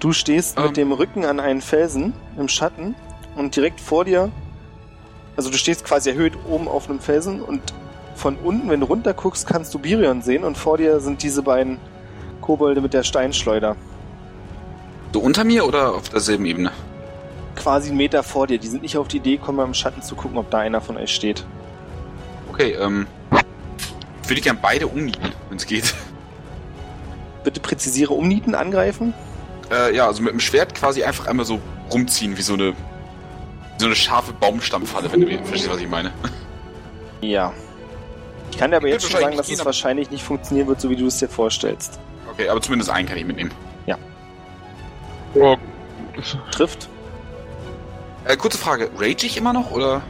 Du stehst Ähm. mit dem Rücken an einen Felsen im Schatten und direkt vor dir, also du stehst quasi erhöht oben auf einem Felsen und von unten, wenn du runter guckst, kannst du Birion sehen und vor dir sind diese beiden Kobolde mit der Steinschleuder. So unter mir oder auf derselben Ebene? Quasi einen Meter vor dir. Die sind nicht auf die Idee gekommen, im Schatten zu gucken, ob da einer von euch steht. Okay, ähm. Würde ich gern beide umnieten, wenn es geht. Bitte präzisiere Umnieten angreifen. Äh, ja, also mit dem Schwert quasi einfach einmal so rumziehen, wie so eine. Wie so eine scharfe Baumstammfalle, wenn du mir verstehst, was ich meine. Ja. Ich kann dir aber Ich jetzt schon sagen, dass es aber- wahrscheinlich nicht funktionieren wird, so wie du es dir vorstellst. Okay, aber zumindest einen kann ich mitnehmen. Oh, Trifft. Äh, kurze Frage, rage ich immer noch oder?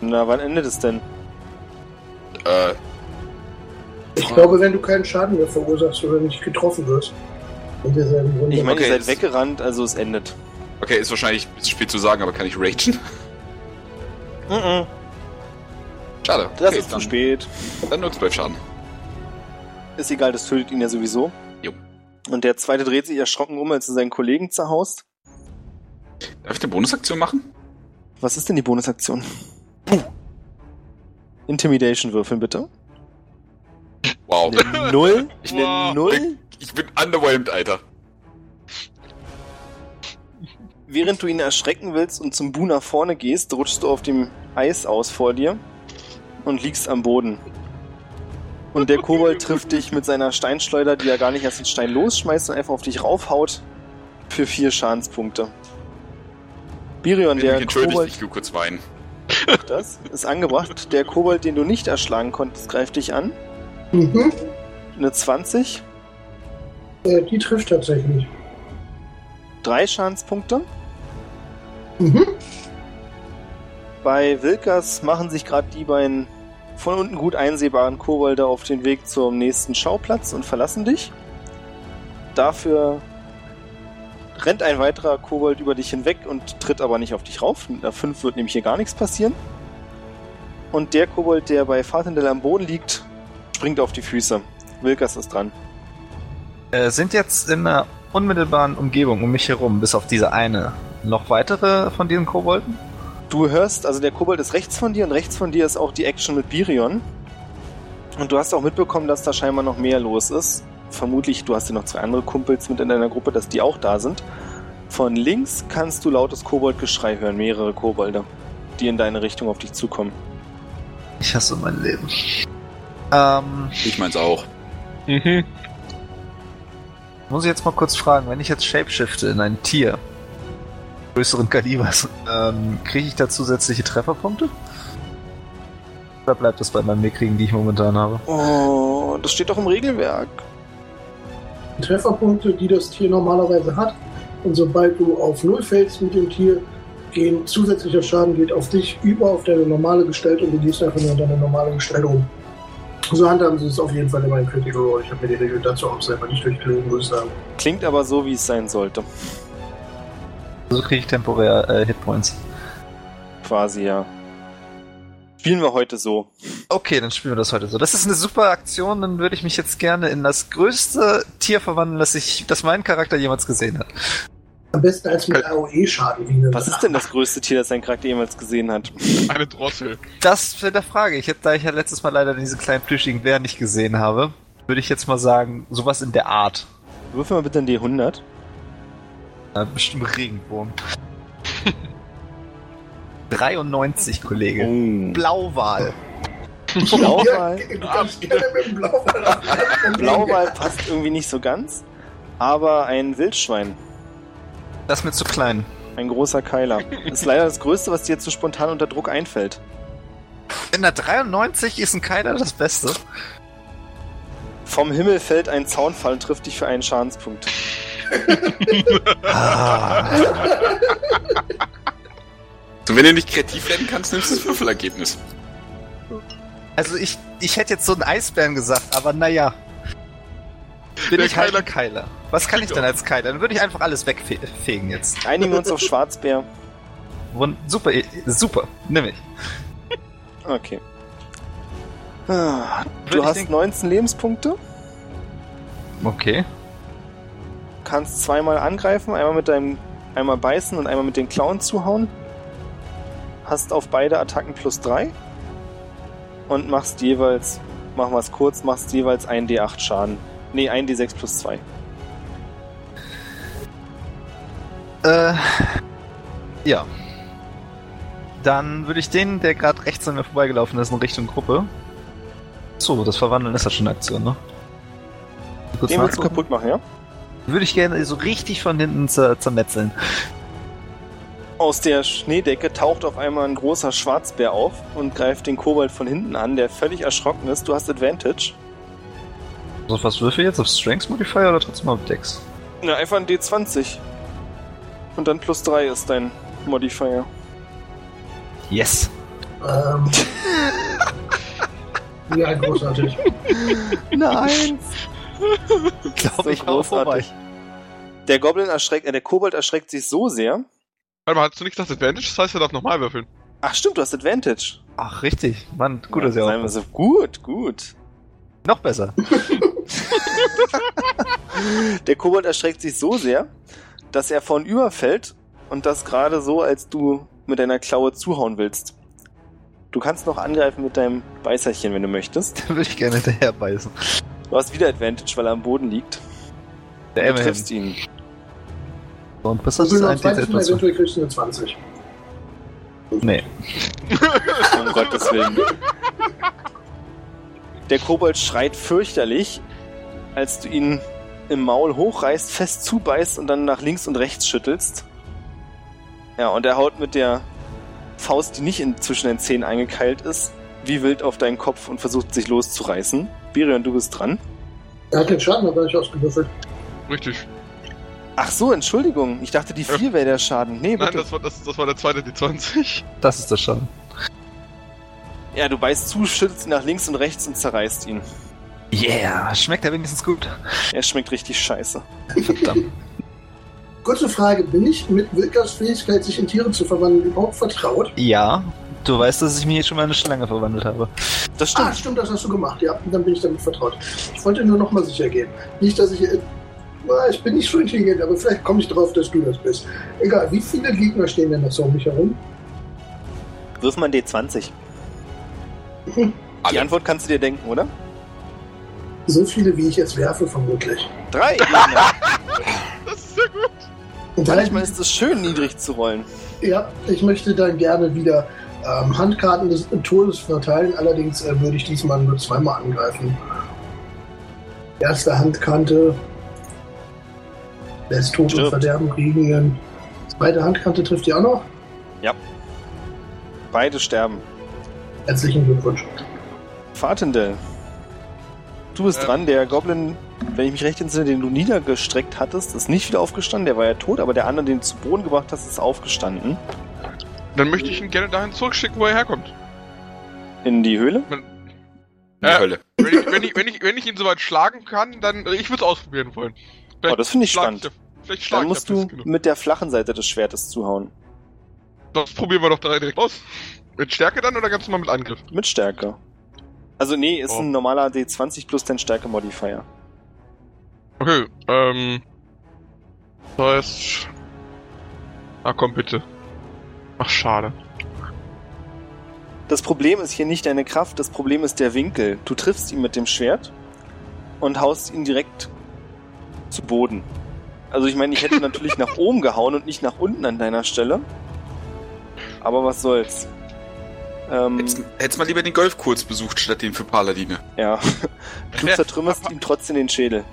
Na, wann endet es denn? Äh, Ich glaube, wenn du keinen Schaden mehr verursachst oder nicht getroffen wirst. In derselben Runde. Ich meine, Okay, ihr seid das- weggerannt, also es endet. okay, ist wahrscheinlich ein bisschen spät zu sagen, aber kann ich ragen? Mhm. Schade. Das okay, ist zu dann, spät. Dann nur 12 Schaden. Ist egal, das tötet ihn ja sowieso. Jo. Und der zweite dreht sich erschrocken um, als er seinen Kollegen zerhaust. Darf ich eine Bonusaktion machen? Was ist denn die Bonusaktion? Intimidation würfeln, bitte. Wow. Eine Null. Eine Wow. Null. Ich bin underwhelmed, Alter. Während du ihn erschrecken willst und zum Bu nach vorne gehst, rutschst du auf dem Eis aus vor dir und liegst am Boden. Und der Kobold trifft dich mit seiner Steinschleuder, die er gar nicht erst den Stein losschmeißt und einfach auf dich raufhaut, für vier Schadenspunkte. Birion, Ich der Kobold, ich kurz weinen. Das ist angebracht. Der Kobold, den du nicht erschlagen konntest, greift dich an. Mhm. Eine 20, Äh, die trifft tatsächlich. drei Schadenspunkte. Mhm. Bei Wilkers machen sich gerade die beiden von unten gut einsehbaren Kobolde auf den Weg zum nächsten Schauplatz und verlassen dich. Dafür rennt ein weiterer Kobold über dich hinweg und tritt aber nicht auf dich rauf. Mit einer 5 wird nämlich hier gar nichts passieren. Und der Kobold, der bei Fatendel am Boden liegt, springt auf die Füße. Wilkers ist dran. Äh, sind jetzt in einer unmittelbaren Umgebung um mich herum, bis auf diese eine, noch weitere von diesen Kobolden? Du hörst, also der Kobold ist rechts von dir und rechts von dir ist auch die Action mit Birion. Und du hast auch mitbekommen, dass da scheinbar noch mehr los ist. Vermutlich, du hast ja noch zwei andere Kumpels mit in deiner Gruppe, dass die auch da sind. Von links kannst du lautes Koboldgeschrei hören, mehrere Kobolde, die in deine Richtung auf dich zukommen. Ich hasse mein Leben. Ähm, Ich meins auch. Mhm. muss ich jetzt mal kurz fragen, wenn ich jetzt shapeshifte in ein Tier größeren Kalibers, ähm, kriege ich da zusätzliche Trefferpunkte? Oder bleibt das bei meinen Mickrigen, die ich momentan habe? Oh, das steht doch im Regelwerk. Die Trefferpunkte, die das Tier normalerweise hat. Und sobald du auf Null fällst mit dem Tier, gehen zusätzlicher Schaden geht auf dich über auf deine normale Gestalt und du gehst einfach nur in deine normale Gestalt um. So handhaben sie es auf jeden Fall in meinem Critical Role. Ich habe mir die Regel dazu auch selber nicht durchgelesen, muss ich sagen. Klingt aber so, wie es sein sollte. So kriege ich temporär äh, Hitpoints. Quasi, ja. Spielen wir heute so. Okay, dann spielen wir das heute so. Das ist eine super Aktion, dann würde ich mich jetzt gerne in das größte Tier verwandeln, das ich, das mein Charakter jemals gesehen hat. Am besten als mit AOE-Schaden. wie eine Was ist denn das größte Tier, das dein Charakter jemals gesehen hat? Eine Drossel. Das für der Frage. Ich hätte, da ich ja letztes Mal leider diese kleinen plüschigen Bären nicht gesehen habe, würde ich jetzt mal sagen, sowas in der Art. Würfel mal bitte ein D100. Äh, bestimmt Regenwurm. 93, Kollege. Oh. Blauwal. Blauwal. Ja, du kannst gerne mit dem Blauwal anfangen. Blauwal passt irgendwie nicht so ganz. Aber ein Wildschwein. Das ist mir zu klein. Ein großer Keiler. Ist leider das Größte, was dir jetzt so spontan unter Druck einfällt. In der 93 ist ein Keiler das Beste. Vom Himmel fällt ein Zaunfall und trifft dich für einen Schadenspunkt. Ah. Und wenn du nicht kreativ werden kannst, nimmst du das Würfelergebnis. Also ich, ich hätte jetzt so einen Eisbären gesagt, aber naja. Bin Der ich halt Keiler- ein Keiler. Was kann ich denn als Keiler? Dann würde ich einfach alles wegfegen jetzt. Einigen wir uns auf Schwarzbär. Wund super, eh, super. Nimm ich. Okay. Ah, Würde Du hast den- 19 Lebenspunkte, Okay. kannst zweimal angreifen, einmal mit deinem, einmal beißen und einmal mit den Klauen zuhauen. Hast auf beide Attacken plus 3 und machst jeweils, machen wir es kurz, machst jeweils 1d8 Schaden. Nee, 1d6 plus 2. Äh, ja. Dann würde ich den, der gerade rechts an mir vorbeigelaufen ist, in Richtung Gruppe. So, das Verwandeln ist ja schon eine Aktion, ne? Kurz Den willst du kaputt machen, ja? Würde ich gerne so richtig von hinten zer zermetzeln. Aus der Schneedecke taucht auf einmal ein großer Schwarzbär auf und greift den Kobold von hinten an, der völlig erschrocken ist. Du hast Advantage. So, was würfel ich jetzt? Auf Strengths Modifier oder trotzdem auf Dex? Na, einfach ein D20. Und dann plus 3 ist dein Modifier. Yes. Ähm. ja, großartig. Nein! Glaube ich auch vorbei. Der Goblin erschreckt, äh, der Kobold erschreckt sich so sehr. Warte mal, hast du nicht das Advantage? Das heißt, er darf nochmal würfeln. Ach stimmt, du hast Advantage. Ach, richtig. Mann, gut, dass ja, ihr seien auch. so. Gut, gut. Noch besser. Der Kobold erschreckt sich so sehr, dass er vorn fällt und das gerade so, als du mit deiner Klaue zuhauen willst. Du kannst noch angreifen mit deinem Beißerchen, wenn du möchtest. Da würde ich gerne hinterher beißen. Du hast wieder Advantage, weil er am Boden liegt. Der Du triffst ihn. Und was ist noch ein zwei Stunden, D6 eventuell kriegst du eine 20. Nee. Um Gottes Willen. Der Kobold schreit fürchterlich, als du ihn im Maul hochreißt, fest zubeißt und dann nach links und rechts schüttelst. Ja, und er haut mit der Faust, die nicht in, zwischen den Zähnen eingekeilt ist, wie wild auf deinen Kopf und versucht sich loszureißen. Birion, du bist dran. Er hat den Schaden aber nicht ausgewürfelt. Richtig. Ach so, Entschuldigung. Ich dachte, die 4 wäre der Schaden. Nee, Nein, bitte. das war, das, das war der zweite D20. Das ist das schon. Ja, du beißt zu, schüttelst ihn nach links und rechts und zerreißt ihn. Yeah, schmeckt er wenigstens gut. Er schmeckt richtig scheiße. Verdammt. Kurze Frage, bin ich mit Wilkers Fähigkeit, sich in Tiere zu verwandeln, überhaupt vertraut? ja, du weißt, dass ich mich jetzt schon mal in eine Schlange verwandelt habe. Das Ah, stimmt. stimmt, das hast du gemacht, ja. Dann bin ich damit vertraut. Ich wollte nur noch mal sicher gehen. Nicht, dass ich... äh, na, Ich bin nicht so intelligent, aber vielleicht komme ich drauf, dass du das bist. Egal, wie viele Gegner stehen denn noch so um mich herum? Wirf mal ein D20. Die Alle. Antwort kannst du dir denken, oder? So viele, wie ich jetzt werfe, vermutlich. Drei. Das ist sehr gut. Und dann, Manchmal ist es schön, niedrig zu rollen. ja, ich möchte dann gerne wieder ähm, Handkarten des Todes verteilen. Allerdings äh, würde ich diesmal nur zweimal angreifen. Erste Handkante lässt Tod und Stirbt. Verderben kriegen. Zweite Handkante trifft ihr auch noch. Beide sterben. Herzlichen Glückwunsch. Fatendell. Du bist Ähm. dran. Der Goblin, wenn ich mich recht entsinne, den du niedergestreckt hattest, ist nicht wieder aufgestanden. Der war ja tot, aber der andere, den du zu Boden gebracht hast, ist aufgestanden. Dann möchte ich ihn gerne dahin zurückschicken, wo er herkommt. In die Höhle. In die Äh, Hölle. Wenn ich, wenn ich, wenn ich, wenn ich ihn soweit schlagen kann, dann. Ich würde es ausprobieren wollen. Oh, das finde ich spannend. vielleicht schlag Dann musst du genug. mit der flachen Seite des Schwertes zuhauen. Das probieren wir doch direkt aus. Mit Stärke dann oder ganz normal mit Angriff? Mit Stärke. Also nee, ist Oh. ein normaler D20 plus dein Stärke-Modifier. Okay, ähm. Das heißt. Ah, komm bitte. Ach, schade. Das Problem ist hier nicht deine Kraft, das Problem ist der Winkel. Du triffst ihn mit dem Schwert und haust ihn direkt zu Boden. Also ich meine, ich hätte natürlich nach oben gehauen und nicht nach unten an deiner Stelle. Aber was soll's. Ähm, Hättest, mal lieber den Golfkurs besucht, statt den für Paladine. ja. Du zertrümmerst ihm trotzdem den Schädel.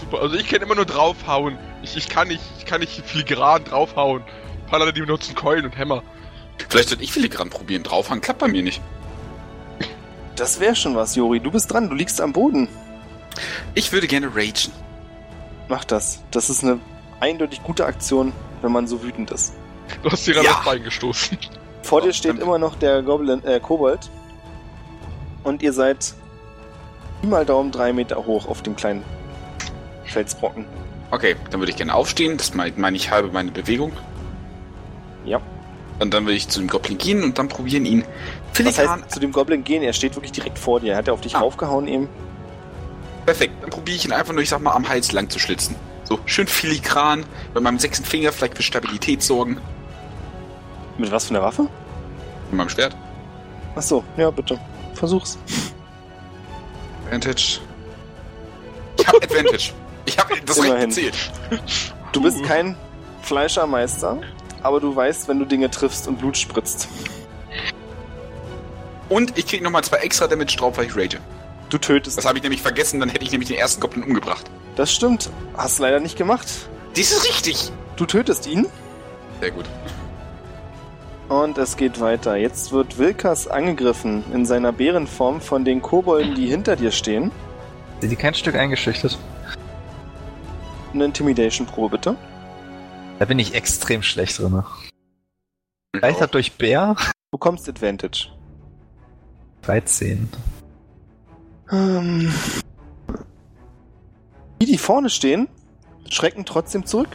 Super, also ich kenne immer nur draufhauen. Ich, ich kann nicht, ich kann nicht filigran draufhauen. Paladin benutzen Keulen und Hämmer. Vielleicht sollte ich filigran probieren. Draufhauen klappt bei mir nicht. Das wäre schon was, Jori. Du bist dran, du liegst am Boden. Ich würde gerne ragen. Mach das. Das ist eine eindeutig gute Aktion, wenn man so wütend ist. Du hast dir gerade Ja. das Bein gestoßen. Vor dir Oh, steht immer noch der Goblin, äh, Kobold. Und ihr seid mal Daumen drei Meter hoch auf dem kleinen Felsbrocken. Okay, dann würde ich gerne aufstehen. Das meine meine ich halbe meine Bewegung. Ja. Und dann würde ich zu dem Goblin gehen und dann probieren, ihn Was filigran. heißt, zu dem Goblin gehen, er steht wirklich direkt vor dir. Er hat ja auf dich Ah. raufgehauen eben. Perfekt. Dann probiere ich ihn einfach nur, ich sag mal, am Hals lang zu schlitzen. So, schön filigran, bei meinem sechsten Finger vielleicht für Stabilität sorgen. Mit was für einer Waffe? Mit meinem Schwert. Ach so, ja, bitte. Versuch's. Advantage. Ich habe Advantage. Ich habe das Immerhin. Gezählt. Du bist kein Fleischermeister, aber du weißt, wenn du Dinge triffst und Blut spritzt. Und ich krieg nochmal zwei extra Damage drauf, weil ich rage. Du tötest. Das habe ich nämlich vergessen, dann hätte ich nämlich den ersten Goblin umgebracht. Das stimmt. Hast leider nicht gemacht. Das ist richtig. Du tötest ihn. Sehr gut. Und es geht weiter. Jetzt wird Wilkas angegriffen in seiner Bärenform von den Kobolden, die hinter dir stehen. Sind die kein Stück eingeschüchtert? Eine Intimidation-Probe, bitte. Da bin ich extrem schlecht drin. Leichter durch Bär? Du bekommst Advantage. 13. Ähm. Die, die vorne stehen, schrecken trotzdem zurück.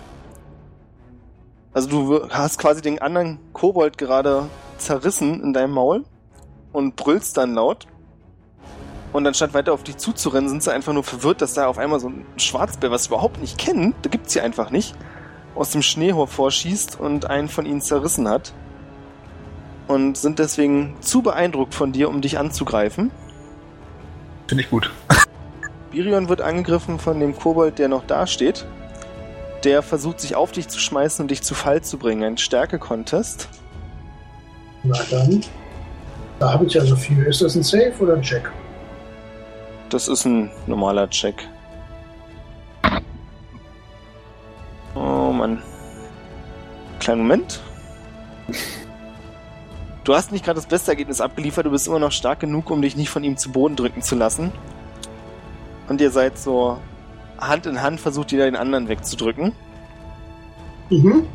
Also du hast quasi den anderen Kobold gerade zerrissen in deinem Maul und brüllst dann laut. Und anstatt weiter auf dich zuzurennen, sind sie einfach nur verwirrt, dass da auf einmal so ein Schwarzbär, was sie überhaupt nicht kennen, da gibt's hier einfach nicht, aus dem Schnee hervorschießt und einen von ihnen zerrissen hat. Und sind deswegen zu beeindruckt von dir, um dich anzugreifen. Finde ich gut. Birion wird angegriffen von dem Kobold, der noch da steht. Der versucht sich auf dich zu schmeißen und dich zu Fall zu bringen. Ein Stärke-Contest. Na dann. Da habe ich ja so viel. Ist das ein Safe oder ein Check? Das ist ein normaler Check. Oh Mann. Kleinen Moment. Du hast nicht gerade das beste Ergebnis abgeliefert, du bist immer noch stark genug, um dich nicht von ihm zu Boden drücken zu lassen. Und ihr seid so Hand in Hand, versucht jeder den anderen wegzudrücken. Mhm.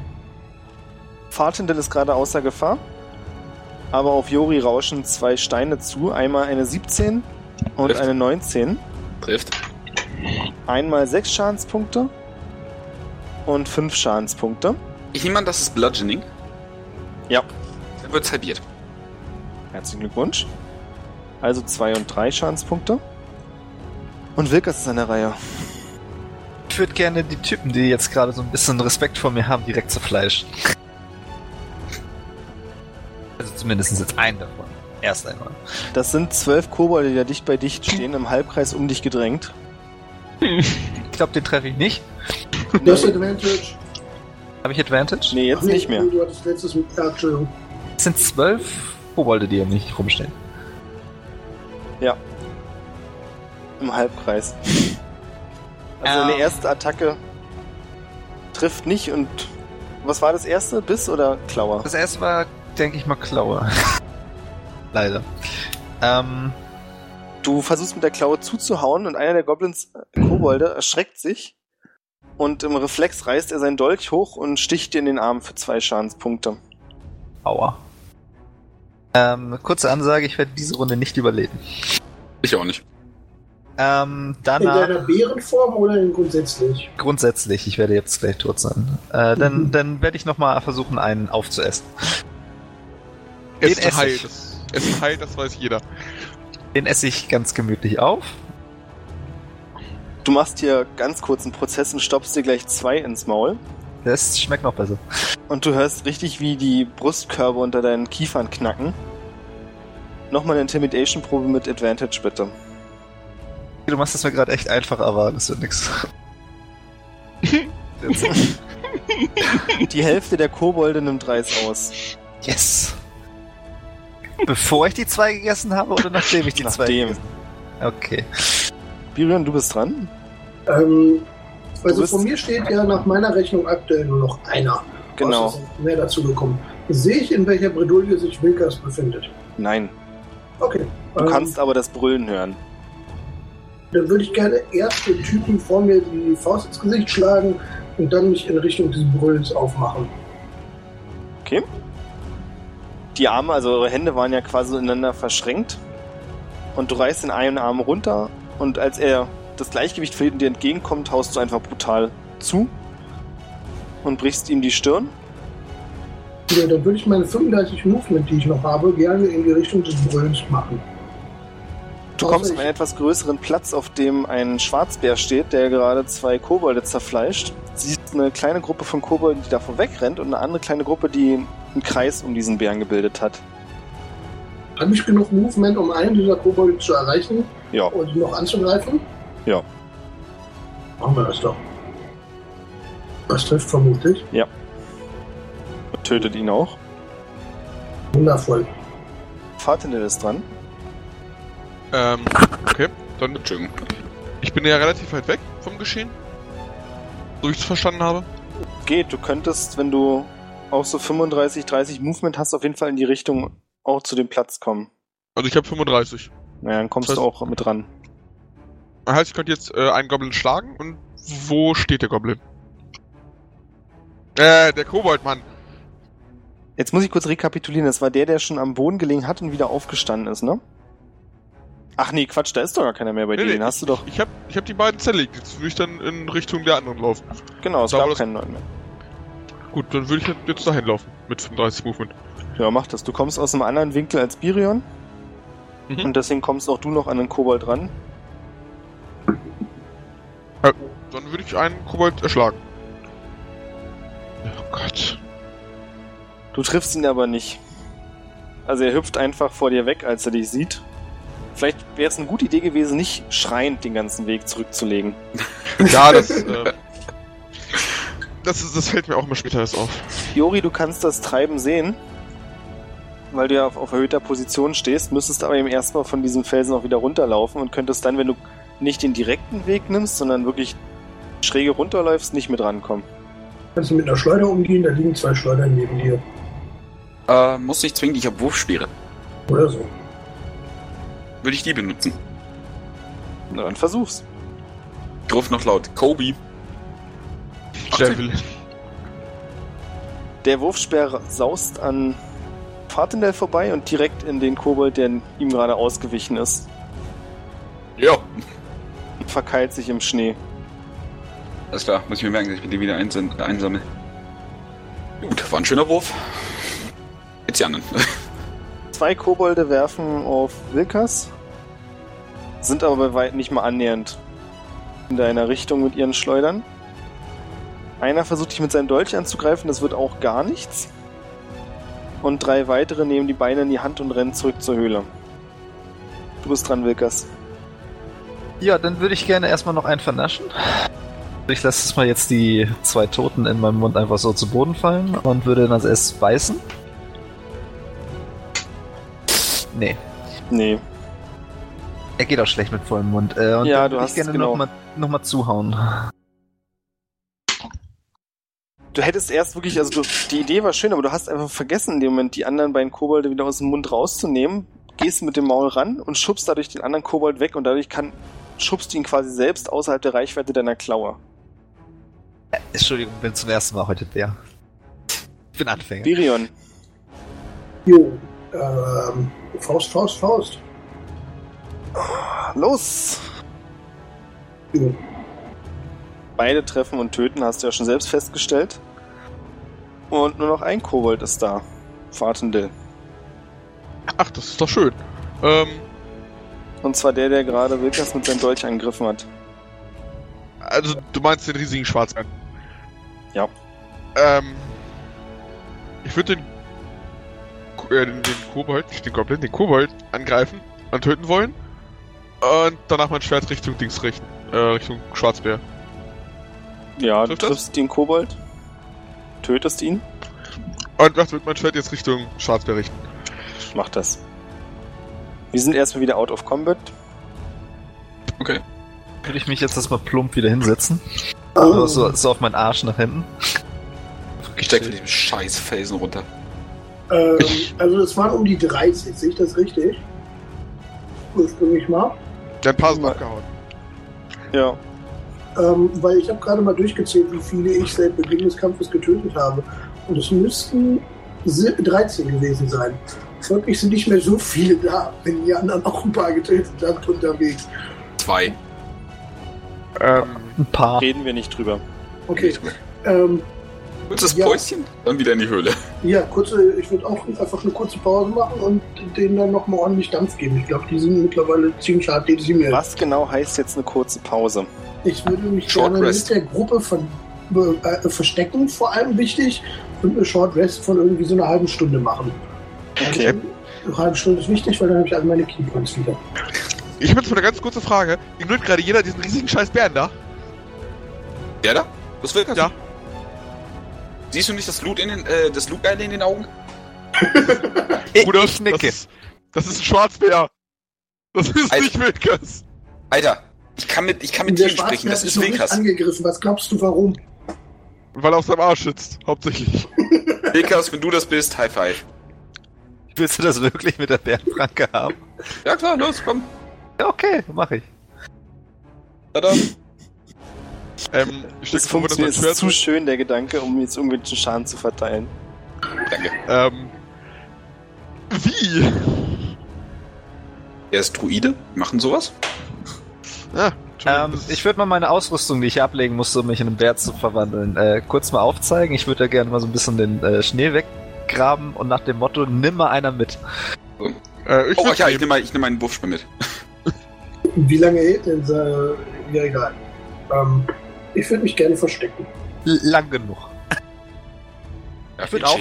Fahrtendel ist gerade außer Gefahr. Aber auf Jori rauschen zwei Steine zu. Einmal eine 17 und Trifft. eine 19. Trifft. Einmal sechs Schadenspunkte und fünf Schadenspunkte. Ich nehme an, das ist Bludgeoning. Ja. Dann wird's halbiert. Herzlichen Glückwunsch. Also zwei und drei Schadenspunkte. Und Wilkers ist an der Reihe. Ich würde gerne die Typen, die jetzt gerade so ein bisschen Respekt vor mir haben, direkt zerfleischen. Also zumindest jetzt einen davon. Erst einmal. Das sind zwölf Kobolde, die da dicht bei dicht stehen, im Halbkreis um dich gedrängt. Ich glaube, den treffe ich nicht. Du hast Advantage. Habe ich Advantage? Nee, jetzt Ach nee, nicht mehr. Du hattest letztes mit. Ja, Entschuldigung. Es sind zwölf Kobolde, die um mich rumstehen. Im Halbkreis. Also Ähm. eine erste Attacke trifft nicht und was war das erste? Biss oder Klauer? Das erste war, denke ich mal, Klaue. Leider. Ähm, Du versuchst mit der Klaue zuzuhauen und einer der Goblins, äh, Kobolde, erschreckt sich und im Reflex reißt er seinen Dolch hoch und sticht dir in den Arm für zwei Schadenspunkte. aua. Ähm, kurze Ansage, ich werde diese Runde nicht überleben. Ich auch nicht. Ähm, In danach deiner Bärenform oder in grundsätzlich? grundsätzlich, ich werde jetzt gleich tot sein. Äh, dann, dann werde ich nochmal versuchen, einen aufzuessen. Den Essen esse Hai, ich. das, Essen Hai, das weiß jeder. Den esse ich ganz gemütlich auf. Du machst hier ganz kurzen Prozess und stoppst dir gleich zwei ins Maul. Das schmeckt noch besser. Und du hörst richtig, wie die Brustkörbe unter deinen Kiefern knacken. Nochmal eine Intimidation-Probe mit Advantage, bitte. Du machst es mir gerade echt einfach, aber das wird nix. Die Hälfte der Kobolde nimmt Reis aus. Yes! Bevor ich die zwei gegessen habe oder nachdem ich die zwei Nachdem. gegessen habe? Okay. Birion, du bist dran. Ähm, also bist- von mir steht ja nach meiner Rechnung aktuell nur noch einer. Genau. Außer sind mehr dazu gekommen. Sehe ich, in welcher Bredouille sich Wilkas befindet? Nein. Okay. Du ähm, kannst aber das Brüllen hören. Dann würde ich gerne erst den Typen vor mir die Faust ins Gesicht schlagen und dann mich in Richtung des Brüllens aufmachen. Okay. Die Arme, also eure Hände waren ja quasi ineinander verschränkt. Und du reißt den einen Arm runter und als er das Gleichgewicht verliert und dir entgegenkommt, haust du einfach brutal zu und brichst ihm die Stirn. Ja, dann würde ich meine 35 Movement, die ich noch habe, gerne in die Richtung des Brüllens machen. Du kommst auf einen etwas größeren Platz, auf dem ein Schwarzbär steht, der gerade zwei Kobolde zerfleischt. Siehst eine kleine Gruppe von Kobolden, die davor wegrennt und eine andere kleine Gruppe, die einen Kreis um diesen Bären gebildet hat. Habe ich genug Movement, um einen dieser Kobolde zu erreichen Ja. und ihn noch anzugreifen? Ja. Machen wir das doch. Das trifft vermutlich. Tötet ihn auch. Wundervoll. Fatinel ist dran. Ähm, okay. Dann, Entschuldigung. ich bin ja relativ weit weg vom Geschehen. So wie ich es verstanden habe. Geht, du könntest, wenn du auch so 35, 30 Movement hast, auf jeden Fall in die Richtung auch zu dem Platz kommen. Also ich habe 35. Naja, dann kommst Das du heißt- auch mit ran. Das heißt, ich könnte jetzt äh, einen Goblin schlagen und wo steht der Goblin? Äh, der Kobold, Mann. Jetzt muss ich kurz rekapitulieren. Das war der, der schon am Boden gelegen hat und wieder aufgestanden ist, ne? Ach nee, Quatsch, da ist doch gar keiner mehr bei Nee, dir. nee, Den hast du doch. Ich habe ich hab die beiden zerlegt. Jetzt würde ich dann in Richtung der anderen laufen. Genau, es Da gab keinen neuen mehr. Gut, dann würde ich jetzt dahin laufen. Mit 35 Movement. Ja, mach das. Du kommst aus einem anderen Winkel als Birion. Mhm. Und deswegen kommst auch du noch an den Kobold ran. Dann würde ich einen Kobold erschlagen. Oh Gott. Du triffst ihn aber nicht. Also er hüpft einfach vor dir weg, als er dich sieht. Vielleicht wäre es eine gute Idee gewesen, nicht schreiend den ganzen Weg zurückzulegen. Ja, das, äh, das, ist, das fällt mir auch immer später erst auf. Jori, du kannst das Treiben sehen, weil du ja auf, auf erhöhter Position stehst, müsstest aber eben erstmal von diesem Felsen auch wieder runterlaufen und könntest dann, wenn du nicht den direkten Weg nimmst, sondern wirklich schräge runterläufst, nicht mit rankommen. Kannst du mit einer Schleuder umgehen? Da liegen zwei Schleudern neben dir. Äh, muss nicht zwingend, ich habe Wurfspeere. Oder so. Würde ich die benutzen. Na dann versuch's. Ruf noch laut. Kobe. Javelin. Der Wurfspeer saust an Fatendell vorbei und direkt in den Kobold, der ihm gerade ausgewichen ist. Ja. Und verkeilt sich im Schnee. Alles klar, muss ich mir merken, dass ich den wieder einsam- einsammle. Gut, war ein schöner Wurf. Jetzt die anderen. Zwei Kobolde werfen auf Wilkas, sind aber bei weitem nicht mal annähernd in deiner Richtung mit ihren Schleudern. Einer versucht dich mit seinem Dolch anzugreifen, das wird auch gar nichts. Und drei weitere nehmen die Beine in die Hand und rennen zurück zur Höhle. Du bist dran, Wilkas. Ja, dann würde ich gerne erstmal noch einen vernaschen. Ich lasse es mal jetzt die zwei Toten in meinem Mund einfach so zu Boden fallen und würde dann als erstes beißen. Nee, Nee. Er geht auch schlecht mit vollem Mund. Äh, und Ja, du hast ich gerne genau. nochmal noch mal zuhauen. Du hättest erst wirklich, also du, die Idee war schön, aber du hast einfach vergessen, in dem Moment die anderen beiden Kobolde wieder aus dem Mund rauszunehmen, gehst mit dem Maul ran und schubst dadurch den anderen Kobold weg und dadurch kann, schubst du ihn quasi selbst außerhalb der Reichweite deiner Klaue. Entschuldigung, bin zum ersten Mal heute der. Ich bin Anfänger. Birion, Jo. Ähm, Faust, Faust, Faust. Los! Beide treffen und töten, hast du ja schon selbst festgestellt. Und nur noch ein Kobold ist da. Fatendil. Ach, das ist doch schön. Ähm, Und zwar der, der gerade Wilkas mit seinem Dolch angegriffen hat. also du meinst den riesigen Schwarzmann? Ja. Ähm, ich würde den, äh, den, den Kobold, nicht den Goblin, den Kobold angreifen und töten wollen. Und danach mein Schwert Richtung Dings richten. Äh, Richtung Schwarzbär. Ja, du Trifft das? triffst den Kobold, tötest ihn, Und was wird mein Schwert jetzt Richtung Schwarzbär richten? mach das. Wir sind erstmal wieder out of combat. Okay. Würde ich mich jetzt erstmal plump wieder hinsetzen. Ah, So, so auf meinen Arsch nach hinten. Ich steig von diesem scheiß Felsen runter. ähm, also das waren um die 30, sehe ich das richtig? Ursprünglich mal. Der ein paar sind Mal- abgehauen. Ja, Ähm, weil ich habe gerade mal durchgezählt, wie viele ich seit Beginn des Kampfes getötet habe. Und es müssten si- 13 gewesen sein. Folglich sind nicht mehr so viele da, wenn die anderen auch ein paar getötet habt unterwegs. Zwei. Ähm, Ein paar. reden wir nicht drüber. Okay. Ähm, Kurzes Ja. Päuschen, dann wieder in die Höhle. ja, kurze, ich würde auch einfach eine kurze Pause machen und denen dann nochmal ordentlich Dampf geben. Ich glaube, die sind mittlerweile ziemlich hart dezimiert. Was genau heißt jetzt eine kurze Pause? Ich würde mich Short gerne Rest. mit der Gruppe von äh, verstecken, vor allem wichtig, und eine Short Rest von irgendwie so einer halben Stunde machen. Okay. Also, eine halbe Stunde ist wichtig, weil dann habe ich alle meine Keypoints wieder. ich habe jetzt mal eine ganz kurze Frage. Ignoriert gerade jeder diesen riesigen scheiß Bären da? Der da? Was will Ja. Siehst du nicht das Loot in den, äh, das Lootgeile in den Augen? Bruder, ich nicke. Das ist, das ist ein Schwarzbär. Das ist Alter. nicht Wilkes. Alter, ich kann mit, ich kann mit Tieren sprechen, das ist Wilkas. angegriffen. Was glaubst du, warum? Weil er auf seinem Arsch sitzt, hauptsächlich. Wilkas, wenn du das bist, High Five. Willst du das wirklich mit der Bärenpranke haben? Ja klar, los, komm. Ja, okay, mach ich. Tada. Ähm, Das funktioniert, Schwert ist zu schön, der Gedanke, um jetzt irgendwelchen Schaden zu verteilen. Danke. Ähm. Wie? Er ist Druide, machen sowas. Ah, Entschuldigung, Ähm, das ist- ich würde mal meine Ausrüstung, die ich ablegen musste, um mich in einen Bär zu verwandeln, äh, kurz mal aufzeigen. Ich würde da gerne mal so ein bisschen den äh, Schnee weggraben und nach dem Motto, nimm mal einer mit. äh, ich Oh, ja, ich nehme nehm meinen Wurfspeer mit. Wie lange hält denn so? Ja, egal. Ähm, ich würde mich gerne verstecken. Lang genug. Ja, Ich wir würd auch-.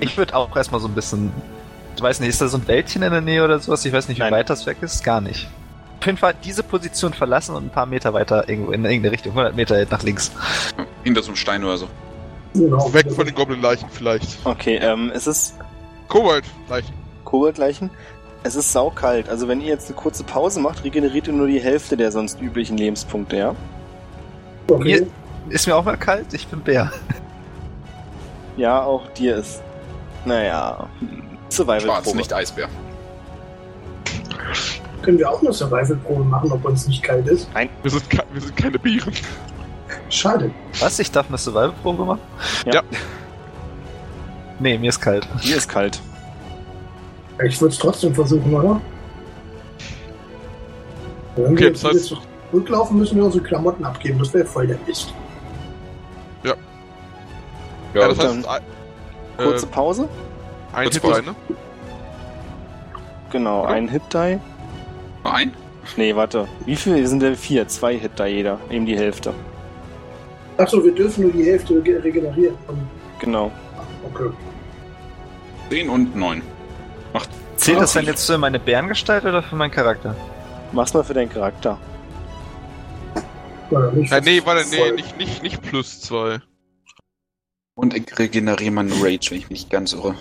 Ich würde auch erstmal so ein bisschen. Ich weiß nicht, ist da so ein Wäldchen in der Nähe oder sowas? Ich weiß nicht, wie Nein. weit das weg ist. Gar nicht. Auf jeden Fall diese Position verlassen und ein paar Meter weiter irgendwo in irgendeine Richtung. 100 Meter nach links. Hinter so einem Stein oder so. Genau. Weg von den Goblin-Leichen vielleicht. Okay, ähm, es ist Kobold-Leichen. Koboldleichen. Es ist saukalt. Also wenn ihr jetzt eine kurze Pause macht, regeneriert ihr nur die Hälfte der sonst üblichen Lebenspunkte, ja? Okay. Ist mir auch mal kalt? Ich bin Bär. Ja, auch dir ist. Naja, Schwarz, Survival-Probe. nicht Eisbär. Können wir auch eine Survival-Probe machen, ob uns nicht kalt ist? Wir sind, ke- wir sind keine Bieren. Schade. Was? Ich darf eine Survival-Probe machen? Ja. Ja. Nee, mir ist kalt. Hier ist kalt. Ich würde es trotzdem versuchen, oder? Okay, das heißt- wieder zurücklaufen, müssen wir unsere Klamotten abgeben. Das wäre voll der Mist. Ja, Ja, das heißt, äh, Kurze Pause. ein Hit rein, ne? Genau, ein Hit-Die. Nur ein? Nee, warte. Wie viel sind denn vier? Zwei Hit-Die jeder. Eben die Hälfte. Achso, wir dürfen nur die Hälfte rege- regenerieren. Genau. Okay. 10 und 9. Zählt das denn jetzt für meine Bärengestalt oder für meinen Charakter? Mach's mal für deinen Charakter. War nicht Ja, nee, warte, nee, nicht, nicht, nicht plus zwei. Und ich regeneriere meinen Rage, wenn ich mich nicht ganz irre.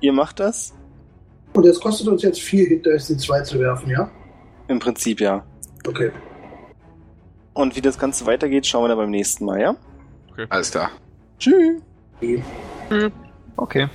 Ihr macht das? Und das kostet uns jetzt vier Hit, da ist die zwei zu werfen, ja? Im Prinzip ja. Okay. Und wie das Ganze weitergeht, schauen wir dann beim nächsten Mal, ja? Alles klar. Tschüss. Okay.